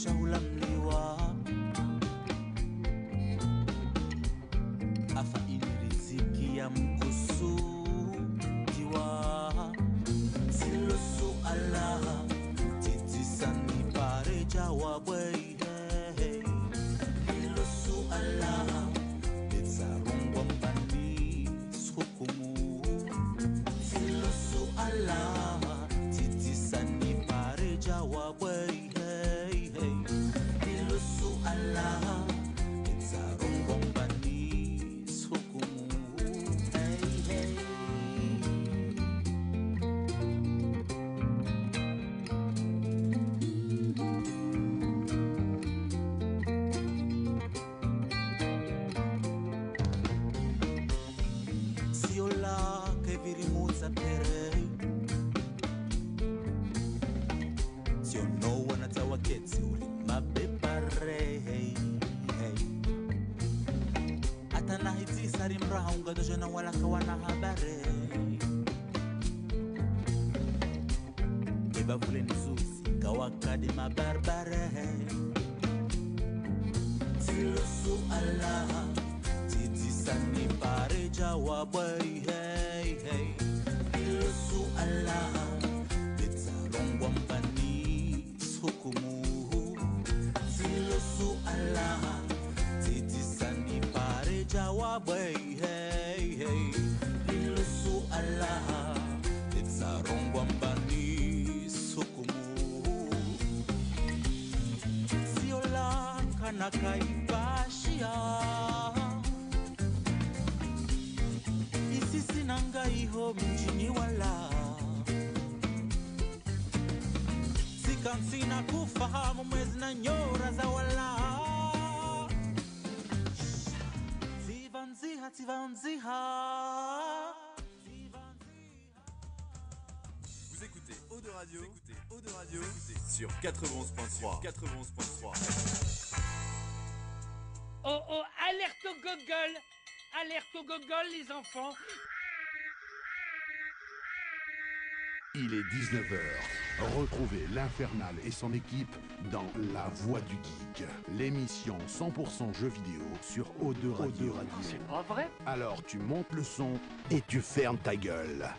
Shaula. 91.3. 91.3. Oh oh, alerte au gogol Alerte au gogol, les enfants Il est 19h. Retrouvez l'Infernal et son équipe dans La Voix du Geek, l'émission 100% jeux vidéo sur O2 Radio. C'est pas vrai? Alors tu montes le son et tu fermes ta gueule.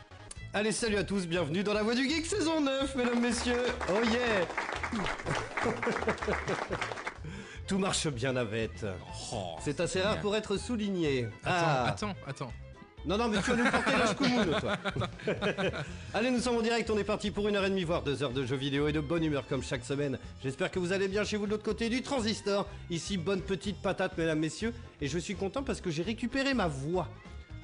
Allez, salut à tous, bienvenue dans la Voix du Geek saison 9, mesdames, messieurs. Oh yeah Tout marche bien, Navette. Oh, C'est assez rare pour être souligné. Ah. Attends, attends, attends. Non, non, mais tu vas nous porter la chkoumoune, toi. Allez, nous sommes en direct, on est parti pour une heure et demie, voire deux heures de jeux vidéo et de bonne humeur comme chaque semaine. J'espère que vous allez bien chez vous de l'autre côté du transistor. Ici, bonne petite patate, mesdames, messieurs. Et je suis content parce que j'ai récupéré ma voix.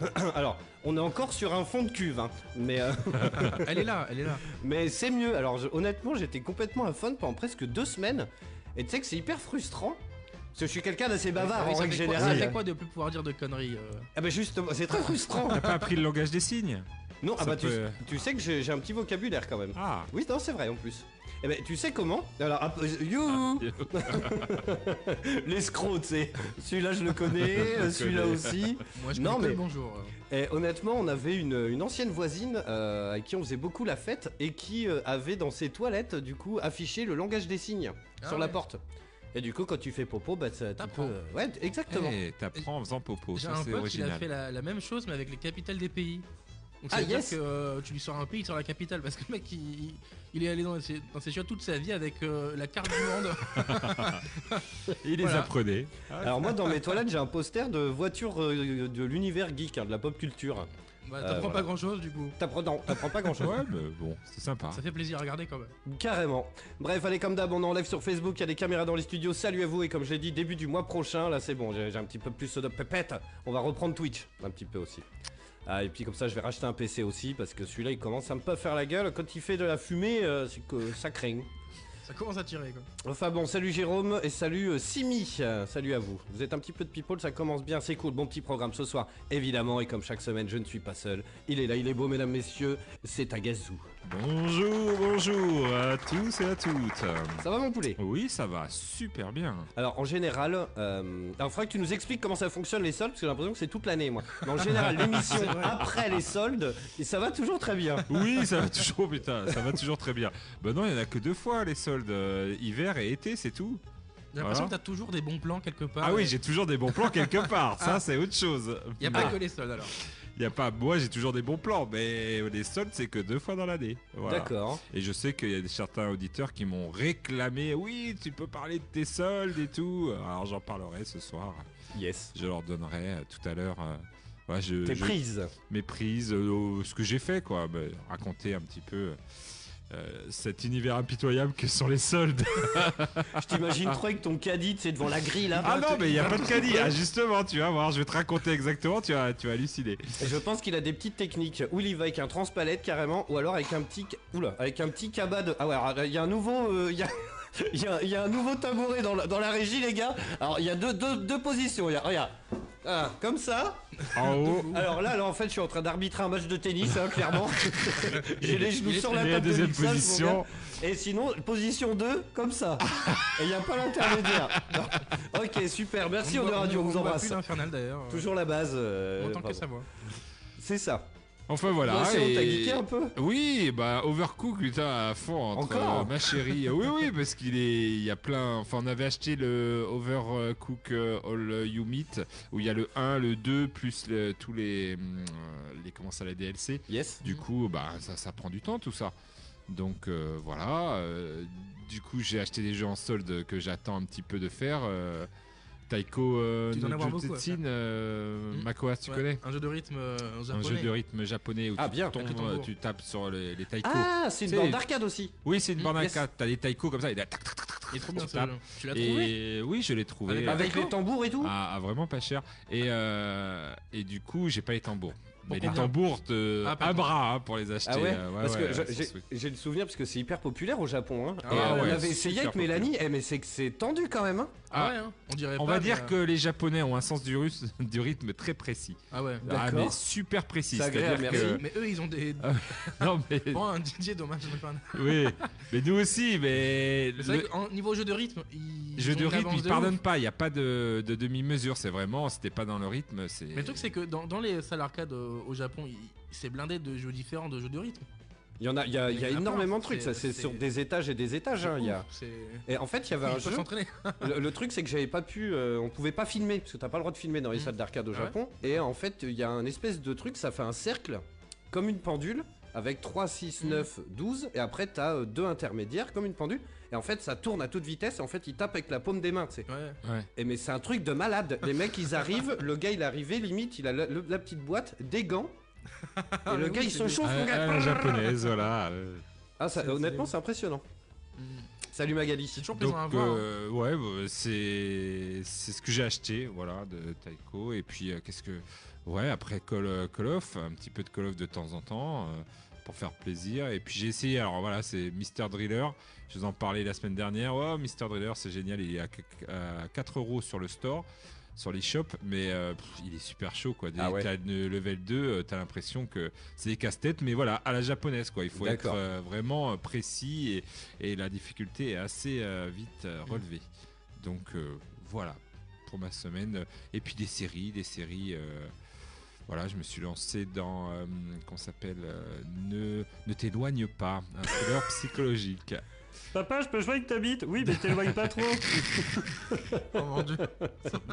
Alors, on est encore sur un fond de cuve, hein, mais euh, Elle est là, elle est là. mais c'est mieux. Alors, je- honnêtement, j'étais complètement à fun pendant presque deux semaines. Et tu sais que c'est hyper frustrant. Parce que je suis quelqu'un d'assez bavard Ah en ça règle générale. Ça fait quoi de plus pouvoir dire de conneries euh? Ah bah justement, c'est très frustrant. T'as pas appris le langage des signes? Non, ah bah tu, peut- tu sais que j'ai j'ai un petit vocabulaire quand même. Ah Oui, non, c'est vrai en plus. Eh ben, tu sais comment? Alors, ah, euh, you L'escroc, tu sais. Celui-là, je le connais, celui-là aussi. Moi, je Non, connais que mais- le bonjour. Et honnêtement, on avait une, une ancienne voisine euh, avec qui on faisait beaucoup la fête et qui euh, avait dans ses toilettes, du coup, affiché le langage des signes Ah sur la ouais. porte. Et du coup, quand tu fais popo, bah, ça, tu T'apprends. peux, Ouais, exactement. Eh, T'apprends en faisant popo, J'ai ça un c'est pote qui a original. fait la, la même chose, mais avec les capitales des pays. Donc ça Ah, dire yes. que euh, tu lui sors un pays, il sort la capitale. Parce que le mec, il, il est allé dans ses, dans ses chiottes toute sa vie avec euh, la carte du monde. Il les Voilà. apprenait. Alors moi, dans mes toilettes, j'ai un poster de voiture euh, de l'univers geek, hein, de la pop culture. Bah, Euh, T'apprends voilà. pas grand chose du coup. T'apprends non, t'apprends pas grand-chose. Ouais, mais bon, c'est sympa. Ça fait plaisir à regarder quand même. Carrément. Bref, allez, comme d'hab, on enlève sur Facebook, il y a des caméras dans les studios. Salut à vous, et comme je l'ai dit, début du mois prochain, là c'est bon, j'ai j'ai un petit peu plus de pépette. On va reprendre Twitch, un petit peu aussi. Ah, et puis comme ça, je vais racheter un PC aussi, parce que celui-là, il commence à me pas faire la gueule. Quand il fait de la fumée, euh, c'est que ça craint. Ça commence à tirer quoi. Enfin bon, salut Jérôme et salut euh, Simi. Euh, salut à vous. Vous êtes un petit peu de people, ça commence bien, c'est cool. Bon petit programme ce soir, évidemment. Et comme chaque semaine, je ne suis pas seul. Il est là, il est beau, mesdames, messieurs. C'est Agazou. Bonjour, bonjour à tous et à toutes. Ça va mon poulet? Oui, ça va super bien. Alors en général, euh, alors faudrait que tu nous expliques comment ça fonctionne les soldes parce que j'ai l'impression que c'est toute l'année moi. Mais en général, l'émission après les soldes, et ça va toujours très bien. Oui, ça va toujours, putain, ça va toujours très bien. Ben non, il y en a que deux fois les soldes, euh, hiver et été, c'est tout. J'ai l'impression Voilà. que t'as toujours des bons plans quelque part. Ah oui, j'ai toujours des bons plans quelque part. Ça, Ah. c'est autre chose. Y a pas que les soldes alors. Il a pas. Moi, j'ai toujours des bons plans, mais les soldes, c'est que deux fois dans l'année. Voilà. D'accord. Et je sais qu'il y a certains auditeurs qui m'ont réclamé. Oui, tu peux parler de tes soldes et tout. Alors j'en parlerai ce soir. Yes. Je leur donnerai euh, tout à l'heure. euh, ouais, je, T'es je- prise. mes prises, euh, ce que j'ai fait, quoi. bah, raconter un petit peu euh, cet univers impitoyable que sont les soldes. Je t'imagine trop avec ton caddie, tu sais, devant la grille là. ah non, mais il n'y a pas de caddie. Ah, justement, tu vas voir, je vais te raconter exactement, tu vas, tu vas halluciner. Et je pense qu'il a des petites techniques où il y va avec un transpalette carrément, ou alors avec un petit, oula, avec un petit cabas de. Ah ouais, il y a un nouveau, euh, il y a. Il y, a, il y a un nouveau tabouret dans la, dans la régie, les gars. Alors, il y a deux, deux, deux positions. Il y a- regarde. Ah, comme ça. En haut, Alors là, là, en fait, je suis en train d'arbitrer un match de tennis, hein, clairement. J'ai les genoux sur la table de deuxième mixage, mon position. gars. Et sinon, position 2, comme ça. Et il n'y a pas l'intermédiaire. Non. Ok, super. Merci, on, est radio, on vous voit embrasse. plus l'infernal d'ailleurs. Toujours la base. euh, Autant que pardon. ça voit. C'est ça. Enfin voilà. T'a et- geeké un peu Oui, bah Overcook, putain, à fond entre Encore euh, ma chérie. oui, oui, parce qu'il est, il y a plein. Enfin, on avait acheté le Overcook All You Meet où il y a le 1, le 2 plus le- tous les, euh, les comment ça, les DLC. Yes. Du coup, bah ça, ça prend du temps tout ça. Donc euh, voilà. euh, du coup, j'ai acheté des jeux en solde que j'attends un petit peu de faire. Taiko euh, Tu dois en no avoir beaucoup euh, Hmm. Makoas, tu Ouais, connais Un jeu de rythme euh, Un japonais. jeu de rythme japonais où Ah, tu, bien. tombes, euh, tu tapes sur les, les taiko. Ah, c'est une borne d'arcade aussi. Oui, c'est une Mm, borne yes. arcade. T'as des taiko comme ça. Et, tac, tac, tac, tac, Il est trop bien Tu ce jeu. Tu l'as trouvé et oui, je l'ai trouvé. Avec- euh, Avec les tambours et tout à, à vraiment pas cher. Et, euh, et du coup, j'ai pas les tambours. Mais les tambours, te... Ah, un de- bras hein, pour les acheter. Ah ouais, euh, Parce que ouais, j'ai- le souvenir parce que c'est hyper populaire au Japon. Hein. Ah et euh, on avait essayé avec Mélanie, eh, mais c'est que c'est tendu quand même. Hein. Ah ouais, hein, on dirait On pas, va mais, dire euh, que les Japonais ont un sens du, russe, du rythme très précis. Ah ouais. Ah, mais super précis. C'est agréable, C'est-à-dire merci. que. Mais eux, ils ont des. Non, mais. Bon, un DJ, dommage. oui, mais nous aussi, mais. Mais c'est vrai le- qu'en niveau jeu de rythme, ils. Jeu de rythme, ils pardonnent pas, il n'y a pas de, de demi-mesure, c'est vraiment, c'était pas dans le rythme, c'est... Mais le truc, c'est que dans, dans les salles arcade euh, au Japon, c'est blindé de jeux différents de jeux de rythme. Il y en a, il y a, il y énormément de trucs. c'est- ça, C'est sur des étages et des étages. hein, il y a. Et en fait, il y avait un jeu. Le, le truc, c'est que j'avais pas pu. euh, on pouvait pas filmer parce que t'as pas le droit de filmer dans les Mm. salles d'arcade au Ah ouais Japon. Et en fait, il y a un espèce de truc, ça fait un cercle comme une pendule avec 3, 6, Mm. 9, 12. Et après, t'as euh, deux intermédiaires comme une pendule. Et en fait, ça tourne à toute vitesse. Et en fait, il tape avec la paume des mains, tu sais. Ouais. Ouais. Et mais c'est un truc de malade. Les mecs, ils arrivent. le gars, il est arrivé, limite, il a la, le- la petite boîte, des gants. et le mais gars, oui, il se chauffe, mon gars. la japonaise, voilà. Ah, ça, honnêtement, c'est- impressionnant. Mm. Salut Magali. C'est toujours Donc, plaisant à voir. hein. euh, ouais, bah, c'est c'est ce que j'ai acheté, voilà, de Taiko. Et puis, euh, qu'est-ce que... Ouais, après Call, euh, Call of, un petit peu de Call of de temps en temps, euh, pour faire plaisir. Et puis j'ai essayé, alors voilà, c'est Mister Driller. Je vous en parlais la semaine dernière. Ouais, Mister Driller, c'est génial, il est à, qu- à 4 euros sur le store. Sur les shops, mais euh, pff, il est super chaud quoi. Dès Ah ouais. t'as le level 2, euh, t'as l'impression que c'est des casse-têtes, mais voilà, à la japonaise quoi. Il faut être euh, vraiment euh, précis et, et la difficulté est assez vite euh, relevée. Donc voilà pour ma semaine. Et puis des séries, des séries. voilà, je me suis lancé dans qu'on s'appelle Ne ne t'éloigne pas, un thriller psychologique. Papa, je peux jouer avec ta bite? Oui, mais t'éloignes pas trop. Oh mon dieu.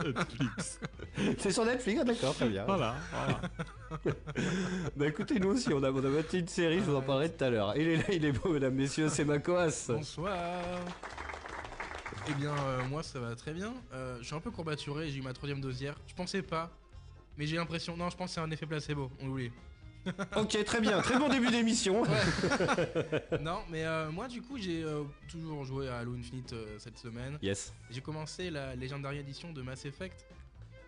Netflix. c'est sur Netflix, ah, d'accord, très bien. Voilà, voilà. Bah écoutez, nous aussi, on a, on a une série, je vous en parlerai tout à l'heure. Il est là, il est beau, mesdames, messieurs, c'est Macoas. Bonsoir. Eh bien, euh, moi ça va très bien. Euh, je suis un peu courbaturé, j'ai eu ma troisième dosière. Je pensais pas, mais j'ai l'impression. Non, je pense que c'est un effet placebo. On l'oublie. Ok, très bien, très bon début d'émission. non, mais euh, moi du coup j'ai euh, toujours joué à Halo Infinite euh, cette semaine. Yes. J'ai commencé la Legendary Edition de Mass Effect,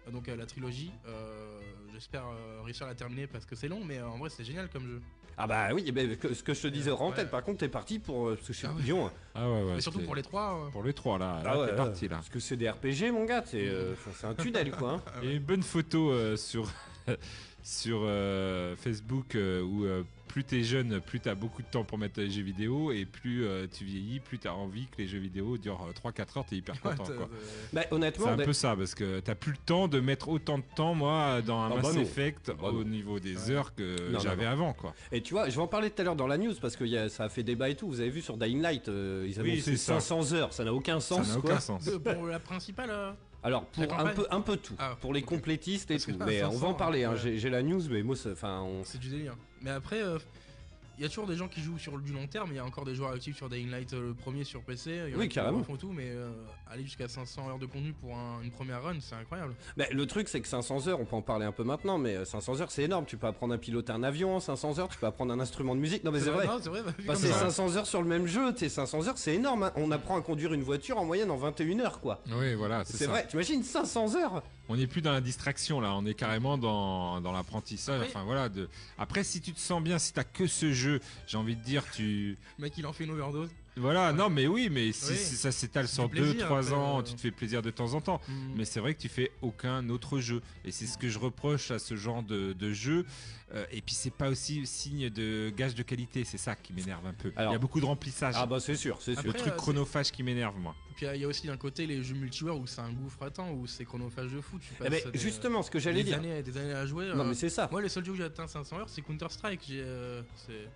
euh, donc euh, la trilogie. Euh, J'espère euh, réussir à la terminer parce que c'est long, mais euh, en vrai c'est génial comme jeu. Ah bah oui, eh ben, que- ce que je te disais en Ouais. tête, par contre, t'es parti pour. euh, Parce que je suis Ah ouais. Ah ouais, ouais. mais surtout pour les trois. euh, pour les trois là. Là, Ah ouais, t'es parti là. Parce que c'est des RPG, mon gars, c'est euh, un tunnel, quoi. hein. Ah Il y a une bonne photo euh, sur, sur euh, Facebook euh, où euh, plus t'es jeune, plus t'as beaucoup de temps pour mettre les jeux vidéo, et plus euh, tu vieillis, plus t'as envie que les jeux vidéo durent 3-4 heures, t'es hyper content. quoi. Bah, C'est honnêtement, un bah, peu ça, parce que t'as plus le temps de mettre autant de temps, moi, dans un Ah bah Mass non. Effect bah au niveau des Ouais. heures que j'avais avant, quoi. et tu vois, je vais en parler tout à l'heure dans la news parce que y a- ça a fait débat et tout. Vous avez vu sur Dying Light, euh, ils Oui, c'est ça. 500 heures, ça n'a aucun Ça sens. n'a aucun sens. Pour la principale. Alors pour un peu, un peu tout, Ah, pour les complétistes et Parce tout. Mais on va en 500, parler. hein. J'ai la news, mais moi, c'est- enfin, on... C'est du délire. Mais après, euh, il y a toujours des gens qui jouent sur du long terme. Il y a encore des joueurs actifs sur Dying Light, euh, le premier sur PC. Il y en a Oui, qui carrément. font tout, mais euh, aller jusqu'à 500 heures de contenu pour un- une première run, c'est incroyable. Bah, le truc, c'est que 500 heures, on peut en parler un peu maintenant, mais euh, 500 heures, c'est énorme. Tu peux apprendre à piloter un avion en 500 heures, tu peux apprendre un instrument de musique. Non, mais c'est vrai. Vrai. bah, vu Passer ça. 500 heures sur le même jeu, sais, 500 heures, c'est énorme. hein. On apprend à conduire une voiture en moyenne en 21 heures, quoi. Oui, voilà, c'est vrai, t'imagines 500 heures On n'est plus dans la distraction là, on est carrément dans, dans l'apprentissage. Oui. Enfin voilà. De... Après, si tu te sens bien, si t'as que ce jeu, j'ai envie de dire, tu. Mec, il en fait une overdose. Voilà, non mais oui, mais si, Oui. si ça s'étale sur du 2, plaisir, 3 après, ans, euh. tu te fais plaisir de temps en temps. Mm. Mais c'est vrai que tu fais aucun autre jeu. Et c'est ce que je reproche à ce genre de, de jeu. Euh, et puis c'est pas aussi signe de gage de qualité, c'est ça qui m'énerve un peu. Alors- Il y a beaucoup de remplissage. Ah bah c'est sûr, c'est sûr. le truc euh, chronophage qui m'énerve moi. Puis euh, il y a aussi d'un côté les jeux multijoueurs où c'est un gouffre à temps, où c'est chronophage de fou. Tu Eh ben, des- justement, ce que j'allais des dire. années, des années à jouer. Non euh, mais c'est ça. Moi, les seuls jeux où j'ai atteint 500 heures, c'est Counter Strike. J'ai, euh, c'est-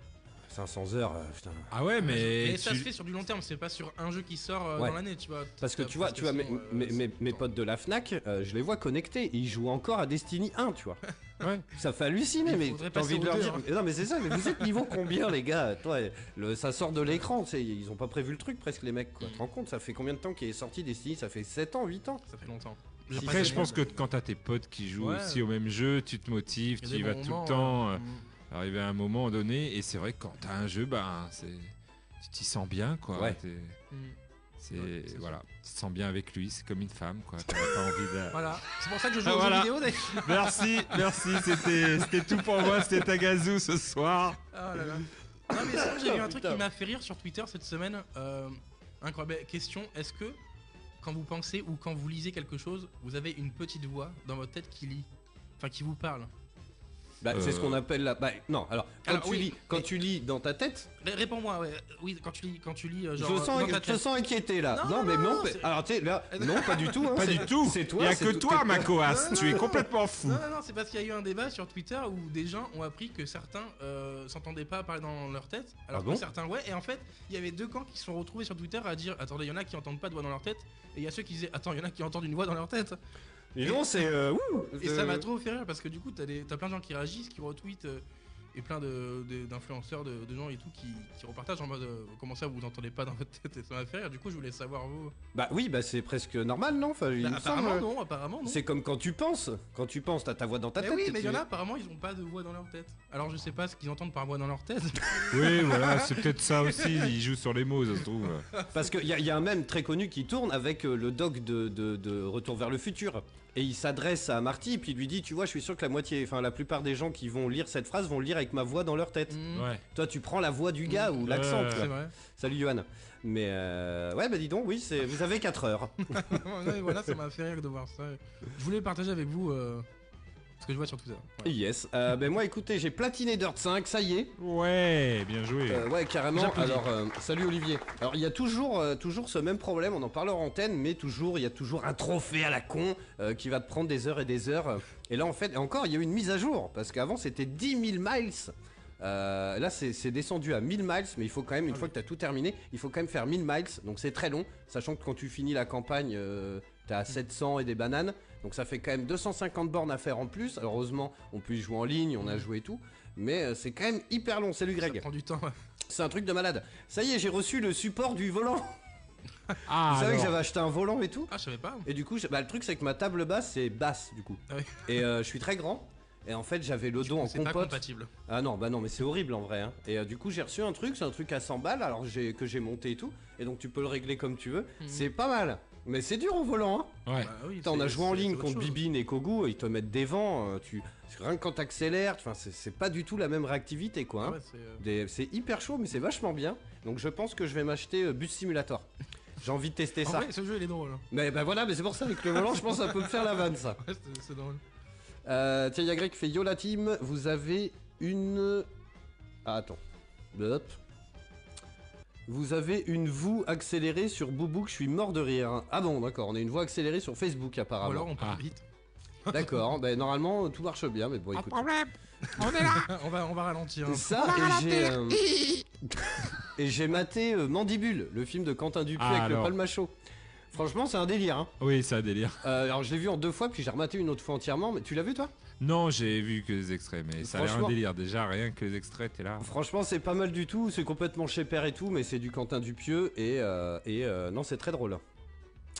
500 heures, euh, putain. Ah ouais, mais. Et ça tu- se fait sur du long terme, c'est pas sur un jeu qui sort euh, Ouais. dans l'année, tu vois. Parce que tu vois, tu vois, mes, euh, mes, mes- potes de la Fnac, euh, je les vois connectés. Ils jouent encore à Destiny 1, tu vois. Ouais. Ça fait halluciner, mais t'as envie de leur dire. hein. mais Non, mais c'est ça, mais vous êtes niveau combien, les gars Toi, le, ça sort de l'écran, tu sais, ils ont pas prévu le truc presque, les mecs, quoi. Tu te rends compte, ça fait combien de temps qu'il est sorti Destiny? Ça fait 7 ans, 8 ans Ça fait longtemps. Après, je pense que quand t'as tes potes qui jouent Ouais. aussi au même jeu, tu te motives, tu y vas tout le temps. Arrivé à un moment donné, et c'est vrai que quand t'as un jeu, bah, c'est, tu t'y sens bien, quoi. Ouais. T'es- Mm. C'est, Ouais, c'est voilà, tu te sens bien avec lui, c'est comme une femme, quoi. T'as pas envie de. Voilà, c'est pour ça que je joue Ah, aux voilà. jeux vidéo d'ailleurs. Merci, merci, c'était, c'était tout pour moi, c'était Tagazu ce soir. Ah là là. Non mais sinon j'ai vu un truc qui m'a fait rire sur Twitter cette semaine. Euh, incroyable question, est-ce que quand vous pensez ou quand vous lisez quelque chose, vous avez une petite voix dans votre tête qui lit? Enfin qui vous parle? Bah, c'est ce Euh. qu'on appelle la. Bah, non, alors, quand, Alors, tu, oui, lis, quand mais- tu lis dans ta tête, Ré- Réponds-moi, ouais. Oui, quand tu lis, quand tu lis, euh, genre, je, euh, sens, dans ta je te tête. sens inquiété là. Non, Non, non, mais non, non. c'est- alors, tu sais, là, non, pas du tout. hein, Pas c'est- du tout. C'est toi. Il y a c'est que tout- toi, t'es- Makoas, Non, tu es complètement fou. Non, non, non, c'est parce qu'il y a eu un débat sur Twitter où des gens ont appris que certains euh, s'entendaient pas parler dans leur tête, alors Ah bon que certains ouais. Et en fait, il y avait deux camps qui se sont retrouvés sur Twitter à dire Attendez, il y en a qui entendent pas de voix dans leur tête, et il y a ceux qui disaient Attends, il y en a qui entendent une voix dans leur tête. Dis donc, c'est. euh, Et euh, ça m'a trop fait rire parce que du coup, t'as des- t'as plein de gens qui réagissent, qui retweetent, euh, et plein de- de- d'influenceurs, de, de gens et tout qui, qui repartagent en mode euh, Comment ça, vous entendez pas dans votre tête Et ça m'a fait rire. Du coup, je voulais savoir vous. Bah oui, bah c'est presque normal, non? Enfin, Bah, me apparemment, semble. non, apparemment, non. C'est comme quand tu penses. Quand tu penses, t'as ta voix dans ta Mais tête. oui, et mais il y en a apparemment, ils ont pas de voix dans leur tête. Alors je sais pas ce qu'ils entendent par voix dans leur tête. Oui, voilà, c'est peut-être ça aussi, il joue sur les mots, ça se trouve. Parce qu'il y, a- y a un mème très connu qui tourne avec euh, le doc de, de- de Retour vers le futur. Et il s'adresse à Marty, puis il lui dit Tu vois, je suis sûr que la moitié, enfin la plupart des gens qui vont lire cette phrase vont le lire avec ma voix dans leur tête. Mm. Ouais. Toi, tu prends la voix du gars ou l'accent. Ouais. tu C'est vois. vrai. Salut Johan. Mais euh, ouais, bah dis donc, oui, c'est vous avez 4 heures. Ouais, voilà, ça m'a fait rire de voir ça. Je voulais partager avec vous euh, ce que je vois sur Twitter. Ouais. Yes. Euh, ben moi, écoutez, j'ai platiné Dirt 5, ça y est. Ouais, bien joué. Euh, ouais, carrément. Alors, euh, salut Olivier. Alors, il y a toujours, euh, toujours ce même problème. On en parle en antenne, mais toujours, il y a toujours un trophée à la con euh, qui va te prendre des heures et des heures. Et là, en fait, encore, il y a eu une mise à jour parce qu'avant, c'était 10 000 miles. Euh, là, c'est c'est descendu à 1000 miles, mais il faut quand même, une Ah fois que tu as tout terminé, il faut quand même faire 1000 miles. Donc, c'est très long, sachant que quand tu finis la campagne, euh, tu as 700 et des bananes. Donc, ça fait quand même 250 bornes à faire en plus. Heureusement, on peut y jouer en ligne, on a joué et tout. Mais euh, c'est quand même hyper long. Salut Ça Greg. prend du temps. ouais. C'est un truc de malade. Ça y est, j'ai reçu le support du volant. Ah, Vous savez que j'avais acheté un volant et tout. Ah, je savais pas. Et du coup, bah, le truc c'est que ma table basse c'est basse du coup. Ah oui. Et euh, je suis très grand. Et en fait, j'avais le dos en C'est pas compote. compatible. Ah non, bah non, mais c'est horrible en vrai. hein. Et euh, du coup, j'ai reçu un truc, c'est un truc à 100 balles, alors j'ai que j'ai monté et tout. Et donc tu peux le régler comme tu veux. Mhm. C'est pas mal. Mais c'est dur au volant. Hein. Ouais. Bah oui, Putain, on a joué en ligne contre. Bibine et Kogu, ils te mettent des vents. euh, tu... Rien que quand t'accélères, enfin, c'est pas du tout la même réactivité quoi. hein. Ouais, c'est, euh, Des- C'est hyper chaud, mais c'est vachement bien. Donc je pense que je vais m'acheter euh, Bus Simulator. J'ai envie de tester En ça. vrai, ce jeu il est drôle. hein. Mais bah voilà, mais c'est pour ça avec le volant, je pense que ça peut me faire la vanne ça. Ouais, c'est- drôle. Euh, tiens, il y a Greg qui fait Yo la team, vous avez une Ah, attends. Hop. Vous avez une voix accélérée sur Boubouk, je suis mort de rire. Ah bon, d'accord, on a une voix accélérée sur Facebook Ou apparemment. alors on parle Ah. vite. D'accord, ben normalement tout marche bien, mais bon écoute. on, va, on va ralentir. hein. Ça, et j'ai. euh, et j'ai maté euh, Mandibule, le film de Quentin Dupieux Ah, avec alors. le palmacho. Franchement, c'est un délire. Hein. Oui, c'est un délire. Euh, alors, je l'ai vu en deux fois, puis j'ai rematé une autre fois entièrement. Mais tu l'as vu, toi? Non, j'ai vu que les extraits, mais ça a l'air un délire. Déjà, rien que les extraits, t'es là. Franchement, c'est pas mal du tout. C'est complètement chez père et tout, mais c'est du Quentin Dupieux. Et, euh, et euh, non, c'est très drôle.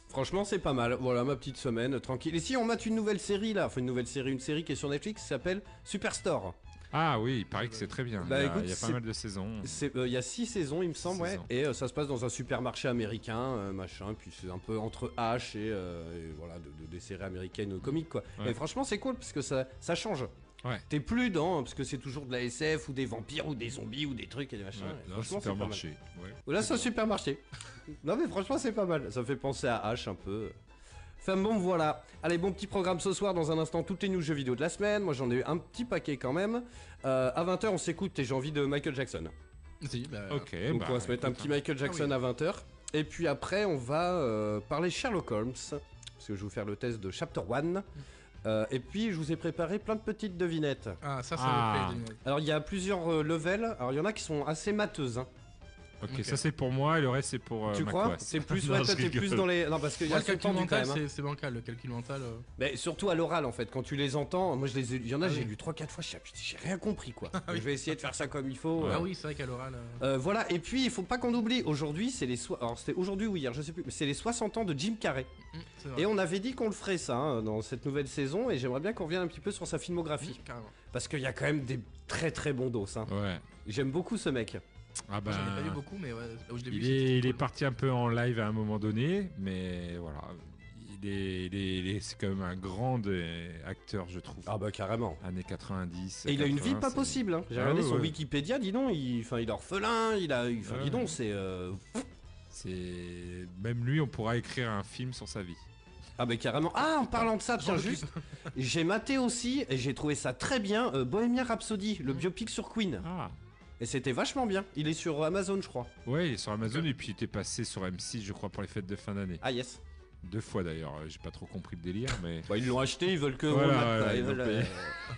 Franchement, c'est pas mal. Voilà, ma petite semaine, tranquille. Et si on mate une nouvelle série, là, enfin une nouvelle série, une série qui est sur Netflix, qui s'appelle Superstore. Ah oui, il paraît que c'est très bien. Bah, il y a, écoute, il y a pas mal de saisons. Euh, Il y a six saisons, il me semble, ouais. Et euh, ça se passe dans un supermarché américain, euh, machin. Puis c'est un peu entre H et, euh, et voilà, de, de- des séries américaines comiques, quoi. Ouais. Et franchement, c'est cool parce que ça, ça change. Ouais. T'es plus dans, parce que c'est toujours de la SF ou des vampires ou des zombies ou des trucs et des machins. Ouais, mal. supermarché. Ouais. Là, c'est un supermarché. non, mais franchement, c'est pas mal. Ça fait penser à H un peu. Enfin bon, voilà. Allez, bon petit programme ce soir. Dans un instant, toutes les news jeux vidéo de la semaine. Moi, j'en ai eu un petit paquet quand même. Euh, à 20h, on s'écoute et j'ai envie de Michael Jackson. Si, bah, Ok, Donc, bah, on va se mettre un petit Michael Jackson Ah à 20h. Et puis après, on va euh, parler Sherlock Holmes. Parce que je vais vous faire le test de Chapter 1. Euh, et puis, je vous ai préparé plein de petites devinettes. Ah, ça, ça Ah. me plaît. Alors, il y a plusieurs euh, levels. Alors, il y en a qui sont assez mateuses. hein. Ok, ça c'est pour moi et le reste c'est pour euh, tu crois. C'est plus, Non, ouais, je toi, t'es plus rigole. dans les. Non, parce qu'il y a le calcul mental, hein. c'est bancal. Le calcul mental. euh. Mais surtout à l'oral en fait, quand tu les entends, moi je les ai, il y en a Ah j'ai oui. lu 3-4 fois, ah, j'ai rien compris quoi. je vais essayer de faire ça comme il faut. Ah euh. oui, c'est vrai qu'à l'oral. voilà, et puis il faut pas qu'on oublie, aujourd'hui c'est les so- alors c'était aujourd'hui ou hier, je sais plus, mais c'est les 60 ans de Jim Carrey. c'est vrai. Et on avait dit qu'on le ferait ça hein, dans cette nouvelle saison, et j'aimerais bien qu'on revienne un petit peu sur sa filmographie, Carrément. parce qu'il y a quand même des très très bons dos. Hein. Ouais. J'aime beaucoup ce mec. Ah bah, Moi, J'en ai pas vu beaucoup, mais ouais, là où je l'ai vu. il est, il cool. est parti un peu en live à un moment donné, mais voilà. Il est, il est- il est- c'est quand même un grand euh, acteur, je trouve. Ah bah carrément. Années 90. Et il a une vie 80, pas possible. Hein. J'ai Ah regardé ouais, son ouais. Wikipédia, dis donc, il, enfin, il est orphelin, il a, enfin, dis donc, c'est. euh, C'est même lui, on pourra écrire un film sur sa vie. Ah bah carrément. Ah en parlant de ça, tiens juste, j'ai maté aussi et j'ai trouvé ça très bien. euh, Bohemian Rhapsody, le biopic sur Queen. Ah. Et c'était vachement bien. Il est sur Amazon, je crois. Ouais, il est sur Amazon et puis il était passé sur M6, je crois, pour les fêtes de fin d'année. Ah yes. Deux fois d'ailleurs. euh, J'ai pas trop compris le délire, mais. Bah, ils l'ont acheté, ils veulent que on Voilà, le. Ils ils veulent, euh,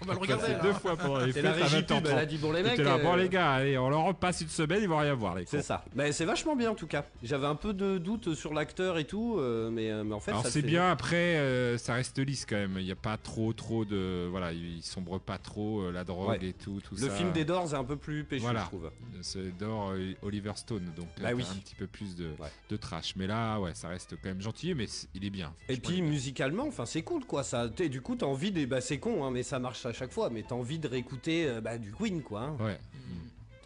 On va le regarder. c'est deux fois pendant les fêtes la régie 20 pub, elle a dit bon les mecs. Là, bon euh, les gars, allez, on leur repasse une semaine, ils vont rien voir les C'est ça. Mais c'est vachement bien en tout cas. J'avais un peu de doute sur l'acteur et tout, mais, mais en fait. Alors c'est fait- bien, après euh, ça reste lisse quand même, il n'y a pas trop trop de... Voilà, il sombre pas trop, la drogue Ouais. et tout, tout Le ça. film des Doors est un peu plus péchu, Voilà. je trouve. C'est euh, Oliver Stone, donc là Bah oui. un petit peu plus de, Ouais. de trash. Mais là, ouais, ça reste quand même gentil, mais il est bien. Et puis musicalement, enfin c'est cool quoi. Ça, du coup t'as envie des, bah c'est con hein, mais ça marche à chaque fois. Mais t'as envie de réécouter euh, bah, du Queen quoi. hein. Ouais.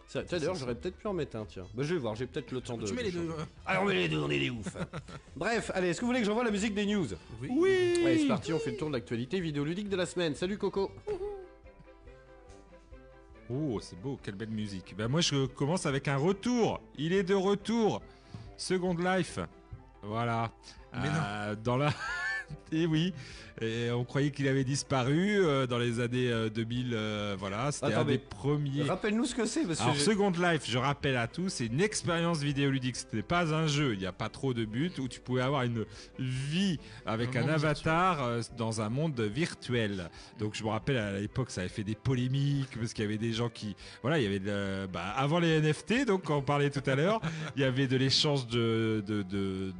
Tiens, D'ailleurs j'aurais peut-être pu en mettre un tiens. Bah je vais voir, j'ai peut-être le temps de. Tu mets de les deux. euh. Allez on met les deux, on est des ouf. Bref, allez, est-ce que vous voulez que j'envoie la musique des news? Oui. Oui Allez c'est parti, on fait le tour de l'actualité vidéoludique de la semaine. Salut Coco. Oh, c'est beau, quelle belle musique. Bah moi je commence avec un retour. Il est de retour. Second Life. Voilà. Mais Euh, Dans la... Et oui. Et on croyait qu'il avait disparu euh, dans les années euh, 2000. euh, voilà, c'était un des premiers. Rappelle-nous ce que c'est Alors Second Life, je rappelle à tous, c'est une expérience vidéoludique. C'était pas un jeu. Il n'y a pas trop de buts où tu pouvais avoir une vie avec Un avatar euh, dans un monde virtuel. Donc je me rappelle à l'époque, ça avait fait des polémiques parce qu'il y avait des gens qui, voilà, il y avait de, bah, avant les NFT, donc quand on parlait tout à l'heure, il y avait de l'échange de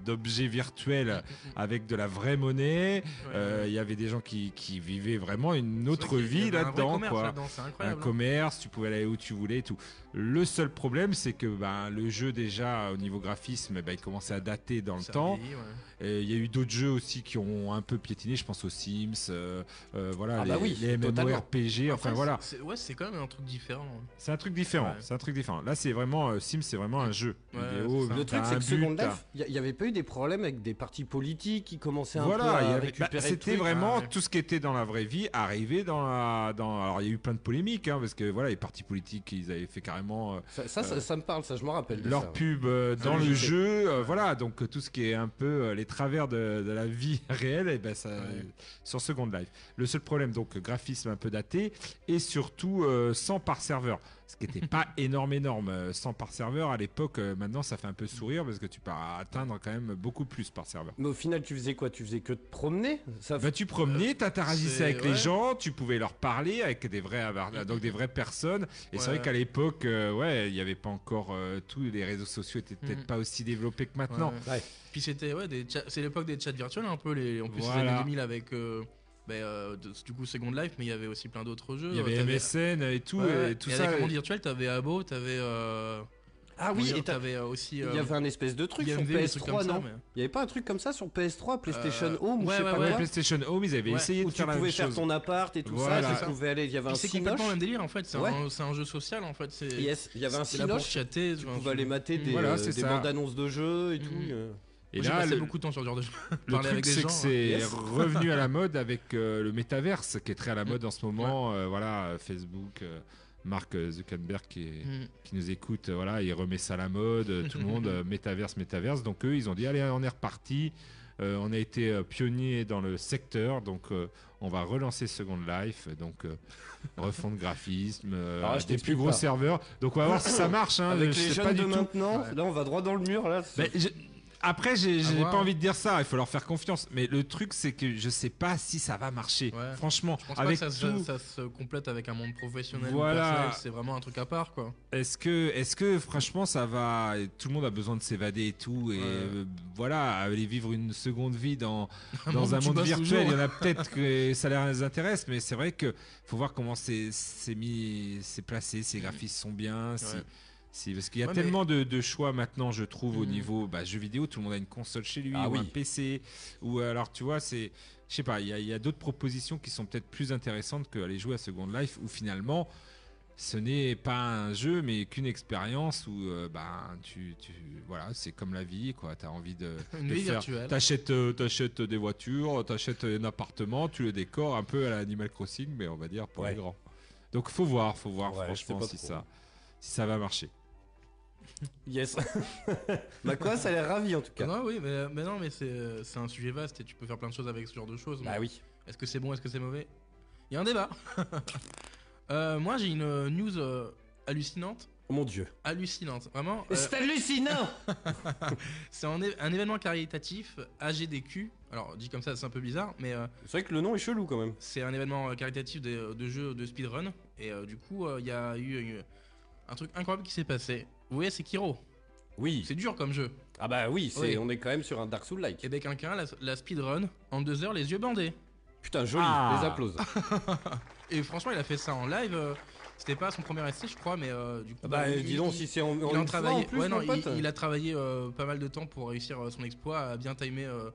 d'objets virtuels avec de la vraie monnaie. Euh, Il y avait des gens qui, qui vivaient vraiment une autre vie là-dedans, un hein. commerce, tu pouvais aller où tu voulais et tout. Le seul problème, c'est que ben, le jeu déjà au niveau graphisme, ben, il commençait à dater dans le Ça temps. vieilli, ouais. Et il y a eu d'autres jeux aussi qui ont un peu piétiné. Je pense aux Sims, euh, euh, voilà, Ah les, bah oui, les. MMORPG. Enfin voilà, c'est- Ouais, c'est quand même un truc différent. c'est un truc différent. Ouais. C'est un truc différent. Là, c'est vraiment euh, Sims, c'est vraiment un jeu vidéo. Le truc, c'est que Second Life, il y, avait pas eu des problèmes avec des partis politiques qui commençaient un peu Voilà, à il y avait- récupérer bah, c'était vraiment ouais. tout ce qui était dans la vraie vie arrivé dans la. Dans... Alors il y a eu plein de polémiques, hein, parce que voilà, les partis politiques, ils avaient fait carrément. Euh, Ça, ça, ça- ça me parle, ça, je me rappelle. de leur ça. pub euh, dans le jeu, euh, voilà, donc euh, tout ce qui est un peu euh, les travers de, de la vie réelle, et ben ça, Ouais. sur Second Life. Le seul problème, donc graphisme un peu daté, et surtout euh, 100 par serveur. Ce qui n'était pas énorme, énorme. Euh, 100 par serveur à l'époque, euh, maintenant ça fait un peu sourire parce que tu peux atteindre quand même beaucoup plus par serveur. Mais au final, tu faisais quoi? Tu faisais que te promener? Ça... Bah, tu promenais, t'interagissais c'est- avec les gens, tu pouvais leur parler avec des vrais, donc des vraies personnes. Et c'est vrai qu'à l'époque, euh, ouais, il n'y avait pas encore euh, tous les réseaux sociaux étaient peut-être Mhm. pas aussi développés que maintenant. Ouais. Ouais. Puis c'était ouais, c'est l'époque des chats virtuels un peu les en plus les Voilà. années 2000 avec euh, bah, euh, de- du coup Second Life mais il y avait aussi plein d'autres jeux. Il y avait T'avais- MSN et tout, Ouais, et tout et ça. avec le monde virtuel, t'avais Abo, t'avais euh, Ah oui, dire, et t'avais euh, aussi il euh, y avait un espèce de truc sur IMV, des trucs PS3, comme ça, non mais- Il y avait pas un truc comme ça sur PS3, PlayStation Euh, Home ou ouais, je sais ouais, pas ouais. quoi PlayStation Home, ils avaient Ouais. essayé Où de tu faire la pouvais faire chose. ton appart et tout Voilà. ça, tu pouvais aller, il y avait un c'est complètement le même délire en fait, c'est Ouais. un, un jeu social en fait, Yes, il y avait un cinoche. chatter, Tu pouvais aller mater des, Voilà, euh, c'est des bandes annonces de jeux et tout. Et là, passé le, beaucoup de temps sur ce genre de jeu. le Parler avec truc, c'est que gens, c'est Yes. revenu à la mode avec euh, le métaverse, qui est très à la Mm. mode en ce moment. Euh, voilà, euh, Facebook, euh, Mark Zuckerberg qui, est- Mm. qui nous écoute, voilà, il remet ça à la mode. tout le monde, euh, métaverse, métaverse. Donc eux, ils ont dit, allez, on est reparti. Euh, on a été euh, pionniers dans le secteur, donc euh, on va relancer Second Life, donc euh, refonte graphisme, euh, je des plus gros pas. serveurs. Donc on va voir si ça marche. hein, Avec je les sais pas de du tout. maintenant, Ouais. là on va droit dans le mur là. Je- Après, j'ai j'ai voir. pas envie de dire ça, il faut leur faire confiance. Mais le truc, c'est que je sais pas si ça va marcher. Ouais. Franchement, Je pense avec pas que ça, tout, se- ça se complète avec un monde professionnel Voilà. personnel, c'est vraiment un truc à part quoi. est-ce que, est-ce que franchement, ça va Tout le monde a besoin de s'évader et tout, et Ouais. euh, voilà, aller vivre une seconde vie dans Un dans monde un où tu monde bosses virtuel. Il y toujours. en a peut-être que ça les intéresse, mais c'est vrai que faut voir comment c'est c'est mis, c'est placé, ces graphismes sont bien. si- Ouais. Si- parce qu'il y a Ouais, mais- tellement de, de choix maintenant, je trouve, au Mhm. niveau bah, jeux vidéo. Tout le monde a une console chez lui, Ah ou oui. un PC, ou alors tu vois, c'est, je sais pas, il y a, d'autres propositions qui sont peut-être plus intéressantes qu'aller jouer à Second Life, où finalement, ce n'est pas un jeu, mais qu'une expérience où, euh, bah, tu, tu, voilà, c'est comme la vie, quoi. T'as envie de, Une de vie faire- virtuelle. T'achètes, euh, t'achètes des voitures, t'achètes un appartement, tu le décores un peu à l'Animal Crossing, mais on va dire pour Ouais. les grands. Donc faut voir, faut voir Ouais, franchement si trop. ça, si ça va marcher. Yes. bah quoi, ça a l'air ravi en tout cas. Non, oui, mais, mais non, mais c'est euh, c'est un sujet vaste et tu peux faire plein de choses avec ce genre de choses. Bah mais oui. Est-ce que c'est bon, est-ce que c'est mauvais? Il y a un débat. Euh, moi, j'ai une euh, news euh, hallucinante. Oh mon dieu. Hallucinante, vraiment. euh, C'est hallucinant c'est un, é- un événement caritatif AGDQ. Alors, dit comme ça, c'est un peu bizarre, mais euh, C'est vrai que le nom est chelou quand même. c'est un événement caritatif de, de jeux de speedrun. Et euh, du coup, il y a eu un truc incroyable qui s'est passé. Vous voyez, c'est Kiro. Oui. C'est dur comme jeu. Ah bah oui, c'est Oui. on est quand même sur un Dark Souls like. Et dès quelqu'un, la, la speedrun, en deux heures, les yeux bandés. Putain, joli, Ah. les applauses. Et franchement, il a fait ça en live. euh, C'était pas son premier essai, je crois, mais euh, du coup. Ah bah il- dis donc il- si c'est en, en il a une fois travaillé. en plus, ouais, non, mon il, pote. il a travaillé euh, pas mal de temps pour réussir euh, son exploit, à bien timer euh,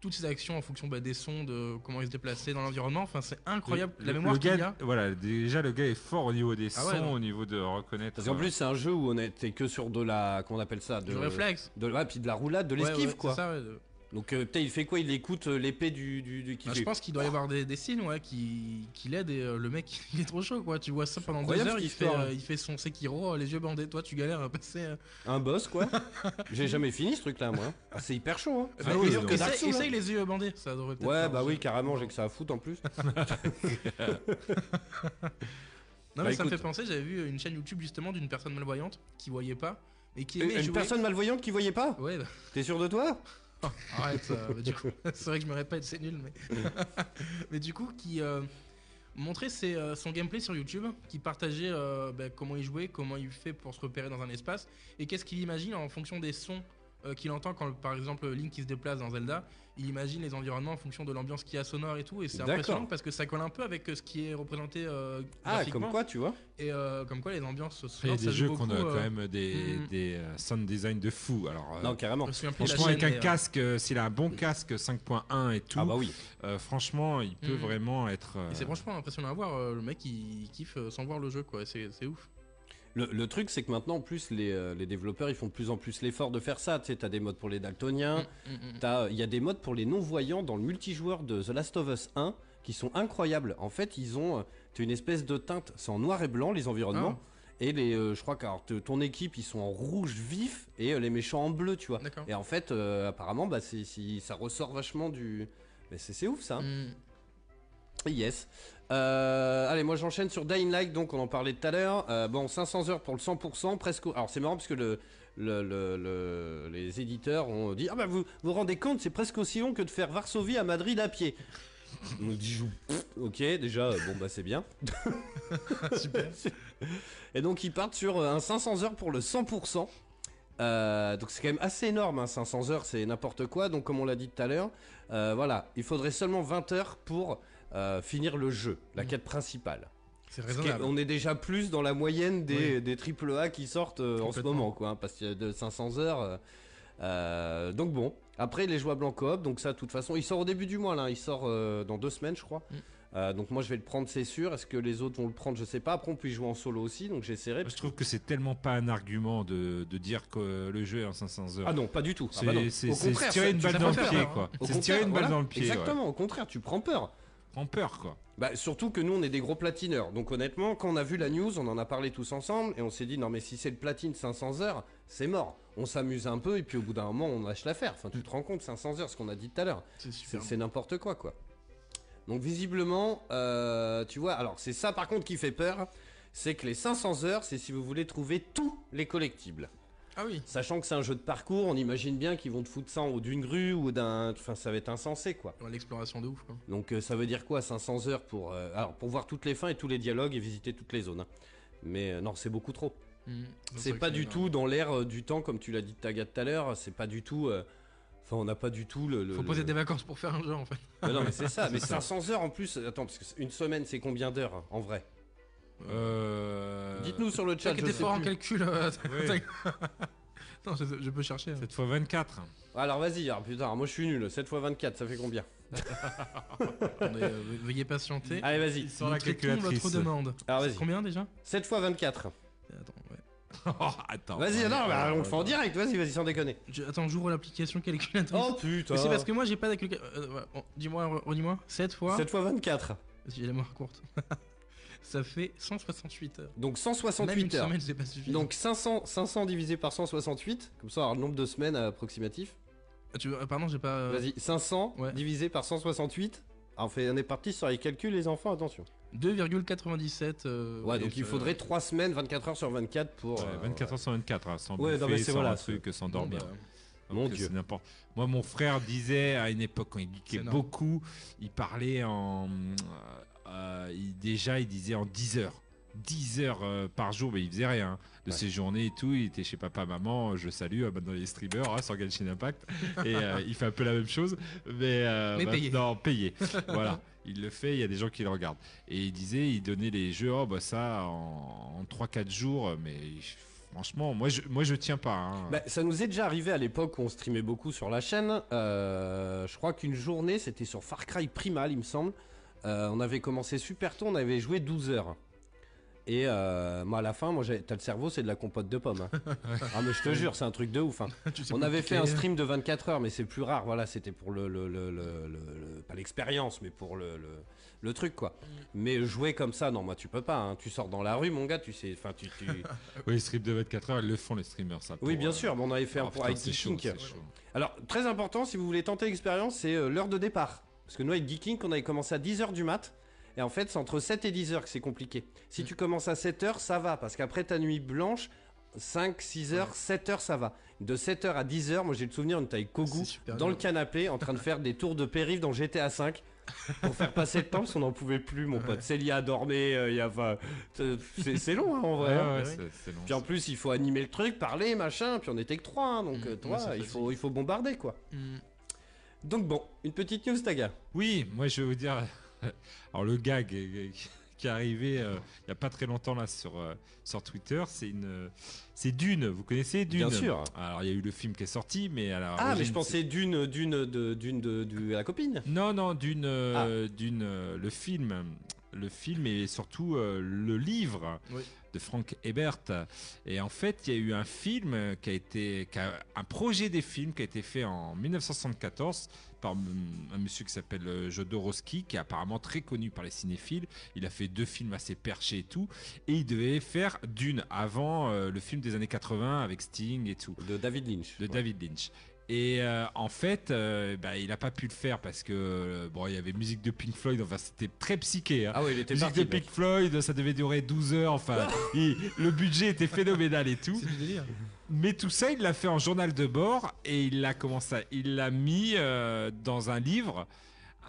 toutes ses actions en fonction bah, des sons, de comment il se déplaçait dans l'environnement. Enfin, c'est incroyable Le- la le mémoire qu'il gars, a. Voilà, déjà le gars est fort au niveau des Ah sons, ouais, au niveau de reconnaître. Parce qu'en euh, plus c'est un jeu où on était que sur de la comment on appelle ça de Du réflexe. de ouais, puis de la roulade, de Ouais, l'esquive ouais, quoi. c'est ça, ouais, de- Donc euh, putain, il fait quoi? Il écoute euh, l'épée du du, du qui Ah, fait- je pense qu'il doit y avoir des, des signes ouais, qui, qui l'aident et euh, le mec il est trop chaud quoi. Tu vois ça pendant deux heures, il fait, euh, il fait son Sekiro, euh, les yeux bandés. Toi tu galères à passer. un boss quoi. J'ai jamais fini ce truc là moi. Ah, c'est hyper chaud hein. Ah C'est oui, donc. Essaye, hein. essaye les yeux bandés, ça devrait peut-être. Ouais, bah oui, carrément, j'ai que ça à foutre en plus. Non, Bah, mais ça me fait penser, j'avais vu une chaîne YouTube justement d'une personne malvoyante qui voyait pas et qui Une aimait jouer. personne malvoyante qui voyait pas? Ouais, bah, T'es sûr de toi? Arrête, euh, bah, du coup, c'est vrai que je me répète, c'est nul, mais. mais du coup, qui euh, montrait euh, son gameplay sur YouTube, qui partageait euh, bah, comment il jouait, comment il fait pour se repérer dans un espace et qu'est-ce qu'il imagine en fonction des sons euh, qu'il entend quand, par exemple, Link qui se déplace dans Zelda. Il imagine les environnements en fonction de l'ambiance qu'il y a sonore et tout, et c'est impressionnant parce que ça colle un peu avec euh, ce qui est représenté euh, Ah, comme quoi, tu vois Et euh, comme quoi les ambiances Il y a sonores, des jeux qu'on a quand même des, mm. des euh, sound design de fou. Alors, Non, carrément. je me souviens plus de la franchement, avec un casque, euh, s'il a un bon casque 5.1 et tout, Ah bah oui. euh, franchement, il peut Mm. vraiment être. euh, c'est franchement impressionnant à voir. le mec, il, il kiffe sans voir le jeu, quoi. C'est c'est ouf. Le, le truc, c'est que maintenant, en plus, les, euh, les développeurs, ils font de plus en plus l'effort de faire ça. Tu sais, t'as des modes pour les daltoniens, Mm, mm, mm. t'as- il y a des modes pour les non-voyants dans le multijoueur de The Last of Us 1 qui sont incroyables. En fait, ils ont euh, une espèce de teinte, c'est en noir et blanc les environnements. Et les, euh, je crois que alors, ton équipe, ils sont en rouge vif et euh, les méchants en bleu, tu vois. Et en fait, euh, apparemment, bah, c'est, ça ressort vachement du. Mais c'est, ouf ça. Mm. Yes. Euh, allez, moi j'enchaîne sur Dying Light, donc on en parlait tout à l'heure. Euh, bon, 500 heures pour le 100%, presque. Alors c'est marrant parce que le, le- le- le- les éditeurs ont dit Ah bah vous vous rendez compte, c'est presque aussi long que de faire Varsovie à Madrid à pied. On nous dit Jou, pff, Ok, déjà, euh, bon bah c'est bien. Super. Et donc ils partent sur un 500 heures pour le 100%. Euh, donc c'est quand même assez énorme, hein, 500 heures c'est n'importe quoi. Donc comme on l'a dit tout à l'heure, voilà, il faudrait seulement 20 heures pour euh, finir le jeu, la quête principale. C'est raisonnable. on est déjà plus dans la moyenne des, des AAA qui sortent euh, en ce moment, quoi, hein, parce qu'il y a de 500 heures. euh, donc bon, après il est jouable en coop, donc ça de toute façon, il sort au début du mois là, il sort euh, dans deux semaines je crois. Mm. Euh, donc moi je vais le prendre c'est sûr, est-ce que les autres vont le prendre? Je sais pas, après on peut y jouer en solo aussi, donc j'essaierai. Je trouve que c'est tellement pas un argument de, de dire que le jeu est en 500 heures. Ah non, pas du tout. Ah c'est bah contraire, tirer une balle dans le pied, quoi. C'est tirer une balle dans le pied. ouais. Exactement, au contraire, tu prends peur. Prends peur, quoi. Bah, surtout que nous, on est des gros platineurs. Donc, honnêtement, quand on a vu la news, on en a parlé tous ensemble et on s'est dit, non, mais si c'est le platine 500 heures, c'est mort. On s'amuse un peu et puis au bout d'un moment, on lâche l'affaire. Enfin, tu te rends compte, 500 heures, ce qu'on a dit tout à l'heure. C'est n'importe quoi, quoi. Donc, visiblement, euh, tu vois, alors c'est ça par contre qui fait peur. C'est que les 500 heures, c'est si vous voulez trouver tous les collectibles. Ah oui. Sachant que c'est un jeu de parcours, on imagine bien qu'ils vont te foutre ça en haut d'une grue ou d'un. Enfin, ça va être insensé, quoi. L'exploration de ouf. Quoi. Donc euh, ça veut dire quoi 500 heures pour euh, alors pour voir toutes les fins et tous les dialogues et visiter toutes les zones. hein. Mais euh, non, c'est beaucoup trop. Mhm. C'est pas du tout dans l'air du temps comme tu l'as dit Taga tout à l'heure, c'est pas du tout Enfin, on n'a pas du tout le. le- Faut le- poser des vacances pour faire un jeu en fait. Mais non, mais c'est ça. mais C'est ça. 500 heures en plus. Attends, parce que une semaine, c'est combien d'heures hein, en vrai? Euh... Dites-nous sur le chat. Sais fort en calcul. euh, Oui. non, je, je peux chercher. hein. 7 fois 24. Alors vas-y, alors, putain, moi je suis nul. 7 x 24, ça fait combien? Attendez, euh, ve- veuillez patienter. Allez, vas-y. Sans la calculatrice. votre demande. Alors vas-y. Combien déjà? 7 x 24. Attends, ouais. Oh, attends. Vas-y, non, bah, on le fait en direct. Vas-y, vas-y, sans déconner. Je- attends, j'ouvre l'application calculatrice. Oh putain. Mais c'est parce que moi j'ai pas d'application. Dis-moi, re- redis-moi. 7 fois. 7 x 24. J'ai la mémoire courte. Ça fait 168 heures. Donc Même 168 une heures. semaine, c'est pas suffisant. Donc 500, 500 divisé par 168, comme ça, on aura le nombre de semaines approximatif. Ah, tu veux- ah, pardon, j'ai pas. euh, Vas-y, 500 ouais. divisé par 168. Ah, on, fait, on est parti sur les calculs, les enfants, attention. 2,97. euh, Ouais, donc il faudrait 3 semaines, 24 heures sur 24 pour. Ouais, euh, 24 heures sur 24, hein, sans Ouais, non, bouffer, mais c'est sans voilà, un truc, sans Bon, dormir. bah, Mon Dieu. n'importe- Moi, mon frère disait à une époque quand il geekait beaucoup, il parlait en. Euh, il- déjà, il disait en 10 heures. 10 heures euh, par jour, mais il faisait rien de Ouais. ses journées et tout. Il était chez papa, maman, je salue, euh, maintenant il est streamer hein, sur Genshin Impact. et euh, il fait un peu la même chose, mais, euh, Mais payé. maintenant, payé. voilà, il le fait, il y a des gens qui le regardent. Et il disait, il donnait les jeux, oh bah ça, en, en 3-4 jours, mais franchement, moi je, moi, je tiens pas. hein. Bah, ça nous est déjà arrivé à l'époque où on streamait beaucoup sur la chaîne. Euh, je crois qu'une journée, c'était sur Far Cry Primal, il me semble. Euh, on avait commencé super tôt, on avait joué 12 heures. Et euh, moi, à la fin, moi, t'as le cerveau, c'est de la compote de pommes. hein. ah, mais je te jure, c'est un truc de ouf. hein. On avait fait un cliquer. stream de 24 heures, mais c'est plus rare. Voilà, c'était pour le, le- le- le- le- le- pas l'expérience, mais pour le, truc quoi. Mm. Mais jouer comme ça, non, moi tu peux pas. hein. Tu sors dans la rue, mon gars, tu sais. Enfin, tu. tu- Oui, les streams de 24 heures, ils le font les streamers, ça. oui, bien euh, sûr. Mais on avait fait un pour chaud. Alors, très important, si vous voulez tenter l'expérience, c'est l'heure de départ. Parce que nous, avec Geeking, on avait commencé à 10h du mat. Et en fait, c'est entre 7 et 10 heures que c'est compliqué. Si tu commences à 7 heures, ça va. Parce qu'après ta nuit blanche, 5, 6 heures, 7 heures, ça va. De 7 heures à 10 heures, moi j'ai le souvenir, on était avec Kogu dans le canapé en train de faire des tours de périph' dans GTA 5 pour faire passer le temps parce qu'on n'en pouvait plus, mon pote. Célia a dormi, euh, il y a, enfin, euh, c'est long hein, en vrai. Ouais, hein. ouais, ouais. long. Puis en plus, il faut animer le truc, parler, machin. Puis on était que 3, donc Mm, euh, ouais, toi, il faut, il faut bombarder quoi. Hmm. Donc bon, une petite news, Taga. Oui, moi je vais vous dire. Alors le gag qui est arrivé euh, il y a pas très longtemps là sur euh, sur Twitter, c'est une c'est Dune. Vous connaissez Dune? Bien sûr. Alors il y a eu le film qui est sorti, mais la Ah, mais je pensais d'une, d'une, de, d'une, de, de la copine. Non, non, Dune, euh, Ah. Dune, euh, le film, le film et surtout euh, le livre. Oui. De Frank Hebert et en fait il y a eu un film qui a été qui a- un projet des films qui a été fait en 1974 par un monsieur qui s'appelle euh, Jodorowsky qui est apparemment très connu par les cinéphiles il a fait deux films assez perchés et tout et il devait faire Dune avant euh, le film des années 80 avec Sting et tout De David Lynch. de David Lynch. Et euh, en fait, euh, bah, il a pas pu le faire parce que euh, bon, il y avait musique de Pink Floyd. Enfin, c'était très psyché. hein. Ah ouais, il était musique parti. de mec. Pink Floyd, ça devait durer 12 heures. Enfin, il- le budget était phénoménal et tout. C'est du délire. Mais tout ça, il l'a fait en journal de bord et il l'a commencé, à- il l'a mis euh, dans un livre,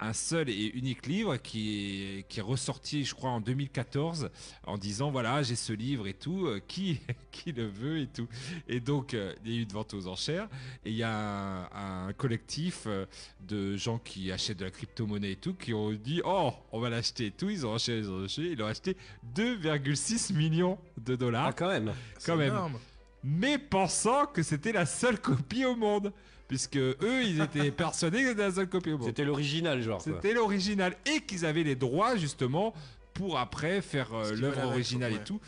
un seul et unique livre qui est, qui est ressorti, je crois, en 2014, en disant voilà, j'ai ce livre et tout, euh, qui, qui le veut et tout. Et donc, euh, il y a eu une vente aux enchères et il y a un, un collectif euh, de gens qui achètent de la crypto-monnaie et tout, qui ont dit oh, on va l'acheter et tout. Ils ont acheté, ils ont acheté, ils ont acheté 2,6 millions de dollars Ah, quand même. quand même énorme. mais pensant que c'était la seule copie au monde. Puisque eux, ils étaient persuadés que c'était la seule copie au monde. C'était l'original, genre. C'était l'original. Et qu'ils avaient les droits, justement, pour après faire euh, l'œuvre originale et ouais. tout.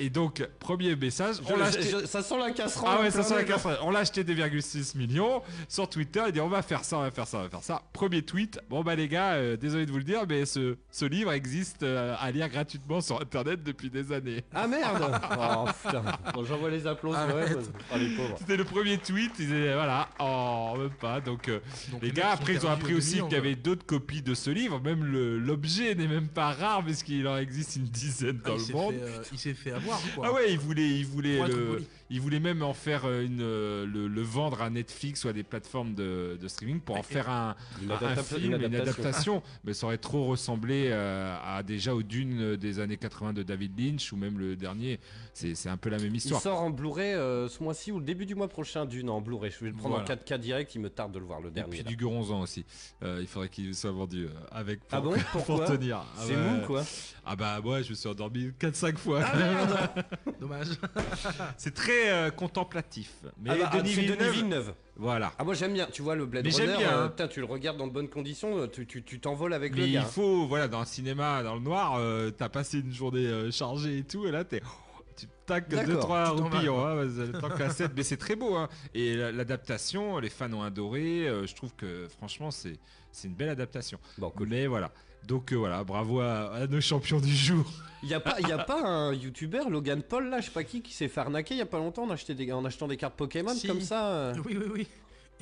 Et donc, premier message, on l'a acheté. ça sent la casserole. Ah ouais, ça sent la casserole. On l'a acheté 2,6 millions sur Twitter. Il dit on va faire ça, on va faire ça, on va faire ça. Premier tweet. Bon bah les gars, euh, désolé de vous le dire, mais ce, ce livre existe euh, à lire gratuitement sur Internet depuis des années. Ah merde Oh putain. Bon, j'envoie les applaudissements. ouais. Oh. C'était le premier tweet. Ils disaient voilà, oh même pas. Donc euh, Donc, Les gars, après, ils ont appris aussi qu'il y avait d'autres copies de ce livre. Même l'objet n'est même pas rare, parce qu'il en existe une dizaine Ah, dans il le monde. fait, euh, il s'est fait avoir quoi. Ah ouais, il voulait, il voulait, le-. Il voulait même en faire euh, une, euh, le, le vendre à Netflix ou à des plateformes de, de streaming pour en faire un, Une, un film, une une adaptation. Mais ça aurait trop ressemblé euh, à déjà aux Dunes des années 80 de David Lynch ou même le dernier. C'est un peu la même Il histoire. sort en Blu-ray euh, ce mois-ci ou le début du mois prochain d'une en Blu-ray. Je vais le prendre Voilà. en 4K direct, il me tarde de le voir le Et dernier. puis là. du Guronzan aussi. Euh, il faudrait qu'il soit vendu euh, avec pour, Ah bon pour Pourquoi tenir. Ah C'est ouais. mou quoi. Ah bah moi je me suis endormi 4-5 fois. Dommage. c'est très euh, contemplatif. Mais Ah bah, Denis c'est Villeneuve, Denis Villeneuve. voilà. Ah moi j'aime bien, tu vois le Blade Mais j'aime Runner, bien, euh, hein. putain, tu le regardes dans de bonnes conditions, euh, tu tu- tu t'envoles avec Mais le il gars. faut, voilà, dans un cinéma, dans le noir, euh, t'as passé une journée euh, chargée et tout, et là t'es. Tu tacs D'accord, 2 trois tu t'en vas, roupillons, hein, vas-y, tant qu'à 7, mais c'est très beau. Hein. Et la- l'adaptation, les fans ont adoré. euh, je trouve que franchement, c'est c'est une belle adaptation. Bon, cool. Mais voilà. Donc euh, voilà, bravo à, à nos champions du jour. Il y a pas, il y a pas un youtubeur, Logan Paul là, je sais pas qui, qui s'est fait arnaquer il y a pas longtemps en, acheté des- en achetant des cartes Pokémon Si. comme ça. euh. Oui, oui, oui.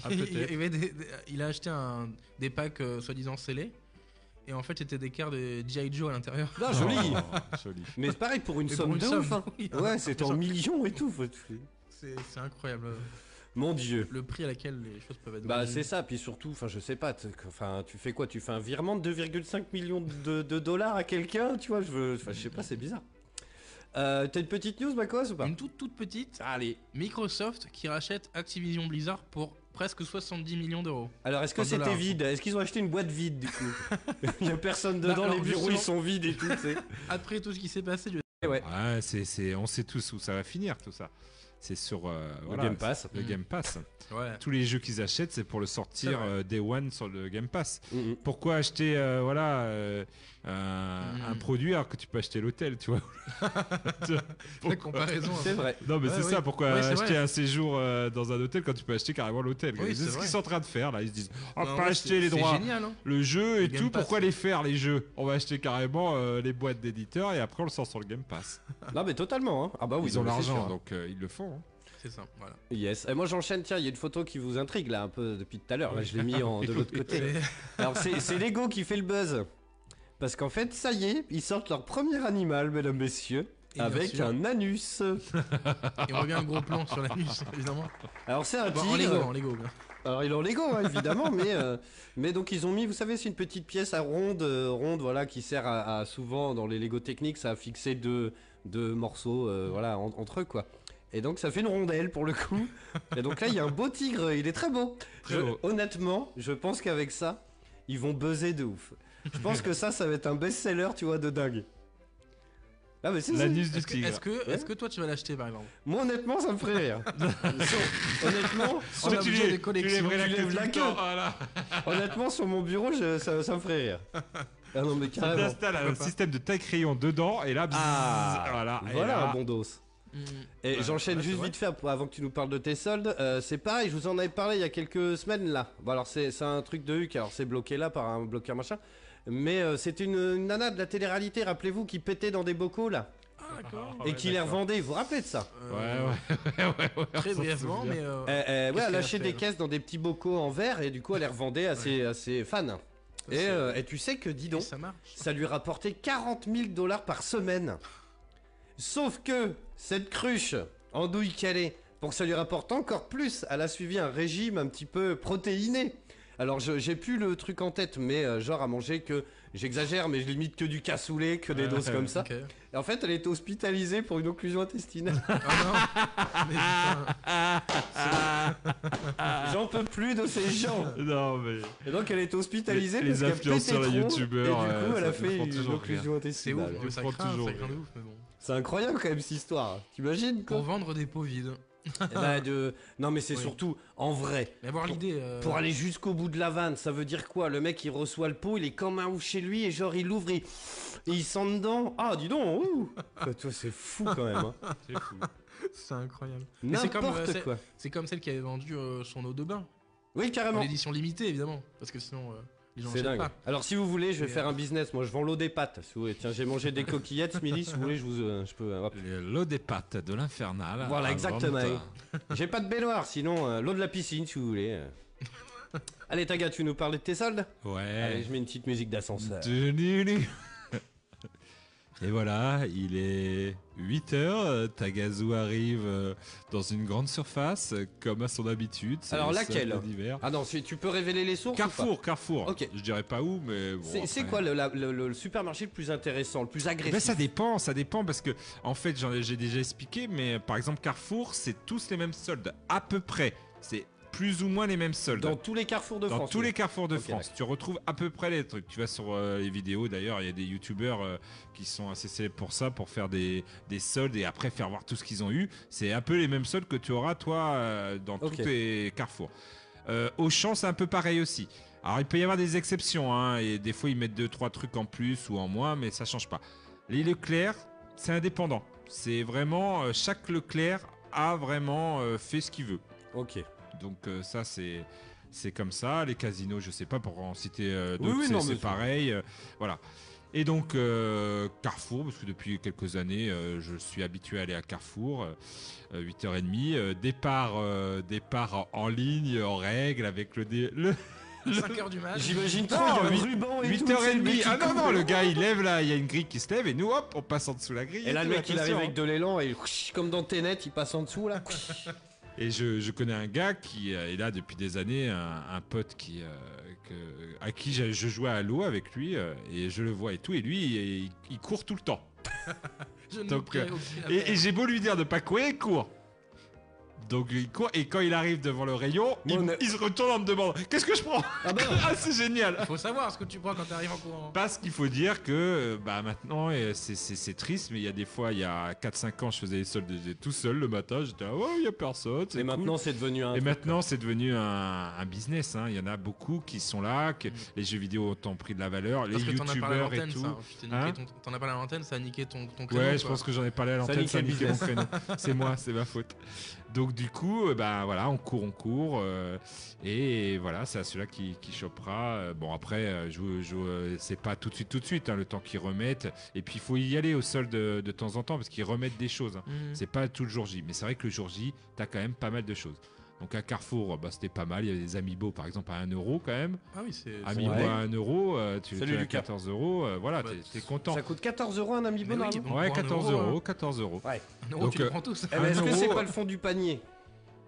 Ah, il, peut-être. il avait des- des- il a acheté un, des packs euh, soi-disant scellés. Et en fait, c'était des cartes de G.I. Joe à l'intérieur. Ah, joli. Oh, joli. Mais c'est pareil pour une Mais somme pour une de somme, ouf. hein. oui. Ouais, c'était en millions et tout. c'est incroyable. Mon dieu. Le prix à laquelle les choses peuvent être Bah c'est ça, puis surtout, enfin je sais pas, enfin tu fais quoi Tu fais un virement de 2,5 millions de, de dollars à quelqu'un, tu vois Je veux, enfin je sais pas, c'est bizarre. Euh, T'as une petite news, Macos ou pas? Une toute toute petite. Allez. Microsoft qui rachète Activision Blizzard pour presque 70 millions d'euros. Alors est-ce que c'était vide? Est-ce qu'ils ont acheté une boîte vide du coup? Il y a personne dedans, Bah, alors, les bureaux ils sont vides et tout. tu sais. Après tout ce qui s'est passé, je- Ouais. Ouais, c'est, c'est, on sait tous où ça va finir tout ça. C'est sur euh, Le voilà, Game Pass. Le Mm. Game Pass. Ouais. Tous les jeux qu'ils achètent, c'est pour le sortir euh, Day One sur le Game Pass. Mhm. Pourquoi acheter euh, voilà euh, un, un produit alors que tu peux acheter l'hôtel, tu vois? La comparaison. hein. C'est vrai. Non mais Ouais, c'est oui. ça, pourquoi acheter vrai. un séjour euh, dans un hôtel quand tu peux acheter carrément l'hôtel? Oui, C'est ce qu'ils sont en train de faire là, ils se disent on Non, va en pas acheter les droits, génial, hein. le jeu et tout, Pass. pourquoi les faire les jeux? On va acheter carrément les boîtes d'éditeurs et après on le sort sur le Game Pass. Non mais totalement. hein. Ah bah oui. ils ont l'argent donc ils le font. C'est ça, voilà. Yes. Et moi j'enchaîne. Tiens, il y a une photo qui vous intrigue là un peu depuis tout à l'heure. Là, je l'ai mis en, de l'autre côté. Alors c'est Lego qui fait le buzz. Parce qu'en fait, ça y est, ils sortent leur premier animal, mesdames, messieurs, Et avec un anus. Et on revient un gros plan sur l'anus, évidemment. Alors c'est un Bon, tigre. en Lego, en Lego. Alors il est en Lego hein, évidemment, mais euh, mais donc ils ont mis, vous savez, c'est une petite pièce à ronde, euh, ronde, voilà, qui sert à, à- souvent dans les Lego techniques, ça a fixé deux deux morceaux, euh, voilà, en- entre eux quoi. Et donc ça fait une rondelle pour le coup. Et donc là il y a un beau tigre, il est très beau. Très Je- beau. Honnêtement, je pense qu'avec ça, ils vont buzzer de ouf. Je pense que ça, ça va être un best-seller, tu vois, de dingue. Ah mais c'est ça. L'anus du Est-ce que, tigre. est-ce que, est-ce que toi tu vas l'acheter par exemple? Moi honnêtement, ça me ferait rire. Sur- honnêtement, sur, On a tu des collections, tu la lèves la le queue. temps, voilà. honnêtement, sur mon bureau, je- ça, ça me ferait rire. Ah non mais carrément. un système de taille crayon dedans et là, bzzz, Ah, voilà. et Voilà là- un bon dos. Et Ouais, j'enchaîne ouais, c'est juste vite fait avant que tu nous parles de tes soldes. Euh, c'est pareil, je vous en avais parlé il y a quelques semaines là. Bon alors c'est c'est un truc de Huc, alors c'est bloqué là par un bloqueur machin. Mais euh, c'était une, une nana de la télé-réalité, rappelez-vous, qui pétait dans des bocaux là. Ah, D'accord. Ah et ouais, qui les revendait. Vous vous rappelez de ça Ouais, Euh, ouais, ouais, ouais. Très brièvement, mais. euh, Euh, euh, ouais, elle fait, des caisses dans des petits bocaux en verre et du coup elle les revendait à ses, à ses fans. Et, c'est- euh, et tu sais que, dis donc, ça lui rapportait 40 000 dollars par semaine. Sauf que cette cruche en douille calée, pour que ça lui rapporte encore plus, elle a suivi un régime un petit peu protéiné. Alors j'ai plus le truc en tête, mais euh, genre à manger que, j'exagère, mais je limite que du cassoulet, que des doses comme ça. Et en fait elle était hospitalisée pour une occlusion intestinale. Ah non Mais putain, J'en peux plus de ces gens. Non, mais. Et donc elle était hospitalisée Les- les parce qu'elle influenceurs, les trop, youtubeurs, Et du coup euh, elle a fait une occlusion c'est ouf, intestinale. mais ça prend craint, toujours ça craint de rire. ouf, mais bon. C'est incroyable quand même cette histoire. T'imagines quoi Pour vendre des pots vides. Eh ben, de... Non mais c'est Oui. surtout en vrai. Mais avoir l'idée. euh, Pour aller jusqu'au bout de la vanne, ça veut dire quoi? Le mec il reçoit le pot, il est comme un ouf chez lui et genre il l'ouvre et... et il sent dedans. Ah dis donc, ouh Bah, Toi c'est fou quand même. Hein. C'est fou. C'est incroyable. Mais c'est comme, euh, c'est- quoi. C'est comme celle qui avait vendu euh, son eau de bain. Oui En carrément. édition limitée, évidemment. Parce que sinon, C'est dingue. pas. Alors si vous voulez, je vais Et, faire euh, un business. Moi je vends l'eau des pâtes. Si vous voulez. Tiens, j'ai mangé des coquillettes ce midi. Si vous voulez, je vous, euh, je peux. euh, hop. L'eau des pattes de l'infernal. Voilà, à exactement. J'ai pas de baignoire, sinon euh, l'eau de la piscine si vous voulez. Allez Taga, tu nous parlais de tes soldes? Allez, Ouais. je mets une petite musique d'ascenseur. Et voilà, il est 8h, Tagazu arrive euh, dans une grande surface, comme à son habitude. Alors, le laquelle. Ah non, tu peux révéler les sources Carrefour, Carrefour. Ok. Je dirais pas où, mais bon. C'est après. quoi le, la- le- le supermarché le plus intéressant, le plus Eh agressif ben, ça dépend, ça dépend parce que en fait j'ai déjà expliqué, mais par exemple Carrefour c'est tous les mêmes soldes à peu près. C'est plus ou moins les mêmes soldes. Dans tous les carrefours de Dans France. tous oui. les carrefours de France, tu retrouves à peu près les trucs. Tu vas sur euh, les vidéos, d'ailleurs, il y a des youtubeurs euh, qui sont assez célèbres pour ça, pour faire des, des soldes et après faire voir tout ce qu'ils ont eu. C'est un peu les mêmes soldes que tu auras, toi, euh, dans tous tes carrefours. Auchan, c'est un peu pareil aussi. Alors, il peut y avoir des exceptions, hein, et des fois, ils mettent deux, trois trucs en plus ou en moins, mais ça change pas. Les Leclerc, c'est indépendant. C'est vraiment, chaque Leclerc a vraiment fait ce qu'il veut. Ok. Donc euh, ça c'est c'est comme ça. Les casinos, je sais pas pour en citer euh, Oui, d'autres, oui, c'est- non, c'est pareil. euh, voilà. Et donc euh, Carrefour, parce que depuis quelques années, euh, je suis habitué à aller à Carrefour, euh, 8h30, euh, départ, euh, départ en ligne, en règle, avec le, dé- le 5h du match. J'imagine trop, Non, il y a un huit- ruban et tout. c'est le mec 8h30. qui Ah non, non, le gars il lève là, il y a une grille qui se lève et nous hop, on passe en dessous la grille. Et là, le mec, il arrive avec de l'élan et comme dans Tenet, il passe en dessous là. Et je, je connais un gars qui euh, est là depuis des années, un, un pote qui, euh, que- à qui je, je jouais à l'eau avec lui, euh, et je le vois et tout, et lui, il, il court tout le temps. Je Donc, euh, et j'ai beau lui dire de pas courir, il court. Donc il court, et quand il arrive devant le rayon, il, Mon- il se retourne en me demandant Qu'est-ce que je prends Ah bah Ah, c'est génial Faut savoir ce que tu prends quand t'arrives en courant. Parce qu'il faut dire que euh, bah, maintenant, euh, c'est- c'est c'est triste, mais il y a des fois, il y a 4-5 ans, je faisais les soldes j'étais tout seul le matin, j'étais là, oh, il y a personne. c'est Et cool. maintenant, c'est devenu un. Et maintenant, c'est devenu un, un business. hein. Il y en a beaucoup qui sont là, que Mm. les jeux vidéo ont pris de la valeur, les Parce que t'en as parlé à youtubeurs et l'antenne, tout. ça. Tu t'es niqué Hein ton- T'en as parlé à l'antenne, ça a niqué ton, ton créneau. Ouais, je quoi. pense que j'en ai parlé à l'antenne, ça a le niqué mon business. créneau. C'est moi, c'est ma faute. Donc du coup, bah voilà, on court, on court, euh, et voilà, c'est à celui-là qui, qui chopera. Euh, Bon après, euh, je, je- c'est pas tout de suite, tout de suite, hein, le temps qu'ils remettent. Et puis il faut y aller au sol de, de temps en temps parce qu'ils remettent des choses. hein. Mhm. C'est pas tout le jour J, mais c'est vrai que le jour J, t'as quand même pas mal de choses. Donc à Carrefour, bah, c'était pas mal. Il y avait des Amiibo par exemple à 1 euro quand même. Ah oui, c'est. Amiibo Ouais. à 1 euro, euh, tu Salut, tu as Lucas. 14 euros, euh, voilà, Bah, t'es- t'es content. Ça coûte 14 euros un amiibo oui, normalement Ouais, pour un 14 euro, euros, hein. 14 euros. Ouais. Un euro, Donc, tu les euh, prends tous. Eh ben, Est-ce que c'est pas le fond du panier?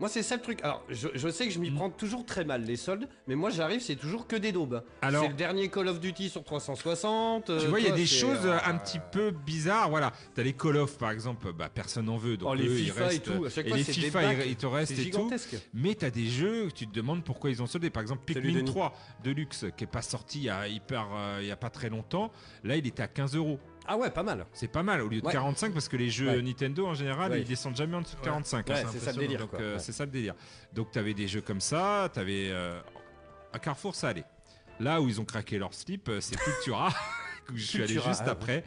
Moi, c'est ça le truc. Alors, je, je sais que je m'y Mm. prends toujours très mal, les soldes, mais moi, j'arrive, c'est toujours que des daubes. Alors- c'est le dernier Call of Duty sur 360. Tu euh, vois, il y a toi, des c'est, choses euh, un petit peu bizarres. Voilà, t'as les Call of par exemple, bah, personne n'en veut. Donc Oh, les eux, ils FIFA et restent, tout, à chaque et fois, les c'est des FIFA, bacs. ils, ils te restent C'est et tout. gigantesque. Mais t'as des jeux, tu te demandes pourquoi ils ont soldé. Par exemple, Salut, Pikmin Denis. 3 Deluxe, qui est pas sorti il y a, hyper, euh, il y a pas très longtemps. Là, il était à 15 euros. Ah ouais, pas mal. C'est pas mal au lieu de Ouais. 45 parce que les jeux Ouais. Nintendo en général, Ouais. ils descendent jamais en dessous de Ouais. 45. Ouais, hein. c'est ça le délire. Donc euh, c'est ça le délire. Donc tu avais des jeux comme ça, tu avais à Carrefour ça allait. Là où ils ont craqué leur slip, euh, c'est Cultura où je suis allé juste ah, après.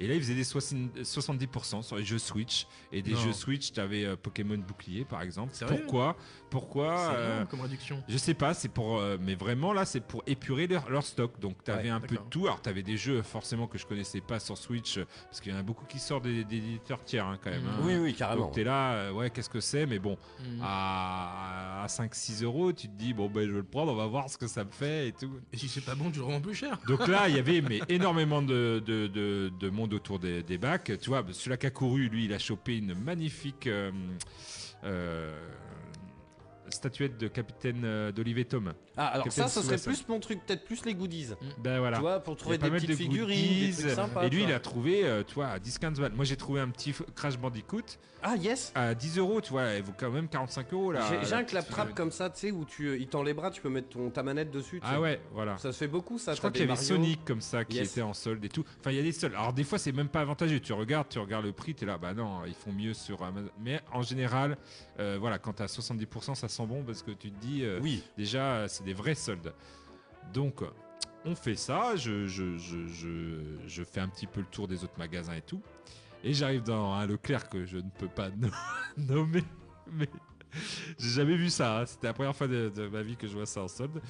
Et là, ils faisaient des 60 70% sur les jeux Switch. Et des Non. jeux Switch, tu avais Pokémon Bouclier, par exemple. Pourquoi? Pourquoi C'est euh, comme réduction. je sais pas, c'est pour. euh, mais vraiment, là, c'est pour épurer leur, leur stock. Donc, tu avais Ouais, un peu de tout. Alors, tu avais des jeux, forcément, que je connaissais pas sur Switch. euh, Parce qu'il y en a beaucoup qui sortent des, des éditeurs tiers, hein, quand même. Mhm. hein. Oui, oui, carrément. Donc, tu es là, euh, ouais, qu'est-ce que c'est? Mais bon, Mm. à, à 5-6 euros, tu te dis, bon, ben, je vais le prendre, on va voir ce que ça me fait et tout. Et si c'est pas bon, tu le revends plus cher. Donc là, il y avait mais, énormément de, de, de- de monde autour des, bacs. Tu vois, celui qui a couru, lui, il a chopé une magnifique euh, euh, statuette de capitaine euh, d'Olivier Tom. Ah, alors ça, ce serait plus mon truc, peut-être plus les goodies. Ben voilà. Tu vois, pour trouver des petites de figurines, des goodies, trucs sympas. Et lui, il a trouvé, euh, tu vois, à 10-15 balles. Moi, j'ai trouvé un petit Crash Bandicoot Ah, yes à 10 euros, tu vois, elle vaut quand même 45 euros là. J'ai un claptrap figurine. comme ça, tu sais, où tu, euh, il tend les bras, tu peux mettre ton, ta manette dessus. Ah ouais, voilà. Ça se fait beaucoup, ça. Je crois qu'il y avait. Sonic comme ça qui était en solde et tout. Enfin, il y a des soldes. Alors, des fois, c'est même pas avantageux. Tu regardes, tu regardes le prix, tu es là, bah non, ils font mieux sur Amazon. Mais en général, euh, voilà, quand tu as 70%, ça sent bon parce que tu te dis, euh, Oui. déjà, c'est des vrais soldes. Donc, on fait ça. Je, je, je, je, fais un petit peu le tour des autres magasins et tout. Et j'arrive dans un Leclerc que je ne peux pas no- nommer. Mais j'ai jamais vu ça. hein. C'était la première fois de, de ma vie que je vois ça en solde.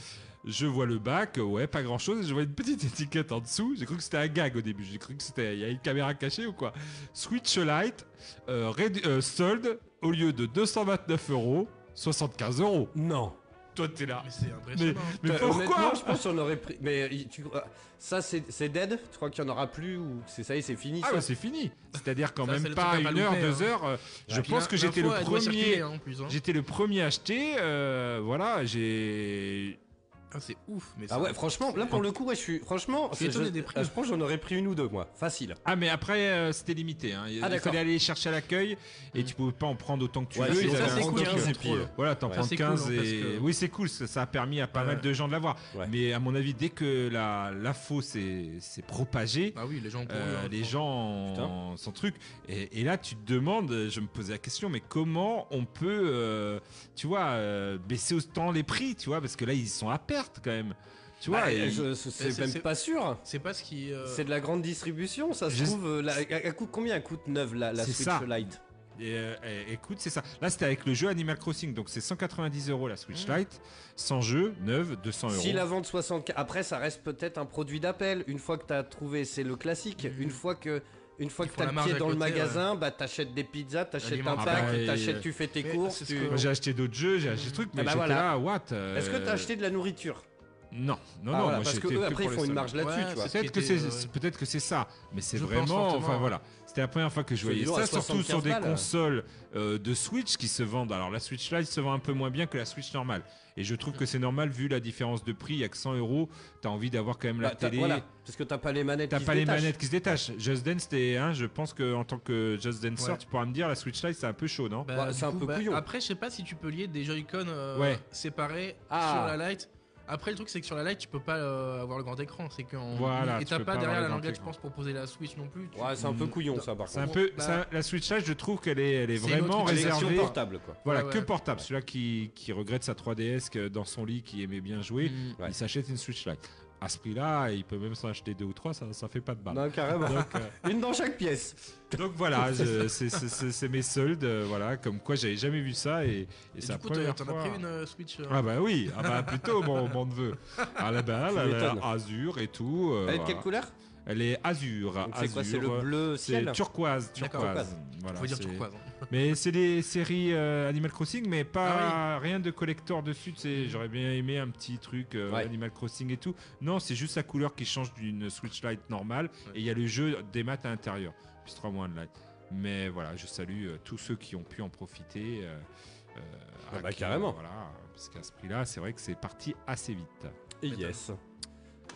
Je vois le bac, ouais, pas grand chose. Je vois une petite étiquette en dessous. J'ai cru que c'était un gag au début. J'ai cru que c'était. Il y a une caméra cachée ou quoi Switch Lite, euh, euh, solde, au lieu de 229 euros, 75 euros. Non. Toi, t'es là. Mais c'est impressionnant. Mais Euh, Honnêtement, pourquoi je pense qu'on aurait pris. Mais il- tu... euh, ça, c'est dead? Tu crois qu'il n'y en aura plus ou c'est ça y est, c'est fini Ah ça? ouais, c'est fini. C'est-à-dire quand même pas une heure, louper, deux hein. heures. euh, je pense que j'étais le premier. hein, hein. J'étais le premier acheté. euh, voilà, j'ai. Ah, c'est ouf. Mais Ah ouais, franchement, là pour le coup, ouais, je suis. Franchement, Je suis c'est- étonné je, des prix. euh, je pense que j'en aurais pris une ou deux, moi. Facile. Ah mais après euh, c'était limité. Hein. Il, Ah, il d'accord. fallait aller chercher à l'accueil et tu pouvais pas en prendre autant que tu Ouais, veux. ça, c'est un cool, stock, hein, euh, et puis, euh, Voilà, t'en ouais. prends Ça, c'est 15 cool, hein, et que- oui c'est cool. Ça, ça a permis à pas Ouais. mal de gens de l'avoir. Ouais. Mais à mon avis dès que la l'info s'est s'est propagée. Ah oui, les gens euh, hein, les gens sans truc et, et là tu te demandes je me posais la question mais comment on peut euh, tu vois euh, baisser autant les prix tu vois parce que là ils sont à perte quand même tu vois Bah, et- je- c'est même pas sûr. C'est pas ce qui. euh, C'est de la grande distribution, ça se trouve. euh, la- elle coûte combien coûte neuve la, la Switch ça. Lite? Et, euh, et- écoute, c'est ça. Là, c'était avec le jeu Animal Crossing, donc c'est 190 euros la Switch Mmh. Lite, sans jeu, neuve, 200 euros. Si la vente 64. Après, ça reste peut-être un produit d'appel. Une fois que t'as trouvé, c'est le classique. Mhm. Une fois que. Une fois que t'as le pied dans le côté, magasin, bah t'achètes des pizzas, t'achètes un pack, Ah bah, t'achètes, tu fais tes Mais courses. tu- j'ai acheté d'autres jeux, j'ai acheté des trucs, mais Ah bah j'étais voilà. là, what euh, Est-ce que t'as acheté de la nourriture? Non, non, Ah, non, voilà, moi parce que eux, après, ils font une marge là-dessus, Ouais, tu vois. c'est- Peut-être que c'est euh, peut-être que c'est ça, mais c'est vraiment, enfin ouais. voilà, c'était la première fois que je voyais ça, surtout 75 sur des balles. consoles euh, de Switch qui se vendent. Alors la Switch Lite se vend un peu moins bien que la Switch normale, et je trouve que c'est normal vu la différence de prix. Il y a que 100 euros, t'as envie d'avoir quand même la Bah, télé. Voilà, parce que t'as pas les manettes T'as qui pas se les détachent. manettes qui se détachent. Just Dance, t'es, hein, je pense que en tant que Just Dancer, Ouais. tu pourras me dire la Switch Lite c'est un peu chaud, non? Bah, du c'est un peu bah, couillon. Après, je sais pas si tu peux lier des Joy-Con euh, séparés Ah. sur la Lite. Après, le truc, c'est que sur la Lite, tu peux pas euh, avoir le grand écran. C'est qu'en. Voilà, Et tu t'as pas pas derrière la languette, je pense, pour poser la Switch non plus. Tu- Ouais, c'est un peu couillon ça par C'est un contre. peu, Bah- ça- la Switch Lite, je trouve qu'elle est, elle est une vraiment autre C'est une version réservée. portable quoi. Voilà, Ouais, que ouais. portable. Celui-là qui, qui regrette sa 3DS que dans son lit, qui aimait bien jouer, Mm. Ouais. il s'achète une Switch Lite. À ce prix-là, il peut même s'en acheter deux ou trois, ça, ça fait pas de balle. Non, carrément. Donc, euh, Une dans chaque pièce. donc voilà, c'est- mes soldes, euh, voilà, comme quoi j'avais jamais vu ça et, et Et c'est la du coup, as fois. pris une euh, Switch. euh, Ah bah oui, ah bah plutôt mon, mon neveu. Ah là bah, a m'étonnes. azur et tout. euh, Elle est de quelle voilà. couleur? Elle est azur. Donc C'est quoi C'est le bleu C'est ciel turquoise, turquoise. Voilà, Faut dire turquoise. hein. Mais c'est des séries euh, Animal Crossing, mais pas Ah rien de collector dessus. J'aurais bien aimé un petit truc euh, Ouais. Animal Crossing et tout. Non, c'est juste la couleur qui change d'une Switch Lite normale. Ouais. Et il y a le jeu des maths à l'intérieur. Plus 3 mois de light. Mais voilà, je salue euh, tous ceux qui ont pu en profiter. euh, euh, Ah bah, qui, carrément. euh, voilà, parce qu'à ce prix-là, c'est vrai que c'est parti assez vite. Yes.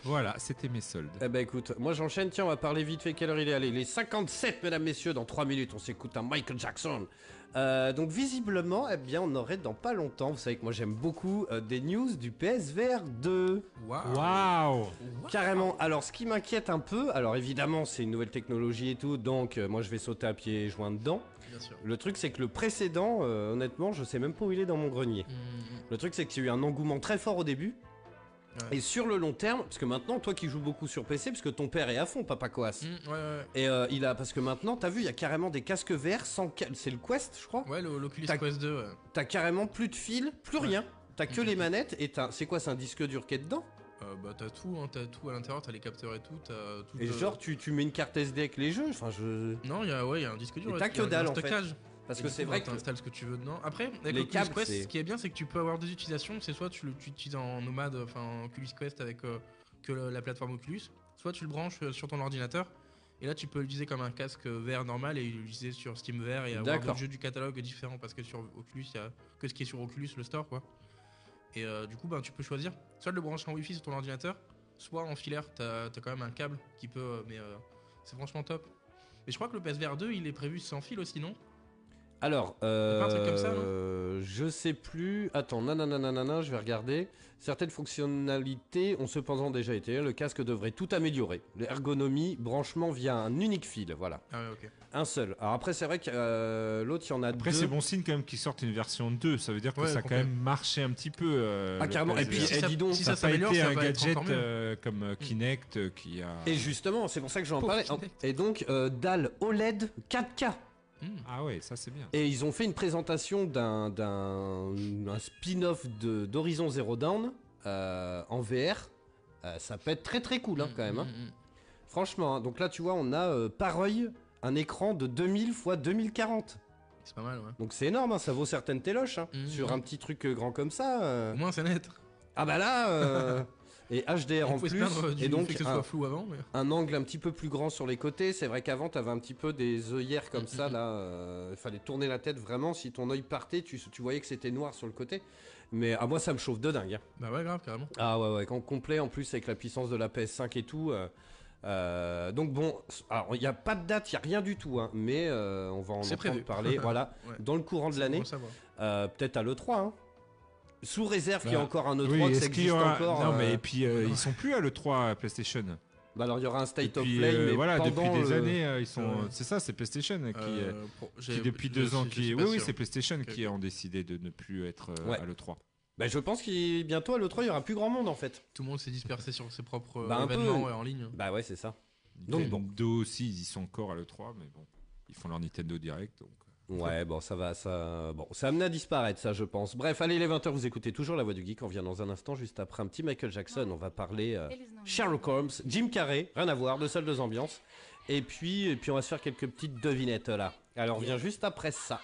Voilà, c'était mes soldes. Eh ben écoute, moi j'enchaîne, tiens, on va parler vite fait quelle heure il est. Allez, les 57, mesdames, messieurs, dans 3 minutes, on s'écoute un Michael Jackson. Euh, donc visiblement, eh bien, on aurait dans pas longtemps, vous savez que moi j'aime beaucoup euh, des news du PSVR 2. Waouh. Waouh Carrément. Alors, ce qui m'inquiète un peu, alors évidemment, c'est une nouvelle technologie et tout, donc euh, moi je vais sauter à pieds joints dedans. Bien sûr. Le truc, c'est que le précédent, euh, honnêtement, je sais même pas où il est dans mon grenier. Mm, Le truc, c'est qu'il y a eu un engouement très fort au début. Ouais. Et sur le long terme, parce que maintenant, toi qui joues beaucoup sur PC, parce que ton père est à fond, Papa Coas. Mm, ouais, ouais, Et euh, il a, parce que maintenant, t'as vu, il y a carrément des casques verts sans. ca- C'est le Quest, je crois. ouais. L'Oculus Quest 2. ouais. T'as carrément plus de fil, plus rien. T'as que les manettes et t'as. C'est quoi, c'est un disque dur qui est dedans? Euh, bah, t'as tout, hein, t'as tout à l'intérieur, t'as les capteurs et tout. T'as tout Et genre, tu, tu mets une carte SD avec les jeux Enfin, je. Non, il y a, ouais, il y a un disque dur. Et t'as que dalle, en fait. stockage. Parce Et que c'est vrai bah, que. ce que tu veux dedans. Après, avec Les câbles, Quest, ce qui est bien, c'est que tu peux avoir deux utilisations. C'est soit tu le- tu utilises en nomade, enfin en Oculus Quest avec euh, que le- la plateforme Oculus, soit tu le branches euh, sur ton ordinateur. Et là, tu peux l'utiliser comme un casque VR normal et l'utiliser sur Steam VR et avoir d'autres jeux du catalogue différents parce que sur Oculus, il y a que ce qui est sur Oculus, le store, quoi. Et euh, du coup, ben, tu peux choisir soit de le brancher en Wi-Fi sur ton ordinateur, soit en filaire. T'as as quand même un câble qui peut, mais euh, c'est franchement top. Mais je crois que le PSVR 2, il est prévu sans fil aussi, non? Alors, pas un truc comme ça, non? euh, je sais plus. Attends, nanana, je vais regarder. Certaines fonctionnalités ont cependant déjà été. Le casque devrait tout améliorer. L'ergonomie, branchement via un unique fil. Voilà, Ah ouais, ok. un seul. Alors après, c'est vrai que euh, l'autre, il y en a Après, deux. c'est bon signe quand même qu'ils sortent une version 2. Ça veut dire que Ouais, ça a quand même marché un petit peu. euh, Ah, carrément. Et puis, si eh, ça- dis donc, si ça ça n'a pas s'améliore, été ça un gadget euh, comme euh, Kinect euh, qui a. Et justement, c'est pour ça que j'en parlais. Kinect. Et donc, euh, dalle OLED 4K. Hmm. Ah ouais, ça c'est bien. Et ils ont fait une présentation d'un, d'un un spin-off de, d'Horizon Zero Dawn euh, en VR. Euh, ça peut être très très cool hein, quand même. hein. Mm, mm, mm. Franchement, hein. donc là tu vois, on a euh, par œil un écran de 2000 x 2040. C'est pas mal, ouais. Donc c'est énorme, hein, ça vaut certaines téloches. Sur un petit truc euh, grand comme ça. euh, Au moins, c'est net. Ah bah là euh, Et HDR en plus. Et donc fait que ce un, soit flou avant. Mais... un angle un petit peu plus grand sur les côtés. C'est vrai qu'avant, t'avais un petit peu des œillères comme ça. Là, euh, il fallait tourner la tête vraiment. Si ton œil partait, tu, tu voyais que c'était noir sur le côté. Mais à moi, ça me chauffe de dingue. hein. Bah ouais, grave, carrément. Ah ouais, ouais, quand complet en plus avec la puissance de la PS5 et tout. euh, euh, donc bon, il n'y a pas de date, il n'y a rien du tout, hein, mais euh, on va en entendre parler. voilà, Ouais. dans le courant de l'année, euh, peut-être à l'E3. Hein. Sous réserve qu'il y a Bah, encore un E3, oui, que ça existe aura... encore. Non, euh, mais et puis euh, ils sont plus à l'E3 à PlayStation. bah alors il y aura un State of Play, euh, mais voilà, depuis pendant des le- années, euh, ils sont. Ouais. C'est ça, c'est PlayStation qui, euh, Euh, qui depuis deux ans, qui. Oui, oui, c'est PlayStation qui ont décidé de ne plus être euh, Ouais. à l'E3. Bah, je pense qu'il bientôt à l'E3 il y aura plus grand monde en fait. Tout le monde s'est dispersé sur ses propres euh, Bah, peu. événements ouais, en ligne. Bah ouais, c'est ça. Donc, bon. Nintendo aussi, ils y sont encore à l'E3, mais bon, ils font leur Nintendo Direct. Donc... Ouais, bon, ça va, ça. Bon, ça amené à disparaître, ça, je pense. Bref, allez, les 20h, vous écoutez toujours La Voix du Geek. On revient dans un instant, juste après un petit Michael Jackson. On va parler euh, Sherlock Holmes, Jim Carrey, rien à voir, deux salles, deux ambiances. Et puis, et puis, on va se faire quelques petites devinettes là. Alors, on revient juste après ça.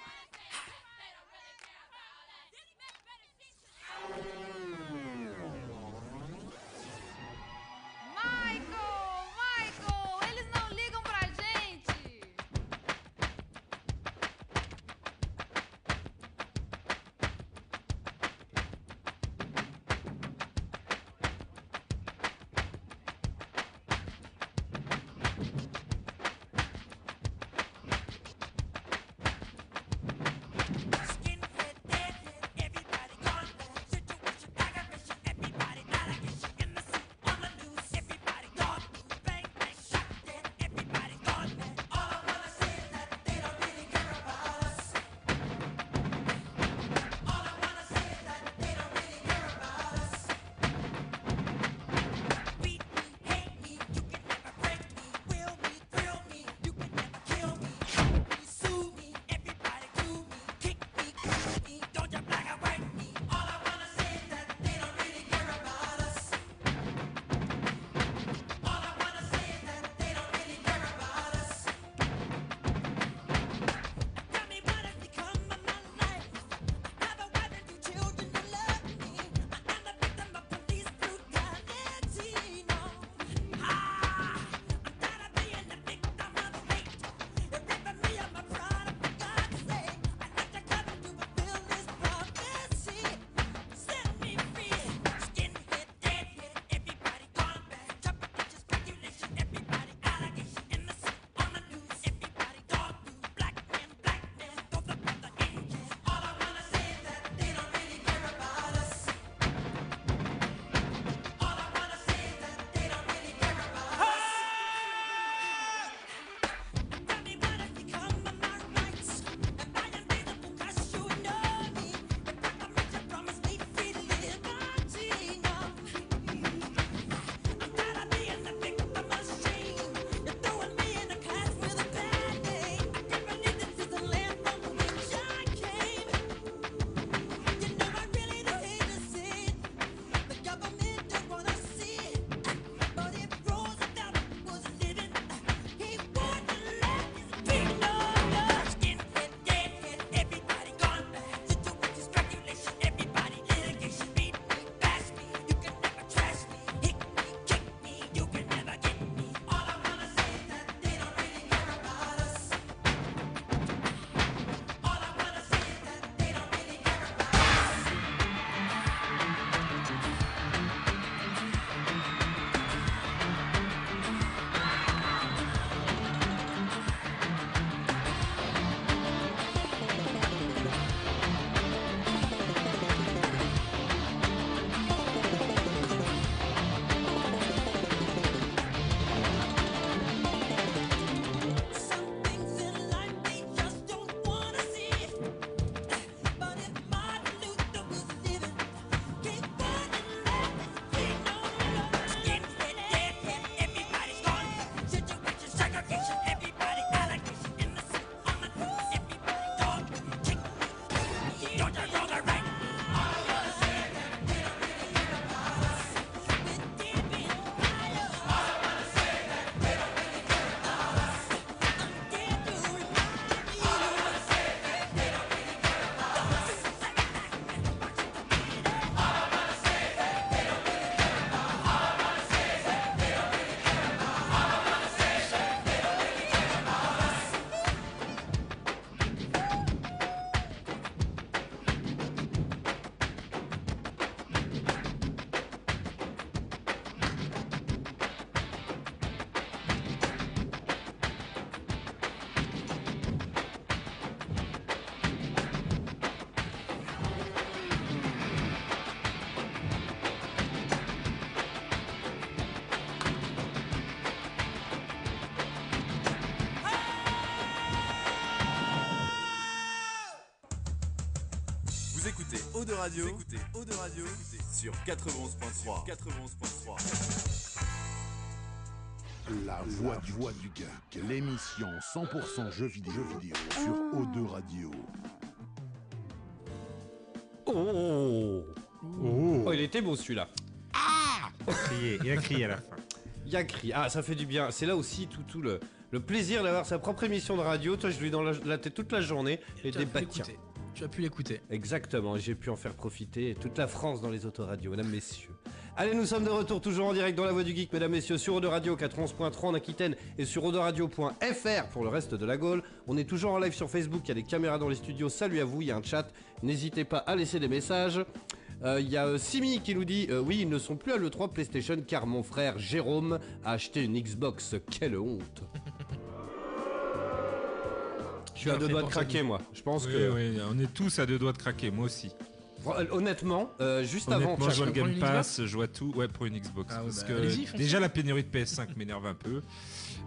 Eau de Radio, vous écoutez Eau de Radio écoutez sur 91.3. 91.3. La voix du, voix du geek, l'émission 100% jeux vidéo, jeux vidéo sur O2 Radio. Oh, oh il était beau celui-là. Crier, il a crié à la fin. Il a cri. Ah, ça fait du bien. C'est là aussi tout, tout le, le plaisir d'avoir sa propre émission de radio. Toi, je lui dans la, la tête toute la journée et débattre. Tiens. l'écouter. Tu as pu l'écouter. Exactement, j'ai pu en faire profiter toute la France dans les autoradios, mesdames, messieurs. Allez, nous sommes de retour toujours en direct dans la voix du geek, mesdames, messieurs, sur Eau de Radio 91.3 en Aquitaine et sur Radio.fr pour le reste de la Gaule. On est toujours en live sur Facebook, il y a des caméras dans les studios, salut à vous, il y a un chat, n'hésitez pas à laisser des messages. Euh, Il y a euh, Simi qui nous dit euh, Oui, ils ne sont plus à l'E3 PlayStation car mon frère Jérôme a acheté une Xbox. Quelle honte Je suis à deux doigts de craquer, moi. Je pense Oui, que. oui, on est tous à deux doigts de craquer, moi aussi. Hon- Honnêtement, euh, juste Honnêtement, avant. je vois le Game Pass, je vois tout. Ouais, pour une Xbox. Ah parce bah, que déjà la pénurie de PS5 m'énerve un peu.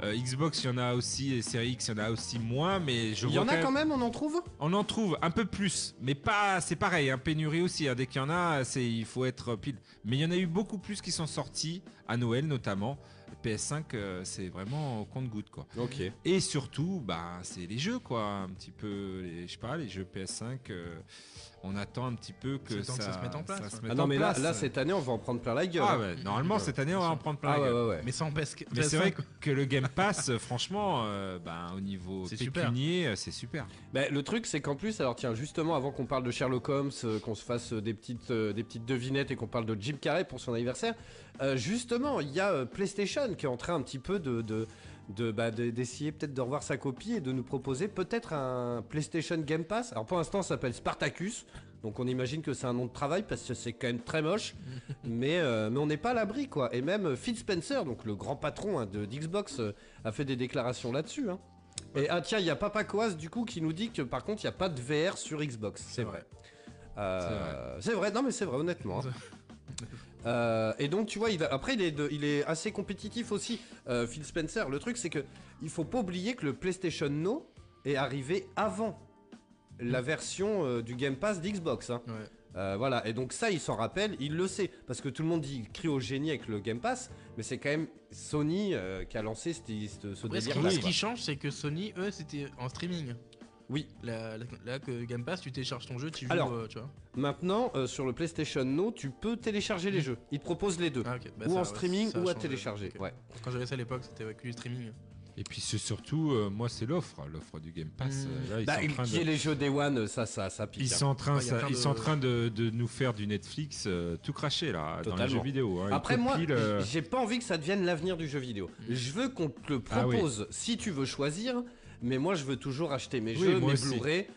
Euh, Xbox, il y en a aussi, et Series X, il y en a aussi moins, mais je Il y en a quand même, on en trouve? On en trouve un peu plus, mais pas. C'est pareil, hein, pénurie aussi. hein, dès qu'il y en a, c'est il faut être pile. Mais il y en a eu beaucoup plus qui sont sortis à Noël notamment. PS5, euh, c'est vraiment au compte-goutte quoi. Ok. Et surtout, bah, c'est les jeux quoi, un petit peu, les, je sais pas, les jeux PS5. On attend un petit peu que ça, que ça se mette en place, Ah non, en mais là, place. là, cette année, on va en prendre plein la gueule. Ah hein. ouais, normalement cette année on va en prendre plein la Ah gueule. ouais, ouais. Mais sans PS. Mais c'est vrai PS5, que le Game Pass, euh, franchement, euh, ben, au niveau pécunier, c'est super. Bah, le truc, c'est qu'en plus, alors tiens, justement, avant qu'on parle de Sherlock Holmes, euh, qu'on se fasse des petites, euh, des petites devinettes et qu'on parle de Jim Carrey pour son anniversaire, euh, justement, il y a PlayStation qui est en train un petit peu de. de de, bah, de- d'essayer peut-être de revoir sa copie et de nous proposer peut-être un PlayStation Game Pass. Alors pour l'instant ça s'appelle Spartacus, donc on imagine que c'est un nom de travail parce que c'est quand même très moche, mais, euh, mais on n'est pas à l'abri quoi. Et même euh, Phil Spencer, donc le grand patron hein, de d'Xbox, euh, a fait des déclarations là-dessus. hein. Et ah tiens, il y a Papa Coas du coup qui nous dit que par contre il n'y a pas de VR sur Xbox. C'est vrai. Euh, c'est vrai. non mais c'est vrai honnêtement. hein. Euh, et donc tu vois, il après il est, de- il est assez compétitif aussi, euh, Phil Spencer. Le truc c'est que il faut pas oublier que le PlayStation No est arrivé avant la version euh, du Game Pass d'Xbox. hein. Ouais. Voilà, et donc ça, il s'en rappelle, il le sait, parce que tout le monde dit crie au génie avec le Game Pass, mais c'est quand même Sony qui a lancé ce, ce Après, ce, délire qui, ce qui change, c'est que Sony, eux, c'était en streaming. Oui. Là, que Game Pass, tu télécharges ton jeu, tu joues, Alors, euh, tu vois. Maintenant, euh, sur le PlayStation No, tu peux télécharger les jeux. Ils te proposent les deux. Ah, ok. Bah, ou ça, en ouais, streaming ou à télécharger. Ok. Ouais. Quand j'avais ça à l'époque, c'était avec du streaming. Et puis c'est surtout, euh, moi c'est l'offre, l'offre du Game Pass. Mmh. là, ils Bah, sont en train de, les jeux Day One, ça, ça, ça pique. ils hein. sont en train, Ouais, ça- ils de- sont en train de, de nous faire du Netflix euh, tout craché là dans les jeux vidéo. hein. Après moi, le- j'ai pas envie que ça devienne l'avenir du jeu vidéo. Je veux qu'on te le Ah oui. propose si tu veux choisir, mais moi je veux toujours acheter mes Oui, jeux, mes. Blu-ray.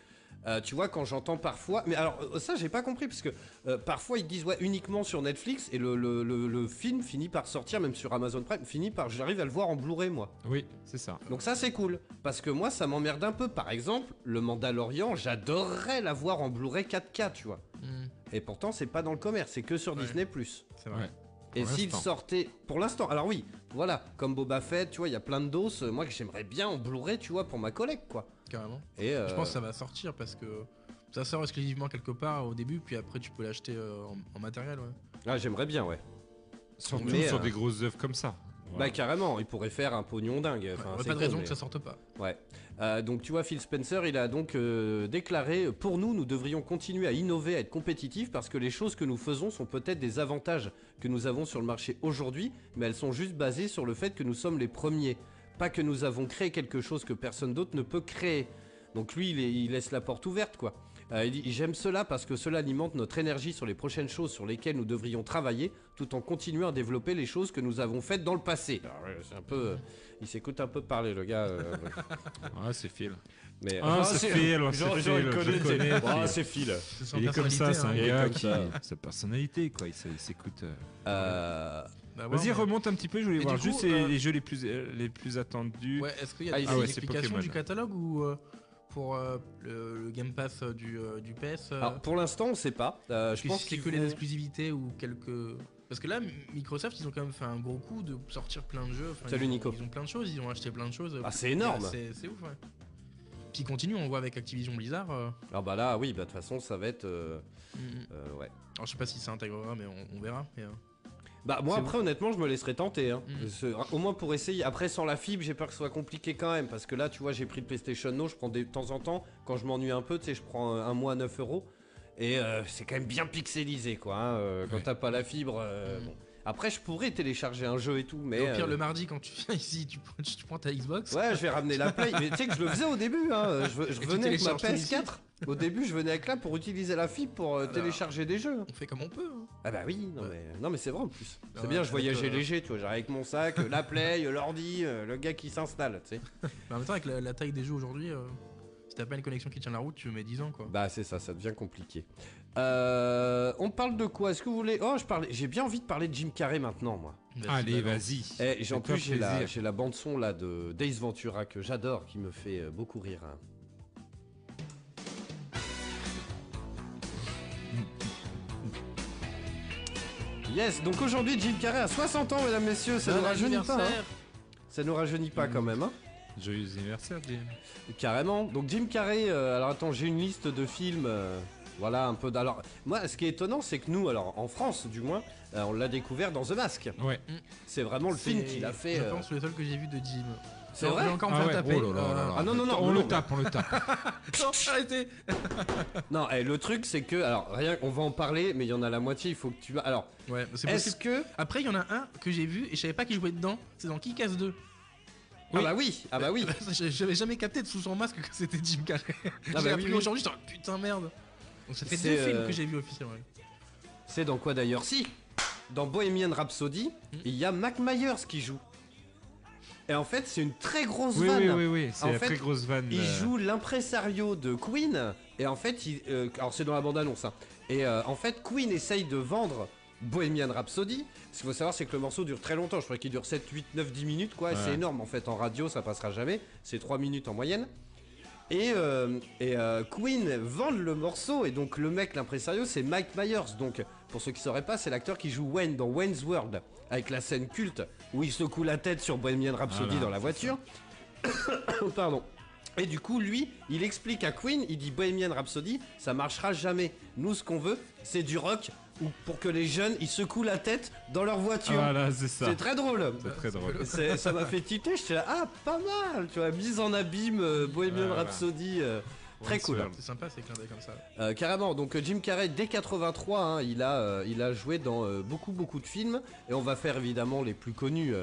Euh, tu vois, quand j'entends parfois. Mais alors, euh, ça, j'ai pas compris, parce que euh, parfois ils disent ouais, uniquement sur Netflix, et le, le- le- le film finit par sortir, même sur Amazon Prime, finit par. J'arrive à le voir en Blu-ray, moi. Oui, c'est ça. Donc ça, c'est cool. Parce que moi, ça m'emmerde un peu. Par exemple, le Mandalorian, j'adorerais l'avoir en Blu-ray 4K, tu vois. Hmm, Et pourtant, c'est pas dans le commerce, c'est que sur Ouais. Disney. c'est vrai. Ouais. Et s'il sortait pour l'instant, alors oui, voilà, comme Boba Fett, tu vois, il y a plein de doses. euh, Moi, que j'aimerais bien en Blu-ray, tu vois, pour ma collègue, quoi. Carrément. Et euh, Je pense que ça va sortir parce que ça sort exclusivement quelque part au début, puis après tu peux l'acheter euh, en, en matériel. Ouais. ah, j'aimerais bien, ouais. Surtout Mais, sur euh, des grosses œuvres comme ça. Voilà. Bah carrément, il pourrait faire un pognon dingue. Enfin, Ouais, pas de raison mais- que ça sorte pas. Ouais. Euh, donc tu vois, Phil Spencer, il a donc euh, déclaré pour nous, nous devrions continuer à innover, à être compétitifs parce que les choses que nous faisons sont peut-être des avantages que nous avons sur le marché aujourd'hui, mais elles sont juste basées sur le fait que nous sommes les premiers, pas que nous avons créé quelque chose que personne d'autre ne peut créer. Donc lui, il laisse la porte ouverte, quoi. Euh, il dit j'aime cela parce que cela alimente notre énergie sur les prochaines choses sur lesquelles nous devrions travailler, tout en continuant à développer les choses que nous avons faites dans le passé. Alors, ouais, c'est un peu, euh, il s'écoute un peu parler, le gars. euh, Ouais, c'est Phil. mais Ah, c'est Phil, c'est genre, il c'est- Phil. Ah, c'est Phil. C'est son Il est comme ça, c'est un hein. gars est qui. Sa personnalité, quoi. Il s'écoute. euh. Euh, hein. Bah ouais, Vas-y, mais- remonte un petit peu, je voulais Et voir juste les, euh, les jeux les plus, les plus attendus. Ouais, est-ce qu'il y a Ah, des ah explications du catalogue ou euh, pour euh, le, le Game Pass euh, du, euh, du PS Alors pour l'instant, on sait pas. Je que pense c'est que les exclusivités ou quelques. Parce que là, Microsoft, ils ont quand même fait un gros coup de sortir plein de jeux. Enfin, Salut, ils, Nico. Ils ont plein de choses, ils ont acheté plein de choses. Ah, c'est énorme. C'est ouf, ouais. Puis continue, on voit avec Activision Blizzard. euh, Ah bah là, oui, bah de toute façon, ça va être. euh, mm, ouais. Alors je sais pas si ça intégrera, mais on, on verra. mais, Bah moi après honnêtement je me laisserai tenter hein. Ce- au moins pour essayer après sans la fibre j'ai peur que ce soit compliqué quand même parce que là tu vois j'ai pris le PlayStation Now je prends des- de temps en temps quand je m'ennuie un peu tu sais je prends un mois à 9 euros et euh, c'est quand même bien pixelisé quoi hein, euh, quand Ouais. t'as pas la fibre euh, bon. Après je pourrais télécharger un jeu et tout mais et au pire, euh, le mardi, quand tu viens ici, tu, prends- tu prends ta Xbox. ouais je vais ramener la Play mais tu sais que je le faisais au début hein. je, venais avec ma télécharges tout PS4 au début je venais avec là pour utiliser la fibre pour euh, télécharger des jeux On fait comme on peut. hein. Ah bah oui, non Ouais. mais, non mais c'est vrai en plus. C'est Ouais, bien, je voyageais euh, léger, tu vois, j'arrive avec mon sac, la play, l'ordi, le gars qui s'installe, tu sais. Mais en même temps, avec la, la taille des jeux aujourd'hui, si t'as pas une connexion qui tient la route, tu mets 10 ans quoi. Bah c'est ça, ça devient compliqué. Euh, on parle de quoi? Est-ce que vous voulez? Oh, je parlais, j'ai bien envie de parler de Jim Carrey maintenant, moi. Vas-y, Allez, vas-y. Eh, j'ai- en plus j'ai la, la bande son là de Days Ventura que j'adore, qui me fait euh, beaucoup rire. hein. Yes, donc aujourd'hui Jim Carrey a 60 ans, mesdames, messieurs, ça ne rajeunit pas. hein. Ça ne rajeunit pas quand même. Hein. Joyeux anniversaire, Jim. Carrément. Donc Jim Carrey, euh, alors attends, j'ai une liste de films. euh, voilà, un peu. d'- Alors, moi, ce qui est étonnant, c'est que nous, alors en France du moins, euh, on l'a découvert dans The Mask. Ouais. C'est vraiment le film qu'il a fait. Je euh, pense le seul que j'ai vu de Jim. C'est vrai encore me Ah faire ouais, taper. oh là là là euh, là. Ah non, non, non, on non, le non. tape, on le tape. Non, arrêtez Non, eh, le truc, c'est que. Alors, rien, on va en parler, mais il y en a la moitié, il faut que tu. Alors, Ouais, c'est est-ce que. Après, il y en a un que j'ai vu et je savais pas qu'il jouait dedans. C'est dans Kick-Ass 2. Ah bah oui, ah bah oui. J'avais jamais capté sous son masque que c'était Jim Carrey. Ah j'ai bah appris oui, oui. aujourd'hui, j'étais putain merde. Donc ça fait C'est, deux films euh, que j'ai vu officiellement. C'est dans quoi d'ailleurs Si Dans Bohemian Rhapsody, Hmm. il y a Mac Myers qui joue. Et en fait, c'est une très grosse Oui, vanne. oui, oui, oui. C'est fait, très grosse vanne. Il euh, joue l'impresario de Queen et en fait, il, euh, alors c'est dans la bande-annonce. hein. Et euh, en fait, Queen essaye de vendre Bohemian Rhapsody. Ce qu'il faut savoir, c'est que le morceau dure très longtemps. Je crois qu'il dure 7, 8, 9, 10 minutes, quoi. Et. C'est énorme en fait. En radio, ça passera jamais. C'est 3 minutes en moyenne. Et, euh, et euh, Queen vendent le morceau et donc le mec, l'impresario, c'est Mike Myers. Donc pour ceux qui sauraient pas, c'est l'acteur qui joue Wayne dans Wayne's World avec la scène culte où il secoue la tête sur Bohemian Rhapsody dans la voiture. Pardon. Et du coup, lui, il explique à Queen, il dit Bohemian Rhapsody, ça marchera jamais. Nous, ce qu'on veut, c'est du rock où pour que les jeunes, ils secouent la tête dans leur voiture. Voilà, c'est ça. c'est très drôle. C'est très drôle. Ça m'a fait tilter, j'étais là, ah, pas mal, tu vois, mise en abîme, euh, Bohemian voilà. Rhapsody, euh, très cool. C'est sympa ces clins d'œil comme ça. Euh, carrément, donc euh, Jim Carrey, dès 83, hein, il, a, il a joué dans beaucoup, beaucoup de films, et on va faire évidemment les plus connus.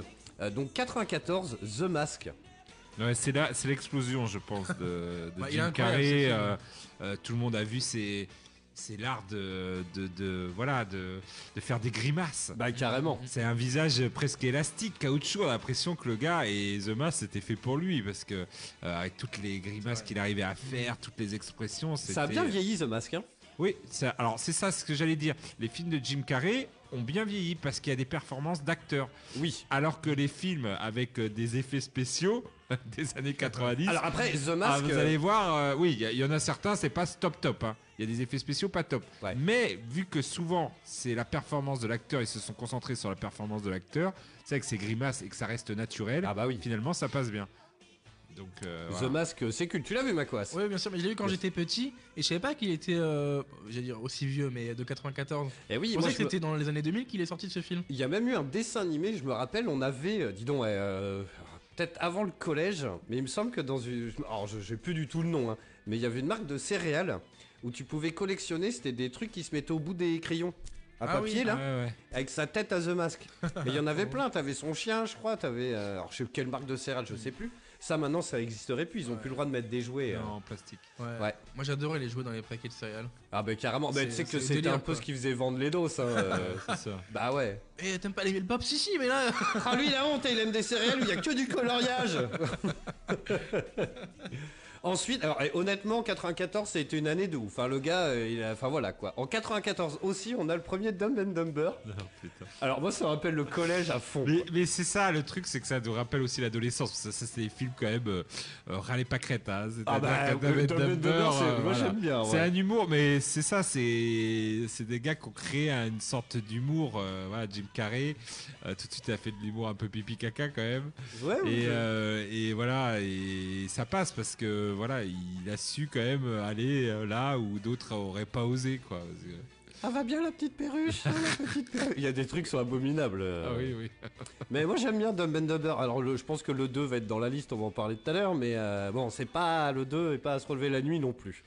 donc 94, The Mask. Ouais, c'est là, c'est l'explosion, je pense, de, Bah, Jim Carrey. euh, euh, tout le monde a vu, c'est, c'est l'art de, de, de- voilà, de, de faire des grimaces. Bah carrément. C'est un visage presque élastique, caoutchouc. On a l'impression que le gars et The Mask c'était fait pour lui parce que euh, avec toutes les grimaces qu'il arrivait à faire, toutes les expressions. Ça a bien vieilli The Mask, hein Oui, ça- alors c'est ça ce que j'allais dire. Les films de Jim Carrey ont bien vieilli parce qu'il y a des performances d'acteurs. Oui. Alors que les films avec euh, des effets spéciaux des années 90. Alors après, The ah, Mask. vous allez voir, euh, oui, il y, en a certains, c'est pas top top. hein. Il y a des effets spéciaux pas top. Ouais. Mais vu que souvent c'est la performance de l'acteur, ils se sont concentrés sur la performance de l'acteur, c'est avec ses grimaces et que ça reste naturel, Ah bah oui. finalement ça passe bien. Donc euh, The voilà. Mask, c'est cool. Tu l'as vu, Macoas Ouais, bien sûr, mais je l'ai vu quand Yes. j'étais petit et je savais pas qu'il était, euh, j'allais dire aussi vieux, mais de 94. Eh oui, Je moi, pensais que je me- c'était dans les années 2000 qu'il est sorti de ce film. Il y a même eu un dessin animé, je me rappelle, on avait, euh, dis donc, euh, peut-être avant le collège, mais il me semble que dans une. Alors, je j'ai plus du tout le nom, hein, mais il y avait une marque de céréales où tu pouvais collectionner, c'était des trucs qui se mettaient au bout des crayons. À Ah papier oui. là, Ouais, ouais. avec sa tête à The Mask. Mais il y en avait plein, t'avais son chien, je crois, t'avais. euh, alors, je sais quelle marque de céréales, je sais plus. Ça maintenant, ça existerait plus, ils ont plus le droit de mettre des jouets. euh. Non, en plastique. Ouais. Ouais. Moi j'adorais les jouer dans les paquets de céréales. Ah, bah carrément, bah, C'est- tu sais que c'était un peu ce qui faisait vendre les doses. hein, euh. C'est ça. bah ouais. Et t'aimes pas les mille pop Si, si, mais là. Ah lui la honte, il aime des céréales où il y a que du coloriage. Ensuite, alors honnêtement, 94 c'était une année de ouf. Enfin le gars, euh, il a- enfin voilà quoi. En 94 aussi, on a le premier Dumb and Dumber. putain. Alors moi ça me rappelle le collège à fond. Mais, mais c'est ça, le truc, c'est que ça nous rappelle aussi l'adolescence. Ça, ça, c'est des films quand même euh, euh, râlez pas crête. Hein. Ah bah, Dumb Dumber, Dumber, c'est- euh, moi voilà. j'aime bien. C'est un humour, mais c'est ça, c'est c'est des gars qui ont créé une sorte d'humour. euh, voilà, Jim Carrey, tout de suite, a fait de l'humour un peu pipi caca quand même. Ouais, ouais, Et, ouais. et voilà, et ça passe parce que euh, voilà, il a su quand même aller euh, là où d'autres auraient pas osé, quoi. Ah va bien la petite perruche, la petite perruche. Il y a des trucs qui sont abominables. euh. Ah oui, oui. Mais moi j'aime bien Dumb and Dumber. Alors le- je pense que le 2 va être dans la liste, on va en parler tout à l'heure, mais euh, bon, c'est pas le 2 et pas à se relever la nuit non plus.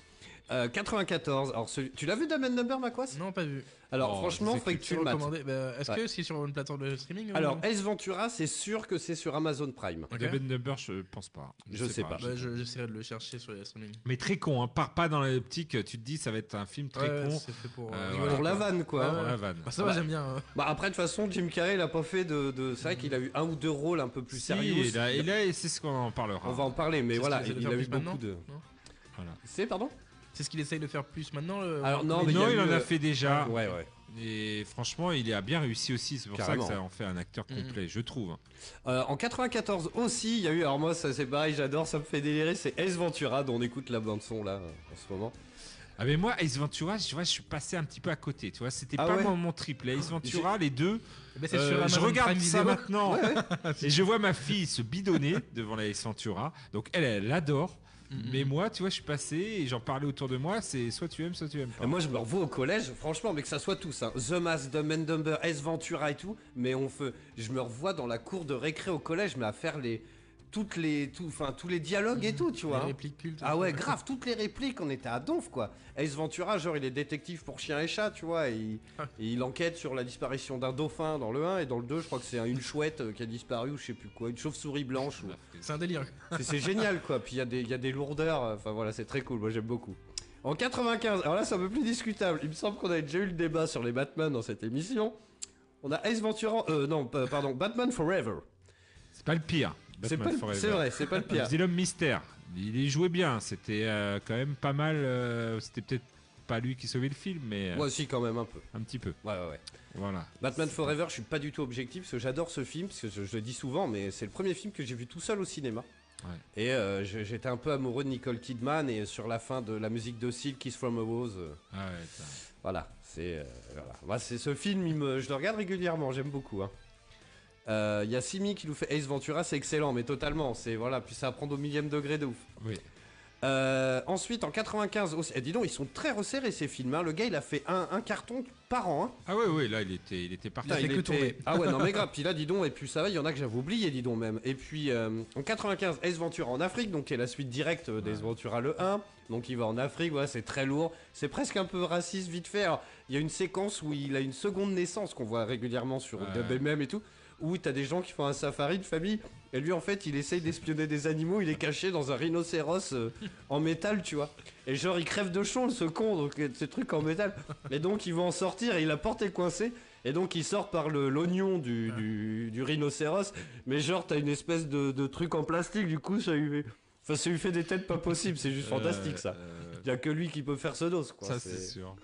Euh, 94. Alors celui- tu l'as vu Dumb and Dumber, Macquas Non, pas vu. Alors Oh, franchement, c'est faudrait que tu le mates. Bah, Est-ce Ouais. que c'est sur une plateforme de streaming Alors Ace Ventura, c'est sûr que c'est sur Amazon Prime. Ok. Dumb and Dumber, je pense pas. Je sais pas. Bah, je- j'essaierai de le chercher sur les streaming. Mais très con, hein. pars pas dans l'optique, tu te dis ça va être un film très Ouais, con c'est fait pour. Euh, euh, voilà. rigoler, Pour la quoi. vanne quoi. pour la vanne. Bah, ça va, Ouais. j'aime bien. hein. Bah après de toute façon, Jim Carrey il a pas fait de. de- C'est vrai qu'il a eu un ou deux rôles un peu plus Si, sérieux. et là, et là, c'est ce qu'on en parlera. On va en parler, mais voilà, il a eu beaucoup de. non? Voilà. C'est pardon? C'est ce qu'il essaye de faire plus maintenant. le- Alors, non, le- mais il non, en euh, a fait déjà. Ouais ouais. Et franchement, il a bien réussi aussi. C'est pour Carrément. ça que ça en fait un acteur Mhm. complet, je trouve. Euh, en 94 aussi, il y a eu, alors moi ça c'est pareil, j'adore, ça me fait délirer, c'est Ace Ventura dont on écoute la bande son là euh, en ce moment. Ah mais moi, Ace Ventura, tu vois, je suis passé un petit peu à côté. Tu vois, c'était Ah pas ouais mon, mon triple. Ace Ventura, les deux. Euh, sur je regarde Prime ça maintenant et je vois ma fille se bidonner devant la Ace Ventura. Donc elle, elle adore. Mhm. Mais moi, tu vois, je suis passé et j'en parlais autour de moi. C'est soit tu aimes, soit tu aimes pas. Et moi je me revois au collège, franchement, mais que ça soit tous, hein, The Mask, Dumb and Dumber, Ace Ventura et tout, mais on fait, je me revois dans la cour de récré au collège, mais à faire les, toutes les, tout, enfin tous les dialogues et tout, tu vois. Les répliques cultes. Ah ouais, grave, toutes les répliques, on était à donf quoi. Ace Ventura, genre il est détective pour chien et chat, tu vois, et il, et il enquête sur la disparition d'un dauphin dans le 1 et dans le 2, je crois que c'est un- une chouette euh, qui a disparu ou je sais plus quoi, une chauve-souris blanche. ou- C'est un délire. C'est- génial quoi, puis il y, a des- y a des lourdeurs, euh, enfin voilà, c'est très cool, moi j'aime beaucoup. En 95, alors là c'est un peu plus discutable, il me semble qu'on avait déjà eu le débat sur les Batman dans cette émission. On a Ace Ventura, euh non, pa- pardon, Batman Forever. C'est pas le pire. C'est vrai, c'est pas le pire. C'est l'homme mystère. Il y jouait bien. C'était euh, quand même pas mal. euh, C'était peut-être pas lui qui sauvait le film, mais euh, Moi aussi quand même un peu. un petit peu. Ouais ouais ouais. Voilà. Batman Forever, je suis pas du tout objectif parce que j'adore ce film, parce que je, je le dis souvent, mais c'est le premier film que j'ai vu tout seul au cinéma. Ouais. Et euh, j'étais un peu amoureux de Nicole Kidman et sur la fin de la musique de Seal, Kiss from a Rose, Ah ouais, voilà, c'est euh, voilà. C'est ce film, il me, je le regarde régulièrement, j'aime beaucoup. hein. Euh, Il y a Simi qui nous fait Ace Ventura, c'est excellent, mais totalement, c'est voilà, puis ça apprend au millième degré de ouf. Oui. Euh, ensuite, en 95 aussi, eh, dis donc, ils sont très resserrés ces films. hein. Le gars, il a fait un, un carton par an. hein. Ah ouais, ouais, là il était, il était parti. Putain, fait que était-. Ah ouais, non mais grave. Puis là, dis donc, et puis ça va, il y en a que j'avais oublié, dis donc même. Et puis euh, en 95, Ace Ventura en Afrique, donc qui est la suite directe euh, d'Ace Ventura le 1. Donc il va en Afrique, voilà, c'est très lourd. C'est presque un peu raciste vite fait. Alors, il y a une séquence où il a une seconde naissance qu'on voit régulièrement sur Ouais. WMM et tout. Où t'as des gens qui font un safari de famille et lui en fait il essaye d'espionner des animaux, il est caché dans un rhinocéros euh, en métal tu vois. Et genre il crève de chaud ce con donc euh, ce truc en métal. Et donc il va en sortir et il a porté coincé et donc il sort par le l'oignon du, du, du rhinocéros. Mais genre t'as une espèce de, de truc en plastique du coup ça lui fait... Enfin ça lui fait des têtes pas possibles, c'est juste fantastique ça. Euh, Il y a que lui qui peut faire ce dos quoi. ça c'est- c'est sûr.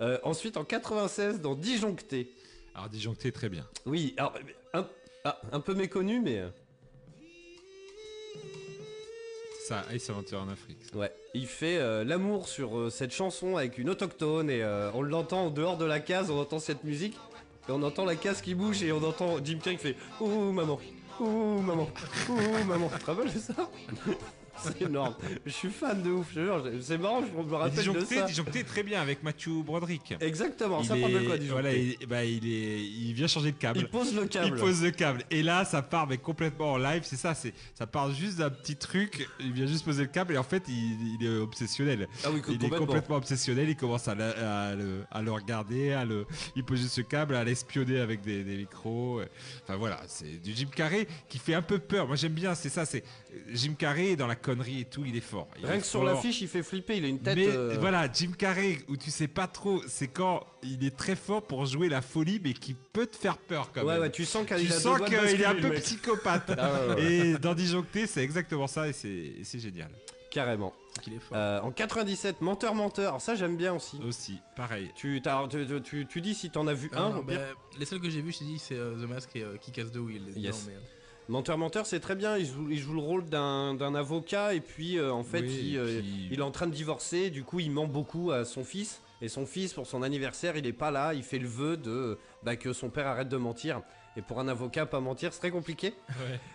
Euh, ensuite en 96 dans Disjoncté. Alors disjoncté très bien. Oui, alors un, ah, un peu méconnu mais... euh, Ça, Ace Aventure en Afrique. ça. Ouais, il fait euh, l'amour sur euh, cette chanson avec une autochtone et euh, on l'entend en dehors de la case, on entend cette musique et on entend la case qui bouge et on entend Jim Carrey qui fait Ouh maman, ouh maman, ouh maman. Rappelles de ça? C'est énorme. Je suis fan de ouf, je te jure, c'est marrant, je me rappelle de ça. disjoncté très bien avec Matthew Broderick. Exactement, Il ça parle de quoi Disjoncté voilà, il, bah, il est, il vient changer de câble. Il pose le câble. Il pose le câble. Et là, ça part mais complètement en live. C'est ça, c'est ça part juste d'un petit truc. Il vient juste poser le câble et en fait, il, il est obsessionnel. Ah oui, Il est complètement. obsessionnel. Il commence à, le- à le, à le regarder, à le, il pose juste ce câble, à l'espionner avec des, des micros. Enfin voilà, c'est du Jim Carrey qui fait un peu peur. Moi, j'aime bien. C'est ça, c'est Jim Carrey dans la connerie et tout. Il est fort. Il Rien est que sur l'affiche, il fait flipper, il a une tête. Mais euh, voilà, Jim Carrey, où tu sais pas trop, c'est quand il est très fort pour jouer la folie, mais qui peut te faire peur quand Ouais, même. ouais, tu sens qu'il est un peu psychopathe. Ah ouais, ouais. Et dans Disjoncté, c'est exactement ça et c'est génial. Carrément. Est fort. Euh, en 97, Menteur Menteur, Alors ça j'aime bien aussi. Aussi, pareil. Tu, t'as- tu, tu- tu- tu dis si t'en as vu Ah, un non, bah, les seuls que j'ai vus, je t'ai dit, c'est euh, The Mask et euh, Kick-Ass 2 où il est Yes. dedans, mais, euh, Menteur Menteur, c'est très bien. Il joue, il joue le rôle d'un avocat et puis euh, en fait Oui, il, et euh, puis- il est en train de divorcer. Du coup, il ment beaucoup à son fils et son fils pour son anniversaire, il est pas là. Il fait le vœu de bah, que son père arrête de mentir. Et pour un avocat, pas mentir, c'est très compliqué.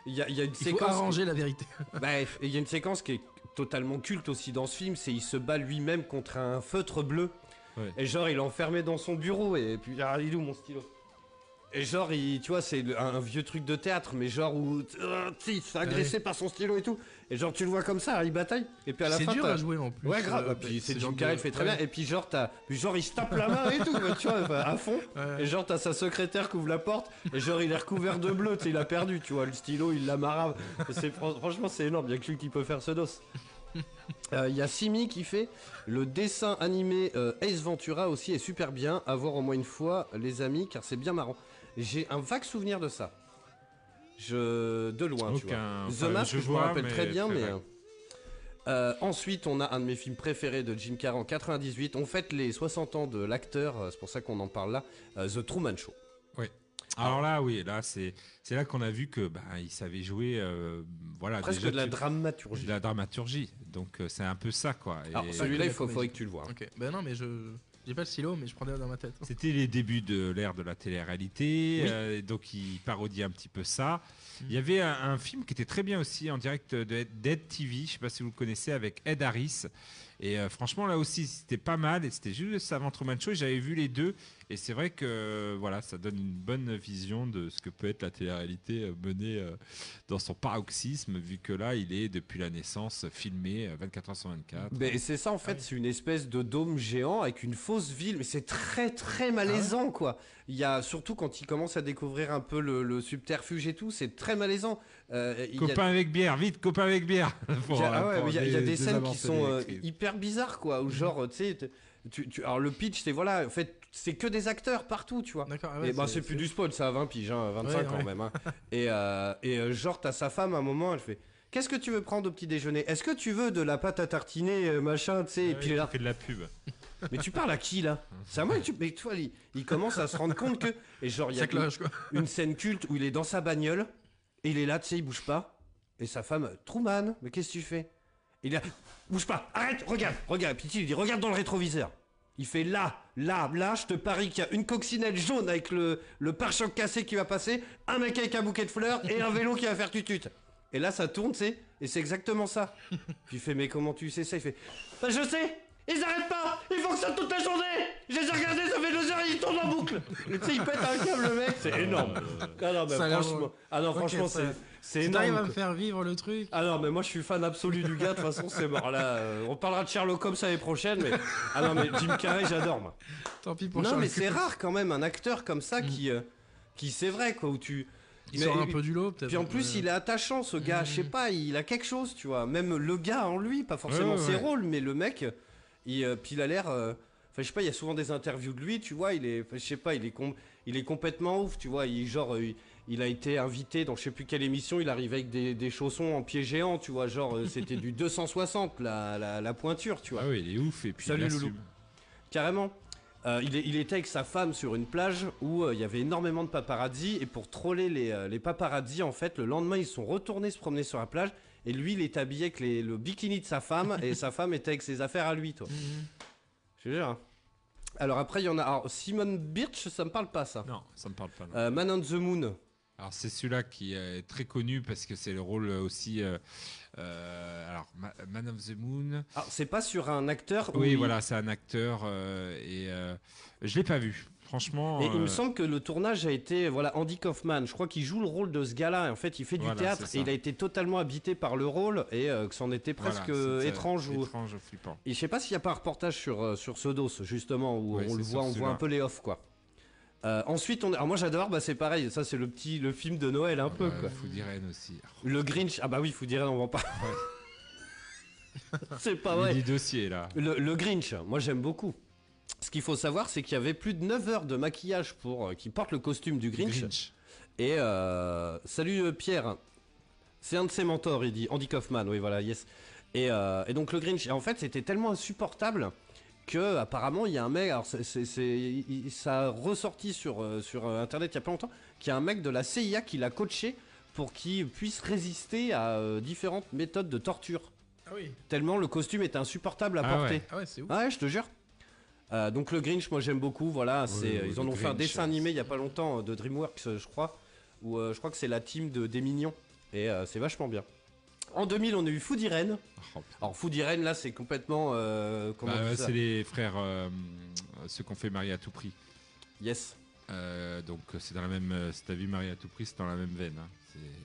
Il y a, il y a une il faut séquence. arranger la vérité. Et il y a une séquence qui est totalement culte aussi dans ce film, c'est il se bat lui-même contre un feutre bleu. Ouais. Et genre, il est enfermé dans son bureau et puis ah, il est où mon stylo? Et genre, il, tu vois, c'est le- un, un vieux truc de théâtre, mais genre où euh, tu sais, il se fait agresser par son stylo et tout. Et genre, tu le vois comme ça, il bataille. Et puis à la C'est fin, dur t'as- à jouer en plus. Ouais, grave. euh, Et puis c'est ce Jim genre Carrey de- le fait très ouais. bien. Et puis genre, t'as, puis genre, il se tape la main et tout, tu vois, enfin, à fond. Ouais. Et genre, t'as sa secrétaire qui ouvre la porte. Et genre, il est recouvert de bleu, tu sais, il a perdu, tu vois, le stylo, il l'a marave. Et c'est, fran- franchement, c'est énorme. Il y a que lui qui peut faire ce dos. Euh, Il y a Simi qui fait le dessin animé euh, Ace Ventura aussi est super bien à voir au moins une fois les amis car c'est bien marrant. J'ai un vague souvenir de ça. Je de loin tu vois. The Mask, je je, me rappelle mais très bien très mais vague. euh, euh, ensuite, on a un de mes films préférés de Jim Carrey en 98. On fête les 60 ans de l'acteur, euh, c'est pour ça qu'on en parle là. The Truman Show. Alors là, oui, là, c'est c'est là qu'on a vu que bah, il savait jouer, euh, voilà, Presque déjà, de la tu- dramaturgie. de la dramaturgie. Donc euh, c'est un peu ça, quoi. Et Alors celui-là, il faut, faudrait que tu le vois. hein. Ok, ben non, mais je. J'ai pas le stylo, mais je prenais dans ma tête. C'était les débuts de l'ère de la télé-réalité, Oui. euh, donc il parodiait un petit peu ça. Il y avait un, un film qui était très bien aussi en direct de Dead TV, je sais pas si vous le connaissez, avec Ed Harris. Et euh, franchement, là aussi, c'était pas mal. Et c'était juste avant Truman Show. et J'avais vu les deux. Et c'est vrai que voilà, ça donne une bonne vision de ce que peut être la télé-réalité euh, menée euh, dans son paroxysme, vu que là, il est depuis la naissance filmé euh, 24 heures sur 24. Mais c'est ça en fait, Ah oui. c'est une espèce de dôme géant avec une fausse ville, mais c'est très très malaisant quoi. Il y a surtout quand il commence à découvrir un peu le, le subterfuge et tout, c'est très malaisant. Euh, il y a- Copain avec bière, vite, copain avec bière. il y a, ah ouais, il y a- il y a des scènes qui sont euh, hyper bizarres quoi, où genre tu sais, t- tu, tu- alors le pitch c'est voilà, en fait c'est que des acteurs partout tu vois. D'accord, ah Et ouais, bah, c'est plus du spoil, ça a 20 piges, hein, 25 Ouais, quand ouais. même. hein. Et, euh, et euh, genre, t'as sa femme à un moment, elle fait Qu'est-ce que tu veux prendre au petit déjeuner? Est-ce que tu veux de la pâte à tartiner, euh, machin, tu sais Et Ah puis là, fait de la pub. mais tu parles à qui là? C'est à moi que tu. Mais toi, il, il commence à se rendre compte que. Et genre, il y a quoi. une, scène culte où il est dans sa bagnole, et il est là, tu sais, il bouge pas. Et sa femme, Truman, mais qu'est-ce que tu fais? Il est là, bouge pas, arrête, regarde, regarde. Puis il lui dit, regarde dans le rétroviseur. Il fait là, là, là, je te parie qu'il y a une coccinelle jaune avec le, le pare-choc cassé qui va passer, un mec avec un bouquet de fleurs et un vélo qui va faire tutut. Et là, ça tourne, tu sais, et c'est exactement ça. Puis il fait, mais comment tu sais ça? Il fait, bah je sais, ils arrêtent pas, ils fonctionnent toute la journée Je les ai regardés, ça fait deux heures, ils tournent en boucle Tu sais, il pète un câble, le mec, c'est énorme. Ah non, mais Ça a l'air franchement, drôle. ah non, franchement, ça- c'est, c'est Si énorme. t'arrives à quoi. me faire vivre le truc. Ah non, mais moi je suis fan absolu du gars, de toute façon c'est mort. Là, euh, on parlera de Sherlock Holmes l'année prochaine, mais. Ah non, mais Jim Carrey, j'adore moi. Tant pis pour Non, Charles mais c'est rare quand même un acteur comme ça qui. euh, qui c'est vrai quoi, où tu. Il Mais- sort un et- peu du lot, peut-être. Puis en plus, il est attachant ce gars, je sais pas, il a quelque chose, tu vois. Même le gars en lui, pas forcément Ouais, ouais, ses ouais. rôles, mais le mec, il, euh, puis il a l'air. euh, Enfin, je sais pas, il y a souvent des interviews de lui, tu vois, il est. Je sais pas, il est, com- il est complètement ouf, tu vois. Il, genre, euh, il, il a été invité dans je sais plus quelle émission, il arrivait avec des, des chaussons en pied géant, tu vois, genre, c'était du 260, la, la, la pointure, tu vois. Ah oui, il est ouf. Et puis Salut, il Loulou. Carrément. Euh, il, est- il était avec sa femme sur une plage où euh, il y avait énormément de paparazzi et pour troller les, euh, les paparazzi en fait le lendemain ils sont retournés se promener sur la plage et lui il est habillé avec les- le bikini de sa femme et sa femme était avec ses affaires à lui toi. Mhm. Je te jure. hein. Alors après il y en a alors, Simon Birch ça me parle pas ça. Non, ça me parle pas. non. Euh, Man on the Moon. Alors c'est celui-là qui est très connu parce que c'est le rôle aussi. euh, euh, alors Ma- Man of the Moon. Alors c'est pas sur un acteur. où Oui, il- voilà, c'est un acteur euh, et euh, je l'ai pas vu. Franchement. Et il me euh, semble que le tournage a été voilà Andy Kaufman. Je crois qu'il joue le rôle de ce gars-là. En fait, il fait du théâtre et il a été totalement habité par le rôle et euh, que c'en était presque euh, étrange. Ou... étrange, flippant. Et je sais pas s'il n'y a pas un reportage sur sur ce dos justement où on le voit, on voit un peu les off quoi. Euh, ensuite, on... alors moi j'adore, bah c'est pareil. Ça c'est le petit le film de Noël un peu Euh, quoi. Food aussi. Le Grinch. Ah bah oui, dire on va pas. c'est pas Il vrai. des dossiers là. Le, le Grinch, moi j'aime beaucoup. Ce qu'il faut savoir, c'est qu'il y avait plus de 9 heures de maquillage pour euh, qui porte le costume du Grinch. Grinch. Et euh, salut euh, Pierre, c'est un de ses mentors, il dit Andy Kaufman, oui voilà, yes. Et, euh, et donc le Grinch, et en fait c'était tellement insupportable que apparemment il y a un mec, alors c'est, c'est- c'est- il- il- ça a ressorti sur, euh, sur internet il y a pas longtemps, qu'il y a un mec de la CIA qui l'a coaché pour qu'il puisse résister à euh, différentes méthodes de torture. Ah oui. Tellement le costume est insupportable à Ah porter. ouais. Ah ouais, c'est ouf. Ah ouais, je te jure. Euh, donc le Grinch, moi j'aime beaucoup. Voilà, c'est oui, ils en ont fait un dessin euh, animé il y a pas longtemps euh, de DreamWorks, euh, je crois, où euh, je crois que c'est la team de des Mignons et euh, c'est vachement bien. en 2000, on a eu Food Irene. Oh, Alors Food Irene, là, c'est complètement... euh, Bah, c'est les frères, euh, ceux qu'on fait marier à tout prix. Yes. Euh, donc euh, c'est dans la même. euh, Si t'as vu marier à tout prix, c'est dans la même veine. hein.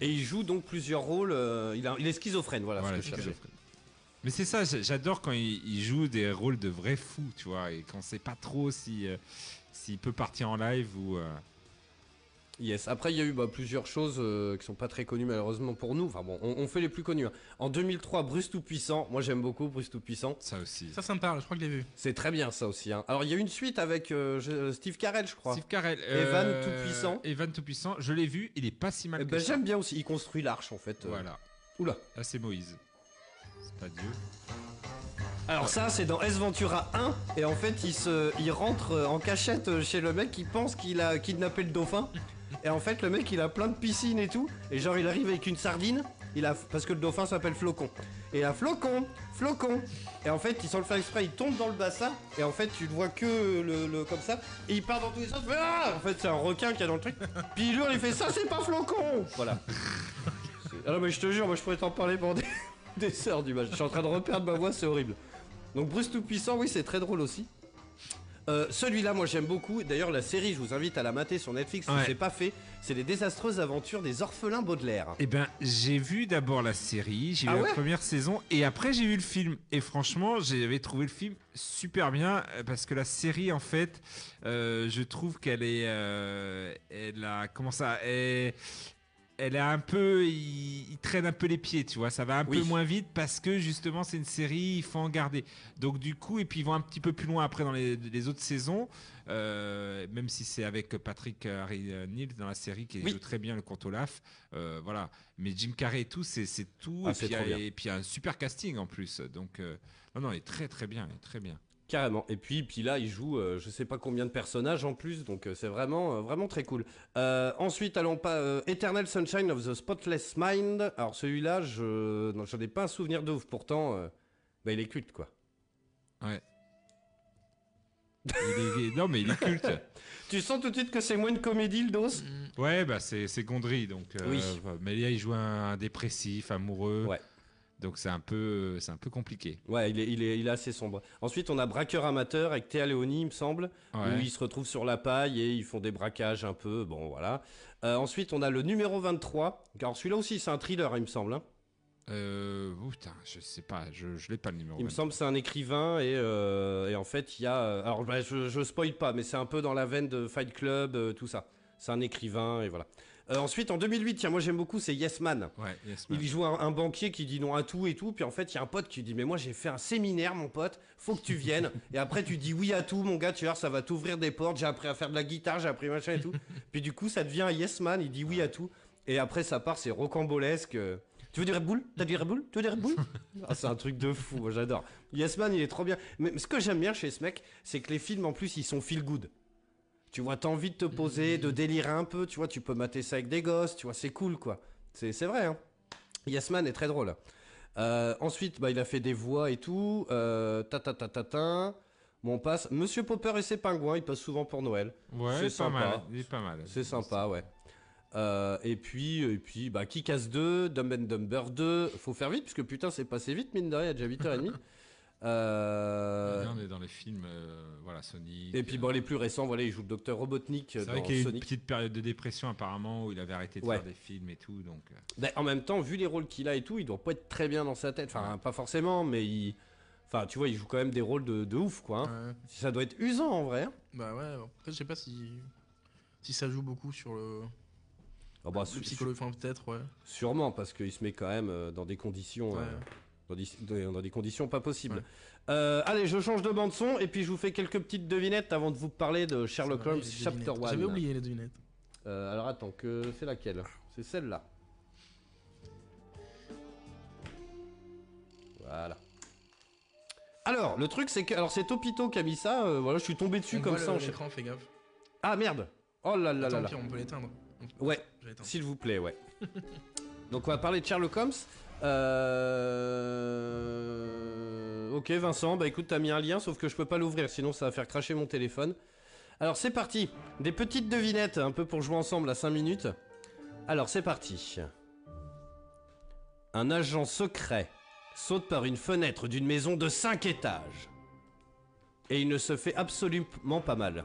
Et il joue donc plusieurs rôles. euh, il, a- il est schizophrène, voilà, Voilà, ce que schizophrène. Mais c'est ça, j'a- j'adore quand il, il joue des rôles de vrais fous, tu vois, et quand on sait pas trop si euh, s'il peut partir en live ou. euh, Yes. Après, il y a eu bah, plusieurs choses euh, qui sont pas très connues malheureusement pour nous. Enfin bon, on, on fait les plus connus. hein. En 2003, Bruce Tout-Puissant. Moi, j'aime beaucoup Bruce Tout-Puissant. ça aussi. Ça, ça me parle, je crois que je l'ai vu. C'est très bien ça aussi. hein. Alors, il y a eu une suite avec euh, je- Steve Carell, je crois. Steve Carell. Evan euh, Tout-Puissant. Evan Tout-Puissant, je l'ai vu, il est pas si mal que ça. j'aime bien aussi. Il construit l'arche en fait. euh. Voilà. Oula. Là, c'est Moïse. C'est pas Dieu. Alors ça, c'est dans S Ventura 1 et en fait, il se, il rentre euh, en cachette euh, chez le mec qui pense qu'il a kidnappé le dauphin. Et en fait, le mec, il a plein de piscines et tout. Et genre, il arrive avec une sardine. Il a, parce que le dauphin s'appelle Flocon. Et là, Flocon, Flocon. Et en fait, il sans le faire exprès, il tombe dans le bassin. Et en fait, tu ne vois que le, le- comme ça. Et il part dans tous les sens. il Ah en fait, c'est un requin qui a dans le truc. Puis lui, il fait ça, c'est pas Flocon. Voilà. Ah non, mais je te jure, moi, je pourrais t'en parler pendant des, des heures du match. Je suis en train de reperdre ma voix, c'est horrible. Donc Bruce Tout-Puissant, oui, c'est très drôle aussi. Euh, Celui-là, moi j'aime beaucoup. D'ailleurs, la série, je vous invite à la mater sur Netflix si Ouais. c'est pas fait. C'est les désastreuses aventures des orphelins Baudelaire. Eh ben, j'ai vu d'abord la série, j'ai Ah vu ouais la première saison, et après j'ai vu le film. Et franchement, j'avais trouvé le film super bien euh, parce que la série, en fait, euh, je trouve qu'elle est, euh, elle a, comment ça, elle, elle a un peu, il, il traîne un peu les pieds, tu vois. Ça va un Oui. peu moins vite parce que justement c'est une série, il faut en garder. Donc du coup, et puis ils vont un petit peu plus loin après dans les, les autres saisons. euh, même si c'est avec Patrick Harry euh, Neal dans la série qui Oui. joue très bien le compte Olaf, euh, voilà. Mais Jim Carrey et tout, c'est c'est tout. Ah, et, puis, trop il y a- bien. et puis il y a un super casting en plus. Donc euh, non, non, il est très très bien, il est très bien. Carrément. Et puis, puis là, il joue euh, je sais pas combien de personnages en plus. Donc euh, c'est vraiment, euh, vraiment très cool. Euh, ensuite, allons pas. Eternal Sunshine of the Spotless Mind. Alors celui-là, je j'en ai pas un souvenir de ouf. Pourtant, bah, il est culte quoi. Ouais. Il est- non, mais il est culte. Tu sens tout de suite que c'est moins une comédie, le dos? Ouais, bah c'est c'est Gondry, donc. Oui. Mais là, il joue un, un dépressif, amoureux. Ouais. Donc c'est un peu, c'est un peu compliqué. Ouais, il est, il, est, il est assez sombre. Ensuite, on a Braqueur amateur avec Théa Léoni, il me semble, où ils se retrouvent sur la paille et ils font des braquages un peu. Bon, voilà. Euh, ensuite, on a le numéro 23. Alors, celui-là aussi, c'est un thriller, il me semble. hein. Euh, oh, putain, je sais pas, je, je l'ai pas le numéro. Il me 23. semble que c'est un écrivain et, euh, et en fait, il y a. euh, Alors, bah, je, je spoil pas, mais c'est un peu dans la veine de Fight Club, euh, tout ça. C'est un écrivain et voilà. Euh, ensuite, en 2008, tiens, moi j'aime beaucoup, c'est Yes Man. Ouais, yes, man. Il joue un, un banquier qui dit non à tout et tout, puis en fait il y a un pote qui dit mais moi j'ai fait un séminaire mon pote, faut que tu viennes. et après tu dis oui à tout mon gars, tu vois ça va t'ouvrir des portes, j'ai appris à faire de la guitare, j'ai appris machin et tout. puis du coup ça devient un yes man, il dit oui à tout. Et après ça part, c'est rocambolesque. Tu veux du Red Bull? T'as du Red Bull? Tu veux du Red Bull? Ah, C'est un truc de fou, moi j'adore. Yes Man il est trop bien. Mais ce que j'aime bien chez ce mec, c'est que les films en plus ils sont feel good. Tu vois, t'as envie de te poser, de délirer un peu, tu vois, tu peux mater ça avec des gosses, tu vois, c'est cool quoi. C'est c'est vrai, hein. Yes Man est très drôle. Euh, ensuite, bah, il a fait des voix et tout. Euh, ta ta ta ta ta. Bon, on passe. Monsieur Popper et ses pingouins, il passe souvent pour Noël. Ouais, c'est pas sympa. mal. Il est pas mal. C'est sympa, ouais. Euh, et puis, et puis bah, Kick-Ass 2, Dumb and Dumber 2. Faut faire vite, puisque putain, c'est passé vite, mine de rien, il y a déjà 8h30. Euh, on est dans les films, euh, voilà, Sonic. et puis, bon, les plus récents, voilà, il joue le docteur Robotnik c'est dans vrai qu'il y a eu une petite période de dépression apparemment où il avait arrêté de Ouais. faire des films et tout, donc. euh, Ben, en même temps, vu les rôles qu'il a et tout, il doit pas être très bien dans sa tête. Enfin, pas forcément, mais il. Enfin, tu vois, il joue quand même des rôles de, de ouf, quoi. hein. Ouais. Ça doit être usant en vrai. hein. Bah ouais, après je sais pas si si ça joue beaucoup sur le, Ah bah, le psychologue, enfin peut-être, ouais. Sûrement, parce qu'il se met quand même euh, dans des conditions. Ouais. euh, dans, des, dans- dans des conditions pas possibles. Ouais. Euh, allez, je change de bande son et puis je vous fais quelques petites devinettes avant de vous parler de Sherlock Holmes Chapter devinettes. 1. J'avais oublié les devinettes. Euh, alors attends, que c'est laquelle? C'est celle-là. Voilà. Alors, le truc c'est que alors c'est Topito qui a mis ça. euh, voilà, je suis tombé dessus On comme voit ça. en l'écran, fais gaffe. Ah merde. Oh là là là là. on peut l'éteindre. Ouais. S'il vous plaît, ouais. Donc on va parler de Sherlock Holmes. Euh... Ok Vincent, bah écoute, t'as mis un lien, sauf que je peux pas l'ouvrir, sinon ça va faire cracher mon téléphone. Alors c'est parti, des petites devinettes, un peu pour jouer ensemble à 5 minutes. Alors c'est parti. Un agent secret saute par une fenêtre d'une maison de 5 étages. Et il ne se fait absolument pas mal.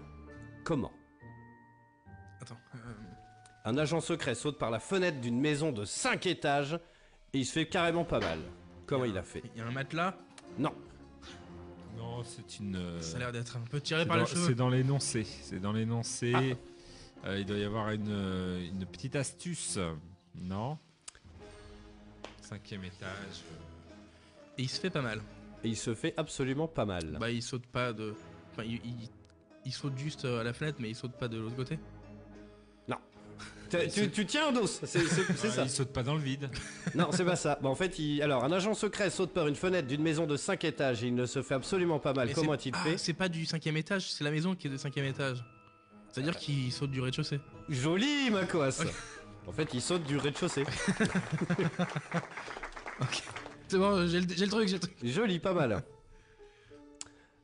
Comment? Attends. euh, Un agent secret saute par la fenêtre d'une maison de 5 étages et il se fait carrément pas mal. Comment il a fait Il y a un matelas. Non. Non, c'est une. euh, Ça a l'air d'être un peu tiré c'est par dans- les cheveux. C'est dans l'énoncé. C'est dans l'énoncé. Ah. Euh, il doit y avoir une, euh, une petite astuce. Non Cinquième étage. Et il se fait pas mal. Et il se fait absolument pas mal. Bah, il saute pas de. Enfin, il, il- il saute juste euh, à la fenêtre, mais il saute pas de l'autre côté. Tu, tiens un dos, c'est Ouais, ça. Il saute pas dans le vide. Non, c'est pas ça. Bah, en fait, il... alors un agent secret saute par une fenêtre d'une maison de 5 étages et il ne se fait absolument pas mal. Mais Comment Ah, fait? C'est pas du cinquième étage, c'est la maison qui est de cinquième étage. C'est-à-dire qu'il saute du rez-de-chaussée. Joli, Makoas. En fait, il saute du rez-de-chaussée. C'est bon, j'ai le, j'ai le truc, j'ai le truc. Joli, pas mal.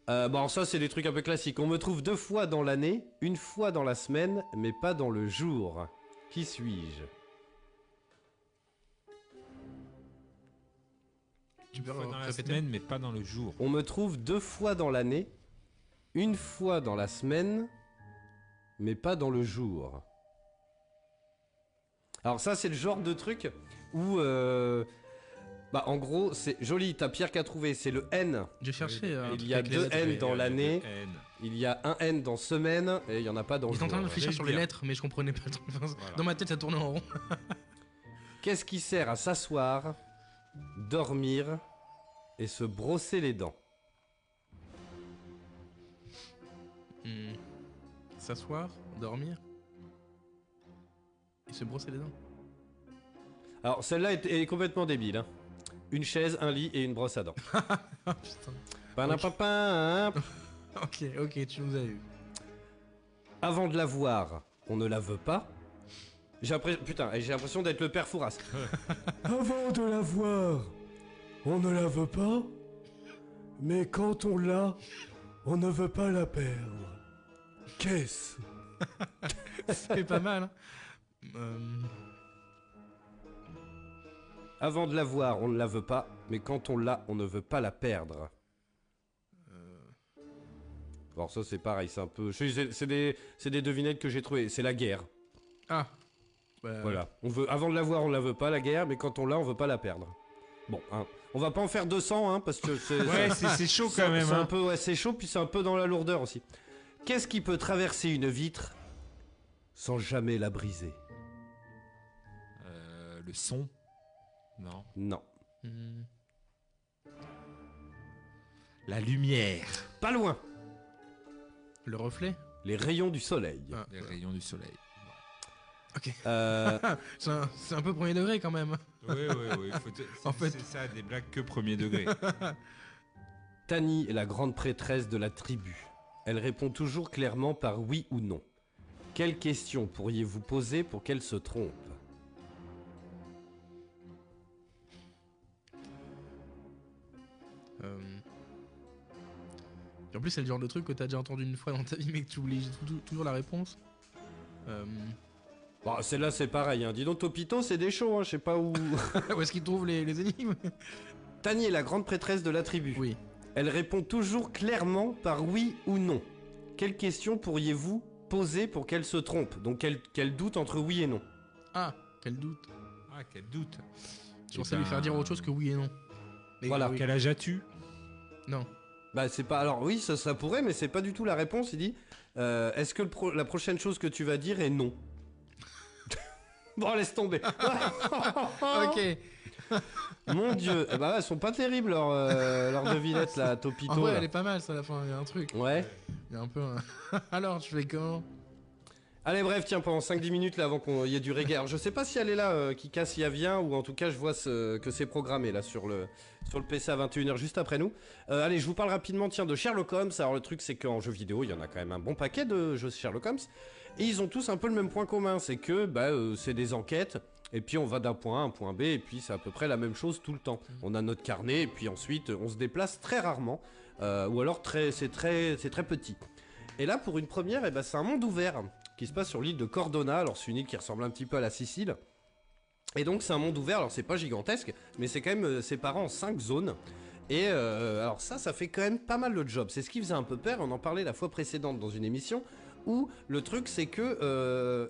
Euh, bon, ça, c'est des trucs un peu classiques. On me trouve deux fois dans l'année, une fois dans la semaine, mais pas dans le jour. Qui suis-je? Tu peux dans la semaine, mais pas dans le jour. On me trouve deux fois dans l'année, une fois dans la semaine, mais pas dans le jour. Alors ça, c'est le genre de truc où... euh, Bah, en gros, c'est joli, t'as Pierre qu'a trouvé, c'est le N. J'ai cherché. euh, Il y a deux. N dans l'année. Il y a un N dans semaine, et il y en a pas dans J'étais en train de réfléchir sur le les lettres, mais je comprenais pas. Dans ma tête, ça tournait en rond. Qu'est-ce qui sert à s'asseoir, dormir et se brosser les dents? Hmm. S'asseoir, dormir. Et se brosser les dents. Alors, celle-là est, est complètement débile. hein. Une chaise, un lit et une brosse à dents. Putain. Hein. Ok, ok, tu nous as eu. Avant de la voir, on ne la veut pas. J'ai l'impression, putain, j'ai l'impression d'être le père Fouras. Avant de la voir, on ne la veut pas. Mais quand on l'a, on ne veut pas la perdre. Qu'est-ce? C'est pas mal. hein. Euh, Avant de la voir, on ne la veut pas. Mais quand on l'a, on ne veut pas la perdre. Alors ça c'est pareil, c'est un peu... C'est des, des devinettes que j'ai trouvées. C'est la guerre. Ah. Bah, Voilà. On veut, avant de la voir, on la veut pas la guerre, mais quand on l'a, on veut pas la perdre. Bon, hein. on va pas en faire 200, hein, parce que c'est Ouais, c'est chaud quand même. C'est un hein. peu, ouais, c'est chaud, puis c'est un peu dans la lourdeur aussi. Qu'est-ce qui peut traverser une vitre sans jamais la briser? Euh, le son Non. Non. hmm. La lumière. Pas loin. Le reflet Les rayons du soleil. Ah. Les rayons du soleil. Euh, C'est un, c'est un peu premier degré quand même. Oui, oui, oui. faut te- En c'est- fait- C'est ça, des blagues que premier degré. Tani est la grande prêtresse de la tribu. Elle répond toujours clairement par oui ou non. Quelle question pourriez-vous poser pour qu'elle se trompe? Et en plus, c'est le genre de truc que t'as déjà entendu une fois dans ta vie, mais que tu oublies tou- tou- toujours la réponse. Euh... Bon, celle-là c'est pareil. Hein. Dis donc, Topito, c'est des shows. Hein. Je sais pas où. Où est-ce qu'ils trouvent les, les énigmes Tani est la grande prêtresse de la tribu. Oui. Elle répond toujours clairement par oui ou non. Quelle question pourriez-vous poser pour qu'elle se trompe? Donc qu'elle qu'elle doute entre oui et non? Ah, quel doute. Ah, quel doute. Je pensais lui ben, faire dire autre chose que oui et non. Mais Voilà. oui. Quel âge as-tu Non. Bah c'est pas. Alors oui, ça, ça pourrait, mais c'est pas du tout la réponse. Il dit euh, Est-ce que le pro- la prochaine chose que tu vas dire est non? Bon, laisse tomber. ok. Mon dieu. Eh bah, elles sont pas terribles leurs euh, leurs devinettes là, Topito. En vrai, là. elle est pas mal, ça, à la fin. Il y a un truc. Ouais. Il y a un peu un... Alors, je fais comment? Allez, bref, tiens, pendant 5-10 minutes là avant qu'il y ait du reggae. Alors, je sais pas si elle est là, euh, qui casse, y vient, ou en tout cas, je vois ce- que c'est programmé là sur le, sur le PC à 21h juste après nous. Euh, allez, je vous parle rapidement, tiens, de Sherlock Holmes. Alors, le truc, c'est qu'en jeu vidéo, il y en a quand même un bon paquet de jeux Sherlock Holmes. Et ils ont tous un peu le même point commun, c'est que bah, euh, c'est des enquêtes. Et puis on va d'un point A à un point B, et puis c'est à peu près la même chose tout le temps. On a notre carnet, et puis ensuite on se déplace très rarement, euh, ou alors très, c'est très, c'est très petit. Et là, pour une première, eh ben, c'est un monde ouvert qui se passe sur l'île de Cordona. Alors, c'est une île qui ressemble un petit peu à la Sicile. Et donc c'est un monde ouvert, alors c'est pas gigantesque, mais c'est quand même euh, séparé en 5 zones. Et euh, alors ça, ça fait quand même pas mal le job. C'est ce qui faisait un peu peur, on en parlait la fois précédente dans une émission, où le truc c'est que... euh,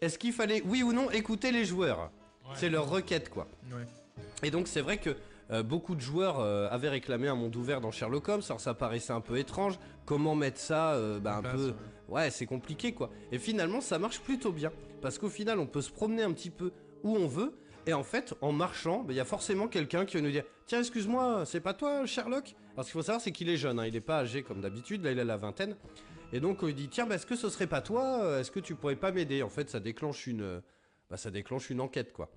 Est-ce qu'il fallait, oui ou non, écouter les joueurs? C'est leur requête quoi. Ouais. Et donc c'est vrai que euh, beaucoup de joueurs euh, avaient réclamé un monde ouvert dans Sherlock Holmes, alors ça paraissait un peu étrange. Comment mettre ça euh, bah, En un place, peu... ouais. Ouais, c'est compliqué quoi. Et finalement, ça marche plutôt bien. Parce qu'au final, on peut se promener un petit peu où on veut. Et en fait, en marchant, bah, il y a forcément quelqu'un qui va nous dire Tiens, excuse-moi, c'est pas toi, Sherlock? Alors ce qu'il faut savoir, c'est qu'il est jeune, hein, il n'est pas âgé comme d'habitude, là il a la vingtaine. Et donc, on dit Tiens, bah, est-ce que ce serait pas toi? Est-ce que tu pourrais pas m'aider? En fait, ça déclenche une. Euh, Bah, ça déclenche une enquête quoi.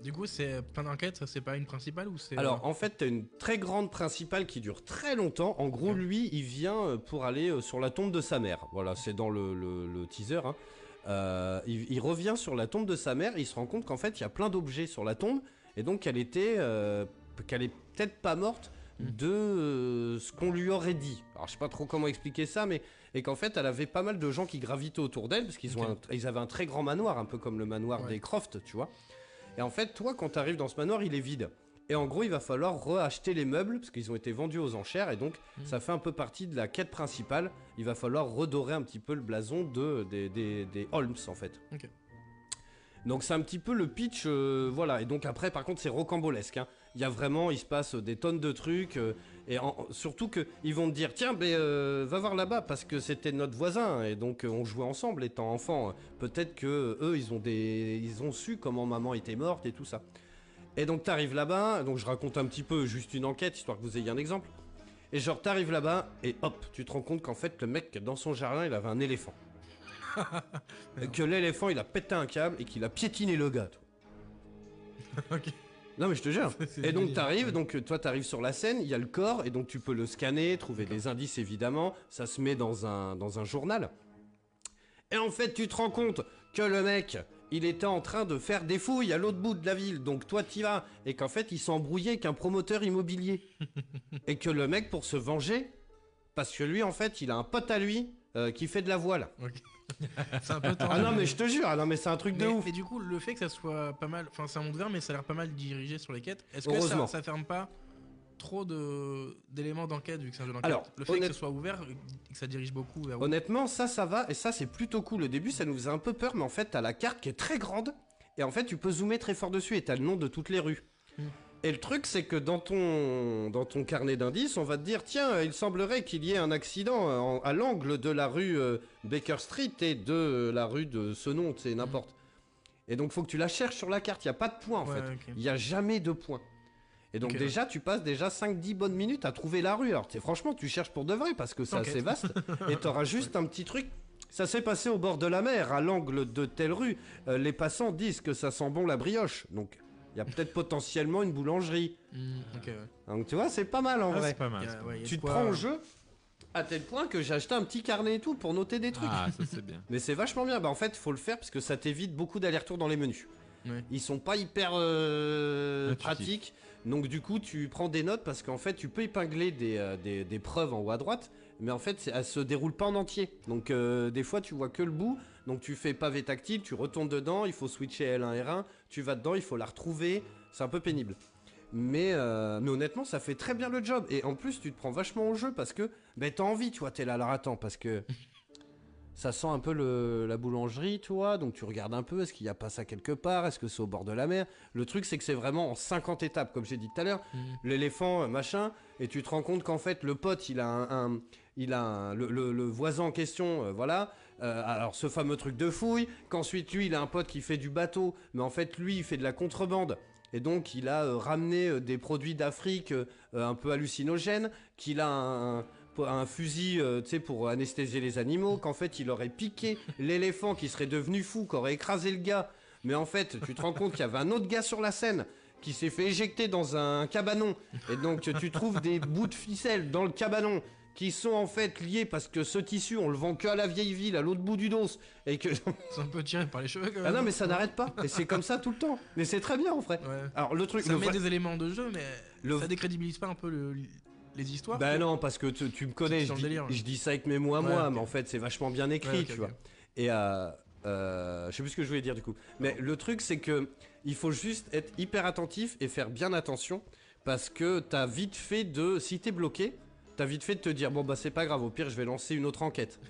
Du coup, c'est plein d'enquêtes, c'est pas une principale ou c'est. Alors en fait, t'as une très grande principale qui dure très longtemps. En gros, lui, il vient euh, pour aller euh, sur la tombe de sa mère. Voilà, c'est dans le, le- le teaser. hein. Euh, il, il revient sur la tombe de sa mère il se rend compte qu'en fait, il y a plein d'objets sur la tombe et donc qu'elle était, euh, qu'elle est peut-être pas morte Mm. de euh, ce qu'on lui aurait dit. Alors je sais pas trop comment expliquer ça, mais et qu'en fait, elle avait pas mal de gens qui gravitaient autour d'elle parce qu'ils ils avaient un très grand manoir, un peu comme le manoir Ouais. des Croft, tu vois. Et en fait, toi, quand tu arrives dans ce manoir, il est vide. Et en gros, il va falloir reacheter les meubles parce qu'ils ont été vendus aux enchères et donc Mhm. ça fait un peu partie de la quête principale. Il va falloir redorer un petit peu le blason de, des, des- des Holmes en fait. Donc c'est un petit peu le pitch, euh, voilà. Et donc après, par contre, c'est rocambolesque. hein. Il y a vraiment, il se passe des tonnes de trucs. euh, et en- surtout que ils vont te dire, tiens, ben, euh, va voir là-bas parce que c'était notre voisin et donc euh, on jouait ensemble étant enfant. Peut-être que euh, eux, ils ont des, ils ont su comment maman était morte et tout ça. Et donc t'arrives là-bas, donc je raconte un petit peu juste une enquête histoire que vous ayez un exemple. Et genre t'arrives là-bas et hop, tu te rends compte qu'en fait le mec dans son jardin il avait un éléphant. que l'éléphant il a pété un câble et qu'il a piétiné le gars. toi. Ok. Non mais je te jure. Et donc t'arrives, donc euh, toi t'arrives sur la scène, il y a le corps et donc tu peux le scanner, trouver des indices évidemment. Ça se met dans un dans un journal. Et en fait tu te rends compte que le mec il était en train de faire des fouilles à l'autre bout de la ville, donc toi t'y vas, et qu'en fait il s'est embrouillé avec un promoteur immobilier. et que le mec pour se venger, parce que lui en fait il a un pote à lui euh, qui fait de la voile. C'est un peu tendu. Ah non mais je te jure, ah non mais c'est un truc de mais, ouf. mais du coup, le fait que ça soit pas mal, enfin c'est un monde ouvert, mais ça a l'air pas mal dirigé sur les quêtes. Est-ce que ça, ça ferme pas trop de d'éléments d'enquête vu que c'est un jeu d'enquête? Alors, Le fait honnête- que ce soit ouvert et que ça dirige beaucoup vers Honnêtement, ça, ça va, et ça, c'est plutôt cool. Au début, ça nous faisait un peu peur, mais en fait, t'as la carte qui est très grande, et en fait, tu peux zoomer très fort dessus, et t'as le nom de toutes les rues. Mm. Et le truc, c'est que dans ton, dans ton carnet d'indices, on va te dire, tiens, il semblerait qu'il y ait un accident euh, en- à l'angle de la rue euh, Baker Street et de euh, la rue de ce nom, c'est n'importe. Et donc, faut que tu la cherches sur la carte, il n'y a pas de point, en Ouais, fait. Il n'y a jamais de point. Et donc déjà, tu passes déjà 5-10 bonnes minutes à trouver la rue. Alors, franchement, tu cherches pour de vrai, parce que c'est assez vaste. et t'auras juste un petit truc. Ça s'est passé au bord de la mer, à l'angle de telle rue. Euh, les passants disent que ça sent bon la brioche. Donc, il y a peut-être potentiellement une boulangerie. Ouais. Donc, tu vois, c'est pas mal en Ah, vrai. pas mal. A- ouais, Tu te quoi- prends au jeu à tel point que j'ai acheté un petit carnet et tout pour noter des trucs. Ah, ça c'est bien. Mais c'est vachement bien. Bah, en fait, faut le faire parce que ça t'évite beaucoup d'allers-retours dans les menus. Ouais. Ils sont pas hyper euh, pratiques. Donc, du coup, tu prends des notes parce qu'en fait, tu peux épingler des, euh, des, des preuves en haut à droite. Mais en fait, elles se déroulent pas en entier. Donc, euh, des fois, tu vois que le bout. Donc, tu fais pavé tactile, tu retournes dedans. Il faut switcher L1, R1. Tu vas dedans, il faut la retrouver. C'est un peu pénible. Mais, euh, mais honnêtement, ça fait très bien le job. Et en plus, tu te prends vachement au jeu parce que ben, t'as envie, tu vois. T'es là, alors attends, parce que ça sent un peu le- la boulangerie, tu vois. Donc tu regardes un peu, est-ce qu'il n'y a pas ça quelque part? Est-ce que c'est au bord de la mer? Le truc, c'est que c'est vraiment en 50 étapes, comme j'ai dit tout à l'heure. Hmm. L'éléphant, euh, machin. Et tu te rends compte qu'en fait, le pote, il a un. un- il a un- le, le- le voisin en question, euh, voilà. Euh, alors ce fameux truc de fouille. Qu'ensuite, lui, il a un pote qui fait du bateau. Mais en fait, lui, il fait de la contrebande. Et donc, il a euh, ramené euh, des produits d'Afrique un peu hallucinogènes. Qu'il a un, un- fusil, pour anesthésier les animaux. Qu'en fait, il aurait piqué l'éléphant qui serait devenu fou, qui aurait écrasé le gars. Mais en fait, tu te rends compte qu'il y avait un autre gars sur la scène qui s'est fait éjecter dans un cabanon. Et donc, tu trouves des bouts de ficelle dans le cabanon qui sont en fait liés parce que ce tissu, on le vend que à la vieille ville, à l'autre bout du dos. Et que. C'est un peu tiré par les cheveux quand même. ah non, mais ça n'arrête pas. Et c'est comme ça tout le temps. Mais c'est très bien en vrai. Ouais. Alors, le truc. Ça le met vrai- des éléments de jeu, mais Le- ça décrédibilise pas un peu le- les histoires Bah non, parce que tu, tu me connais, je dis, délire, ouais. je dis ça avec mes mots à Ouais, moi, mais en fait c'est vachement bien écrit, Ouais, ok, tu vois. Et euh, euh, je sais plus ce que je voulais dire du coup. Mais le truc c'est que Il faut juste être hyper attentif et faire bien attention parce que t'as vite fait de. Si t'es bloqué, t'as vite fait de te dire bon bah c'est pas grave, au pire je vais lancer une autre enquête.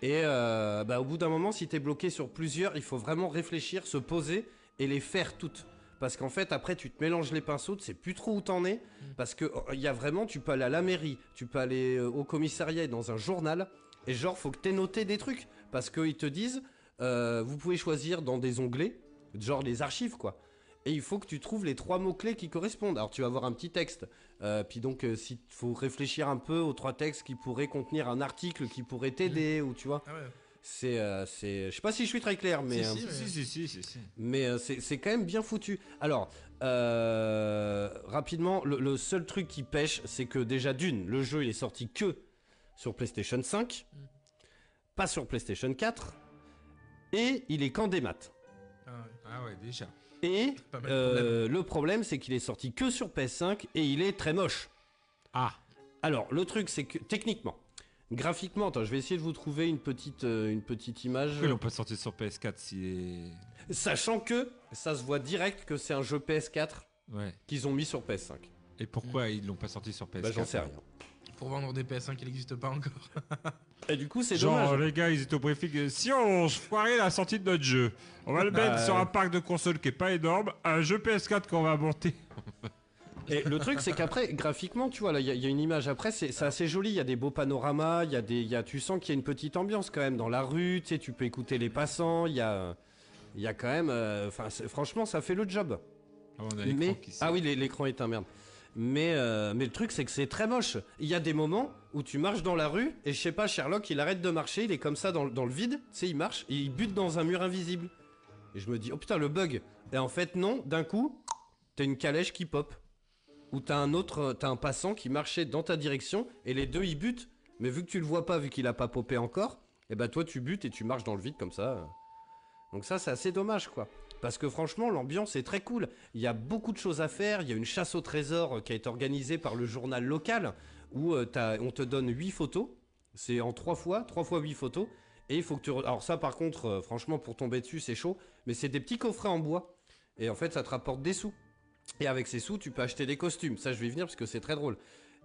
Et euh, bah, au bout d'un moment, si t'es bloqué sur plusieurs, il faut vraiment réfléchir, se poser et les faire toutes. Parce qu'en fait, après, tu te mélanges les pinceaux, tu sais plus trop où t'en es. Parce que euh, il y a vraiment, tu peux aller à la mairie, tu peux aller euh, au commissariat et dans un journal. Et genre, faut que t'aies noté des trucs. Parce qu'ils te disent, euh, vous pouvez choisir dans des onglets, genre les archives, quoi. Et il faut que tu trouves les trois mots-clés qui correspondent. Alors, tu vas avoir un petit texte. Euh, puis donc, euh, s'il faut réfléchir un peu aux trois textes qui pourraient contenir un article qui pourrait t'aider, ou tu vois. Ah ouais. C'est, euh, c'est, je sais pas si je suis très clair, mais, Si, euh, si, mais- Si, si, si, mais c'est, c'est quand même bien foutu. Alors, rapidement, le, le seul truc qui pêche, c'est que déjà d'une, le jeu il est sorti que sur PlayStation 5, pas sur PlayStation 4, et il est qu'en démat. Ah ouais. Ah ouais, déjà. Et euh, le problème, c'est qu'il est sorti que sur PS5 et il est très moche. Ah, Alors, le truc, c'est que techniquement, graphiquement, attends, je vais essayer de vous trouver une petite, euh, une petite image. pourquoi ils l'ont pas sorti sur PS4 s'il est. Sachant que ça se voit direct que c'est un jeu PS4 Ouais. qu'ils ont mis sur PS5. Et pourquoi ils l'ont pas sorti sur PS4 Bah, j'en sais rien. Pour vendre des PS1 qui n'existent pas encore. Et du coup, c'est Genre, dommage. les gars, ils étaient au briefing. euh, Si on foirait la sortie de notre jeu, on va le mettre Bah, sur ouais. un parc de consoles qui est pas énorme, un jeu PS4 qu'on va monter. Et le truc, c'est qu'après, graphiquement, tu vois, là, il y, a- il y a une image après, c'est assez joli. Il y a des beaux panoramas, il y a des, il y a, tu sens qu'il y a une petite ambiance quand même dans la rue. Tu sais, tu peux écouter les passants. Il y a, il y a quand même, euh, enfin, franchement, ça fait le job. Ah, on a l'écran Mais qui ah oui, l'é- l'écran est un merde. Mais euh, mais le truc, c'est que c'est très moche. Il y a des moments où tu marches dans la rue et je sais pas, Sherlock, il arrête de marcher, il est comme ça dans, le- vide. Tu sais, il marche et il bute dans un mur invisible. Et je me dis, oh putain, le bug. Et en fait, non, d'un coup, t'as une calèche qui pop. Ou t'as un autre, t'as un passant qui marchait dans ta direction et les deux ils butent. Mais vu que tu le vois pas, vu qu'il a pas popé encore, et bah toi tu butes et tu marches dans le vide comme ça. Donc ça, c'est assez dommage quoi. Parce que franchement, l'ambiance est très cool. Il y a beaucoup de choses à faire. Il y a une chasse au trésor euh, qui a été organisée par le journal local où euh, t'as- on te donne 8 photos. C'est en 3 fois, 3 fois 8 photos. Et il faut que tu. Alors, ça, par contre, euh, franchement, pour tomber dessus, c'est chaud. Mais c'est des petits coffrets en bois. Et en fait, ça te rapporte des sous. Et avec ces sous, tu peux acheter des costumes. Ça, je vais y venir parce que c'est très drôle.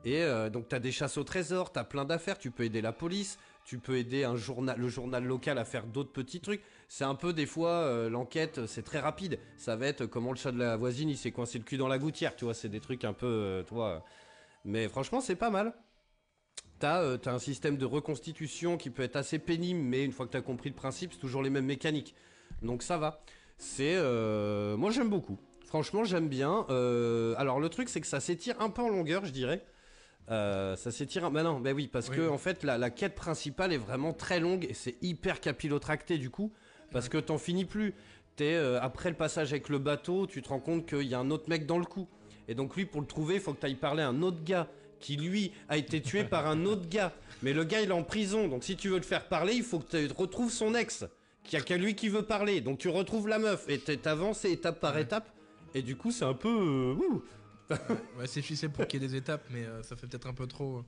Et donc, tu as des chasses au trésor, tu as plein d'affaires. Tu peux aider la police, tu peux aider le journal local à faire d'autres petits trucs. C'est un peu des fois, euh, l'enquête, c'est très rapide. Ça va être euh, comment le chat de la voisine, il s'est coincé le cul dans la gouttière. Tu vois, c'est des trucs un peu. euh, vois. Mais franchement, c'est pas mal. T'as euh, un système de reconstitution qui peut être assez pénible, mais une fois que t'as compris le principe, c'est toujours les mêmes mécaniques. Donc ça va. C'est. euh, moi j'aime beaucoup. Franchement, j'aime bien. Euh, alors le truc, c'est que ça s'étire un peu en longueur, je dirais. Euh, ça s'étire. un- Bah non, bah oui, parce Oui. que en fait, la, la quête principale est vraiment très longue et c'est hyper capillotracté du coup, parce que t'en finis plus. T'es euh, après le passage avec le bateau, tu te rends compte qu'il y a un autre mec dans le coup. Et donc lui, pour le trouver, il faut que tu ailles parler à un autre gars qui lui a été tué par un autre gars. Mais le gars, il est en prison, donc si tu veux le faire parler, il faut que tu retrouves son ex, qui a qu'à lui qui veut parler. Donc tu retrouves la meuf et t'avances étape par étape. Et du coup, c'est un peu. euh, ouh. Ouais, c'est ficelé pour qu'il y ait des étapes, mais euh, ça fait peut-être un peu trop. euh.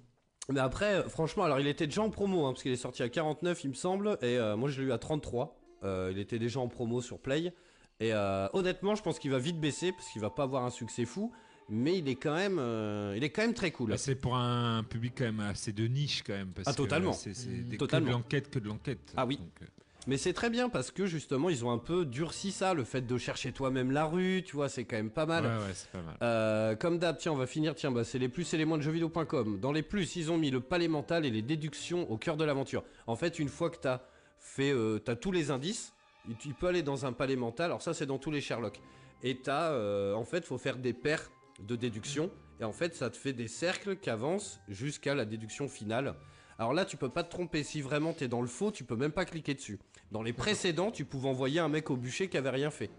Mais après, euh, franchement, alors il était déjà en promo, hein, parce qu'il est sorti à 49, il me semble, et euh, moi je l'ai eu à 33. Euh, il était déjà en promo sur Play. Et euh, honnêtement, je pense qu'il va vite baisser, parce qu'il va pas avoir un succès fou. Mais il est quand même, euh, il est quand même très cool. Bah, c'est pour un public quand même assez de niche quand même. Parce Ah, totalement. C'est Mm. que de l'enquête, que de l'enquête. Ah oui. Donc, euh, Mais c'est très bien parce que justement, ils ont un peu durci ça, le fait de chercher toi-même la rue, tu vois, c'est quand même pas mal. ouais, ouais, c'est pas mal. Euh, comme d'hab, tiens, on va finir. Tiens, bah, c'est les plus et les moins de jeuxvideo.com. Dans les plus, ils ont mis le palais mental et les déductions au cœur de l'aventure. En fait, une fois que t'as euh, t'as tous les indices, tu peux aller dans un palais mental. Alors ça, c'est dans tous les Sherlock. Et t'as, euh, en fait, faut faire des paires de déduction. Et en fait, ça te fait des cercles qui avancent jusqu'à la déduction finale. Alors là, tu peux pas te tromper. Si vraiment t'es dans le faux, tu peux même pas cliquer dessus. Dans les précédents, tu pouvais envoyer un mec au bûcher qui avait rien fait.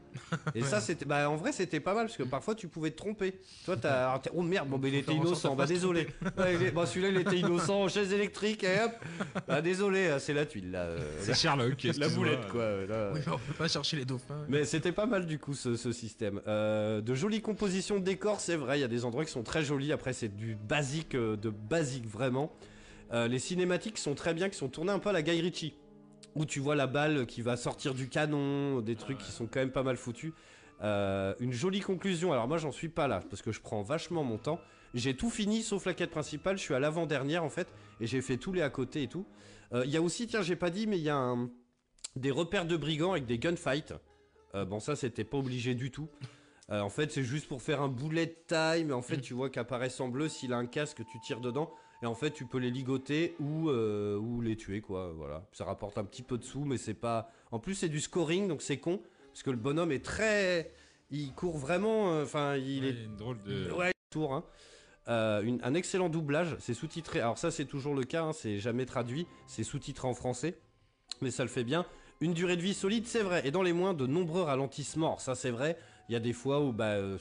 Et ça, c'était, bah, en vrai, c'était pas mal parce que parfois tu pouvais te tromper. Toi, t'as, alors, t'es- oh merde, bon, mais il était innocent. Bah désolé. Ouais, il est- bah, celui-là, il était innocent. Chaise électrique, et hop. Bah désolé, euh, c'est la tuile là. euh, C'est Sherlock. la excuse-moi. boulette quoi. euh, là. Oui, mais on peut pas chercher les dauphins. Mais c'était pas mal du coup ce, ce système. Euh, de jolies compositions de décors, c'est vrai, il y a des endroits qui sont très jolis. Après, c'est du basique, euh, de basique vraiment. Euh, les cinématiques sont très bien, qui sont tournées un peu à la Guy Ritchie. Où tu vois la balle qui va sortir du canon, des trucs qui sont quand même pas mal foutus. Euh, une jolie conclusion. Alors moi, j'en suis pas là parce que je prends vachement mon temps. J'ai tout fini sauf la quête principale. Je suis à l'avant-dernière en fait et j'ai fait tous les à côté et tout. Euh, Il y a aussi, tiens, j'ai pas dit, mais il y a un- des repères de brigands avec des gunfights. Euh, bon, ça, c'était pas obligé du tout. En fait, c'est juste pour faire un bullet time. Mais en fait, tu vois qu'apparaissent en bleu s'il a un casque, tu tires dedans. Et en fait, tu peux les ligoter ou, euh, ou les tuer, quoi. Voilà. Ça rapporte un petit peu de sous, mais c'est pas. En plus, c'est du scoring, donc c'est con. Parce que le bonhomme est très. Il court vraiment. euh, Enfin, il Ouais, est une drôle de. Ouais, tour. hein. Euh, une- un excellent doublage, c'est sous-titré. Alors ça, c'est toujours le cas, hein, c'est jamais traduit, c'est sous-titré en français, mais ça le fait bien. Une durée de vie solide, c'est vrai, et dans les moins, de nombreux ralentissements. Alors ça, c'est vrai. Il y a des fois où bah euh,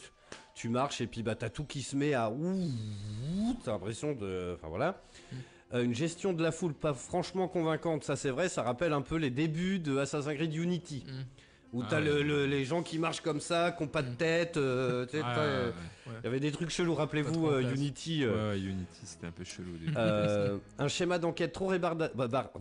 tu marches et puis bah t'as tout qui se met à ouh, t'as l'impression de, enfin voilà. Euh, une gestion de la foule pas franchement convaincante, ça c'est vrai, ça rappelle un peu les débuts de Assassin's Creed Unity. Mm. Où Ah t'as le- ouais. le- les gens qui marchent comme ça, qui ont pas de Mm. tête, euh, Ah, t'as, euh, ouais, il y avait des trucs chelous, rappelez-vous euh. Unity. ouais. Unity, c'était un peu chelou. un schéma d'enquête trop, bah, bah,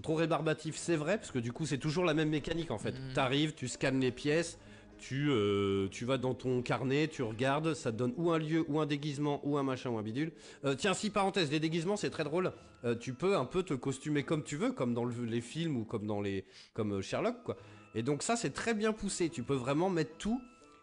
trop rébarbatif, c'est vrai, parce que du coup, c'est toujours la même mécanique en fait. Mm. T'arrives, tu scannes les pièces, tu, euh, tu vas dans ton carnet, tu regardes, ça te donne ou un lieu, ou un déguisement, ou un machin, ou un bidule. Euh, tiens, si parenthèse, les déguisements, c'est très drôle. Euh, tu peux un peu te costumer comme tu veux, comme dans le- les films ou comme dans les, comme Sherlock, quoi. Et donc ça, c'est très bien poussé. Tu peux vraiment mettre tout.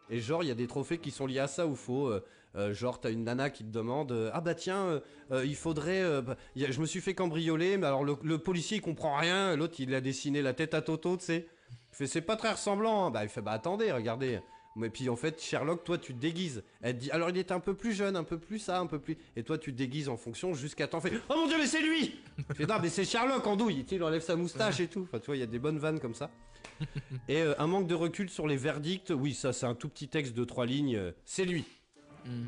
Et genre, il y a des trophées qui sont liés à ça où faut. euh, euh, genre, t'as une nana qui te demande Ah bah tiens, il faudrait. bah, je me suis fait cambrioler, mais alors le, le policier il comprend rien. L'autre il a dessiné la tête à Toto, tu sais. Fait C'est pas très ressemblant. hein. Bah il fait Bah attendez, regardez. Mais puis en fait, Sherlock, toi tu te déguises. Elle te dit Alors il était un peu plus jeune, un peu plus ça, un peu plus. Et toi tu te déguises en fonction jusqu'à temps fait Oh mon dieu, mais c'est lui Il fait, Non, mais c'est Sherlock en douille. Il enlève sa moustache et tout. Enfin, tu vois, il y a des bonnes vannes comme ça. Et euh, un manque de recul sur les verdicts, oui, ça c'est un tout petit texte de trois lignes, euh, c'est lui. Mm.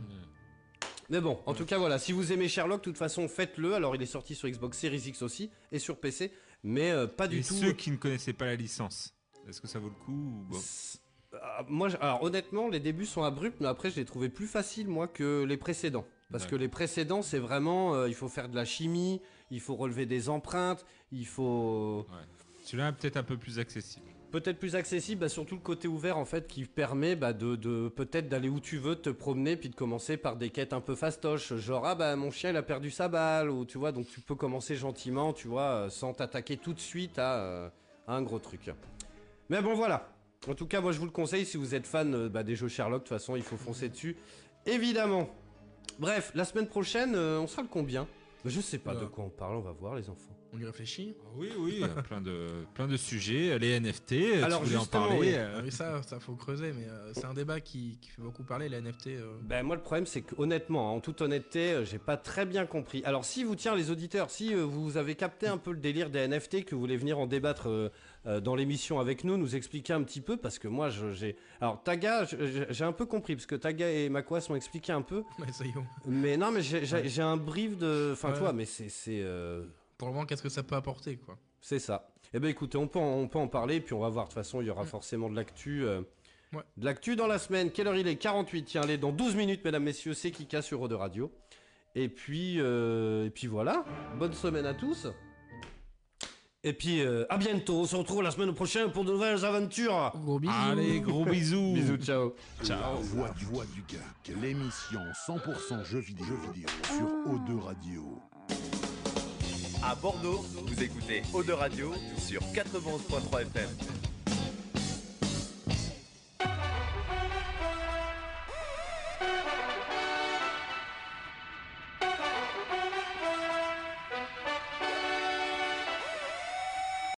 Mais bon, en tout cas voilà, si vous aimez Sherlock, de toute façon faites-le. Alors il est sorti sur Xbox Series X aussi et sur PC, mais euh, pas du Et tout. ceux qui ne connaissaient pas la licence, est-ce que ça vaut le coup ou Ah, moi, alors honnêtement, les débuts sont abrupts, mais après je les trouvais plus faciles moi que les précédents. Parce que les précédents, c'est vraiment, euh, il faut faire de la chimie, il faut relever des empreintes, il faut Celui-là est peut-être un peu plus accessible. peut-être plus accessible, bah, surtout le côté ouvert en fait qui permet bah, de, de- peut-être d'aller où tu veux, de te promener, puis de commencer par des quêtes un peu fastoches, genre ah bah mon chien il a perdu sa balle, ou tu vois, donc tu peux commencer gentiment, tu vois, euh, sans t'attaquer tout de suite à, euh, à un gros truc. Mais bon voilà, en tout cas moi je vous le conseille si vous êtes fan euh, bah, des jeux Sherlock, de toute façon il faut foncer dessus, évidemment. Bref, la semaine prochaine, euh, on sera le combien? Bah, Je sais pas de Oula. quoi on parle, on va voir les enfants. On y réfléchit? Ah Oui, oui, il y a plein de, plein de sujets. Les NFT, Alors, tu voulais en justement, parler oui. euh, Ah oui, ça, ça faut creuser, mais euh, c'est un débat qui, qui fait beaucoup parler, les NFT. euh. Ben moi le problème c'est que honnêtement, en toute honnêteté, euh, j'ai pas très bien compris. Alors si vous tiens les auditeurs, si euh, vous avez capté un peu le délire des NFT, que vous voulez venir en débattre euh, euh, dans l'émission avec nous, nous expliquer un petit peu, parce que moi j'ai... Alors Taga, j'ai un peu compris, parce que Taga et Makwas m'ont expliqué un peu, Ouais, ça y est. mais non mais j'ai un brief de... Enfin Ouais. toi, mais c'est... euh, Pour le moment, qu'est-ce que ça peut apporter, quoi? C'est ça. Eh ben écoutez, on peut, en, on peut en parler, puis on va voir. De toute façon, il y aura Mm. forcément de l'actu. euh. De l'actu dans la semaine. Quelle heure il est? 48. Tiens, allez, dans 12 minutes, mesdames, messieurs, c'est Kika sur Eau de Radio. Et puis, euh, et puis voilà. Bonne semaine à tous. Et puis, euh, à bientôt. On se retrouve la semaine prochaine pour de nouvelles aventures. Gros bisous. Allez, gros bisous. Bisous, ciao. La voix du, voix du geek, l'émission 100% jeux vidéo, jeux vidéo sur O2 Radio. À Bordeaux, vous écoutez Eau de Radio sur 91.3 FM.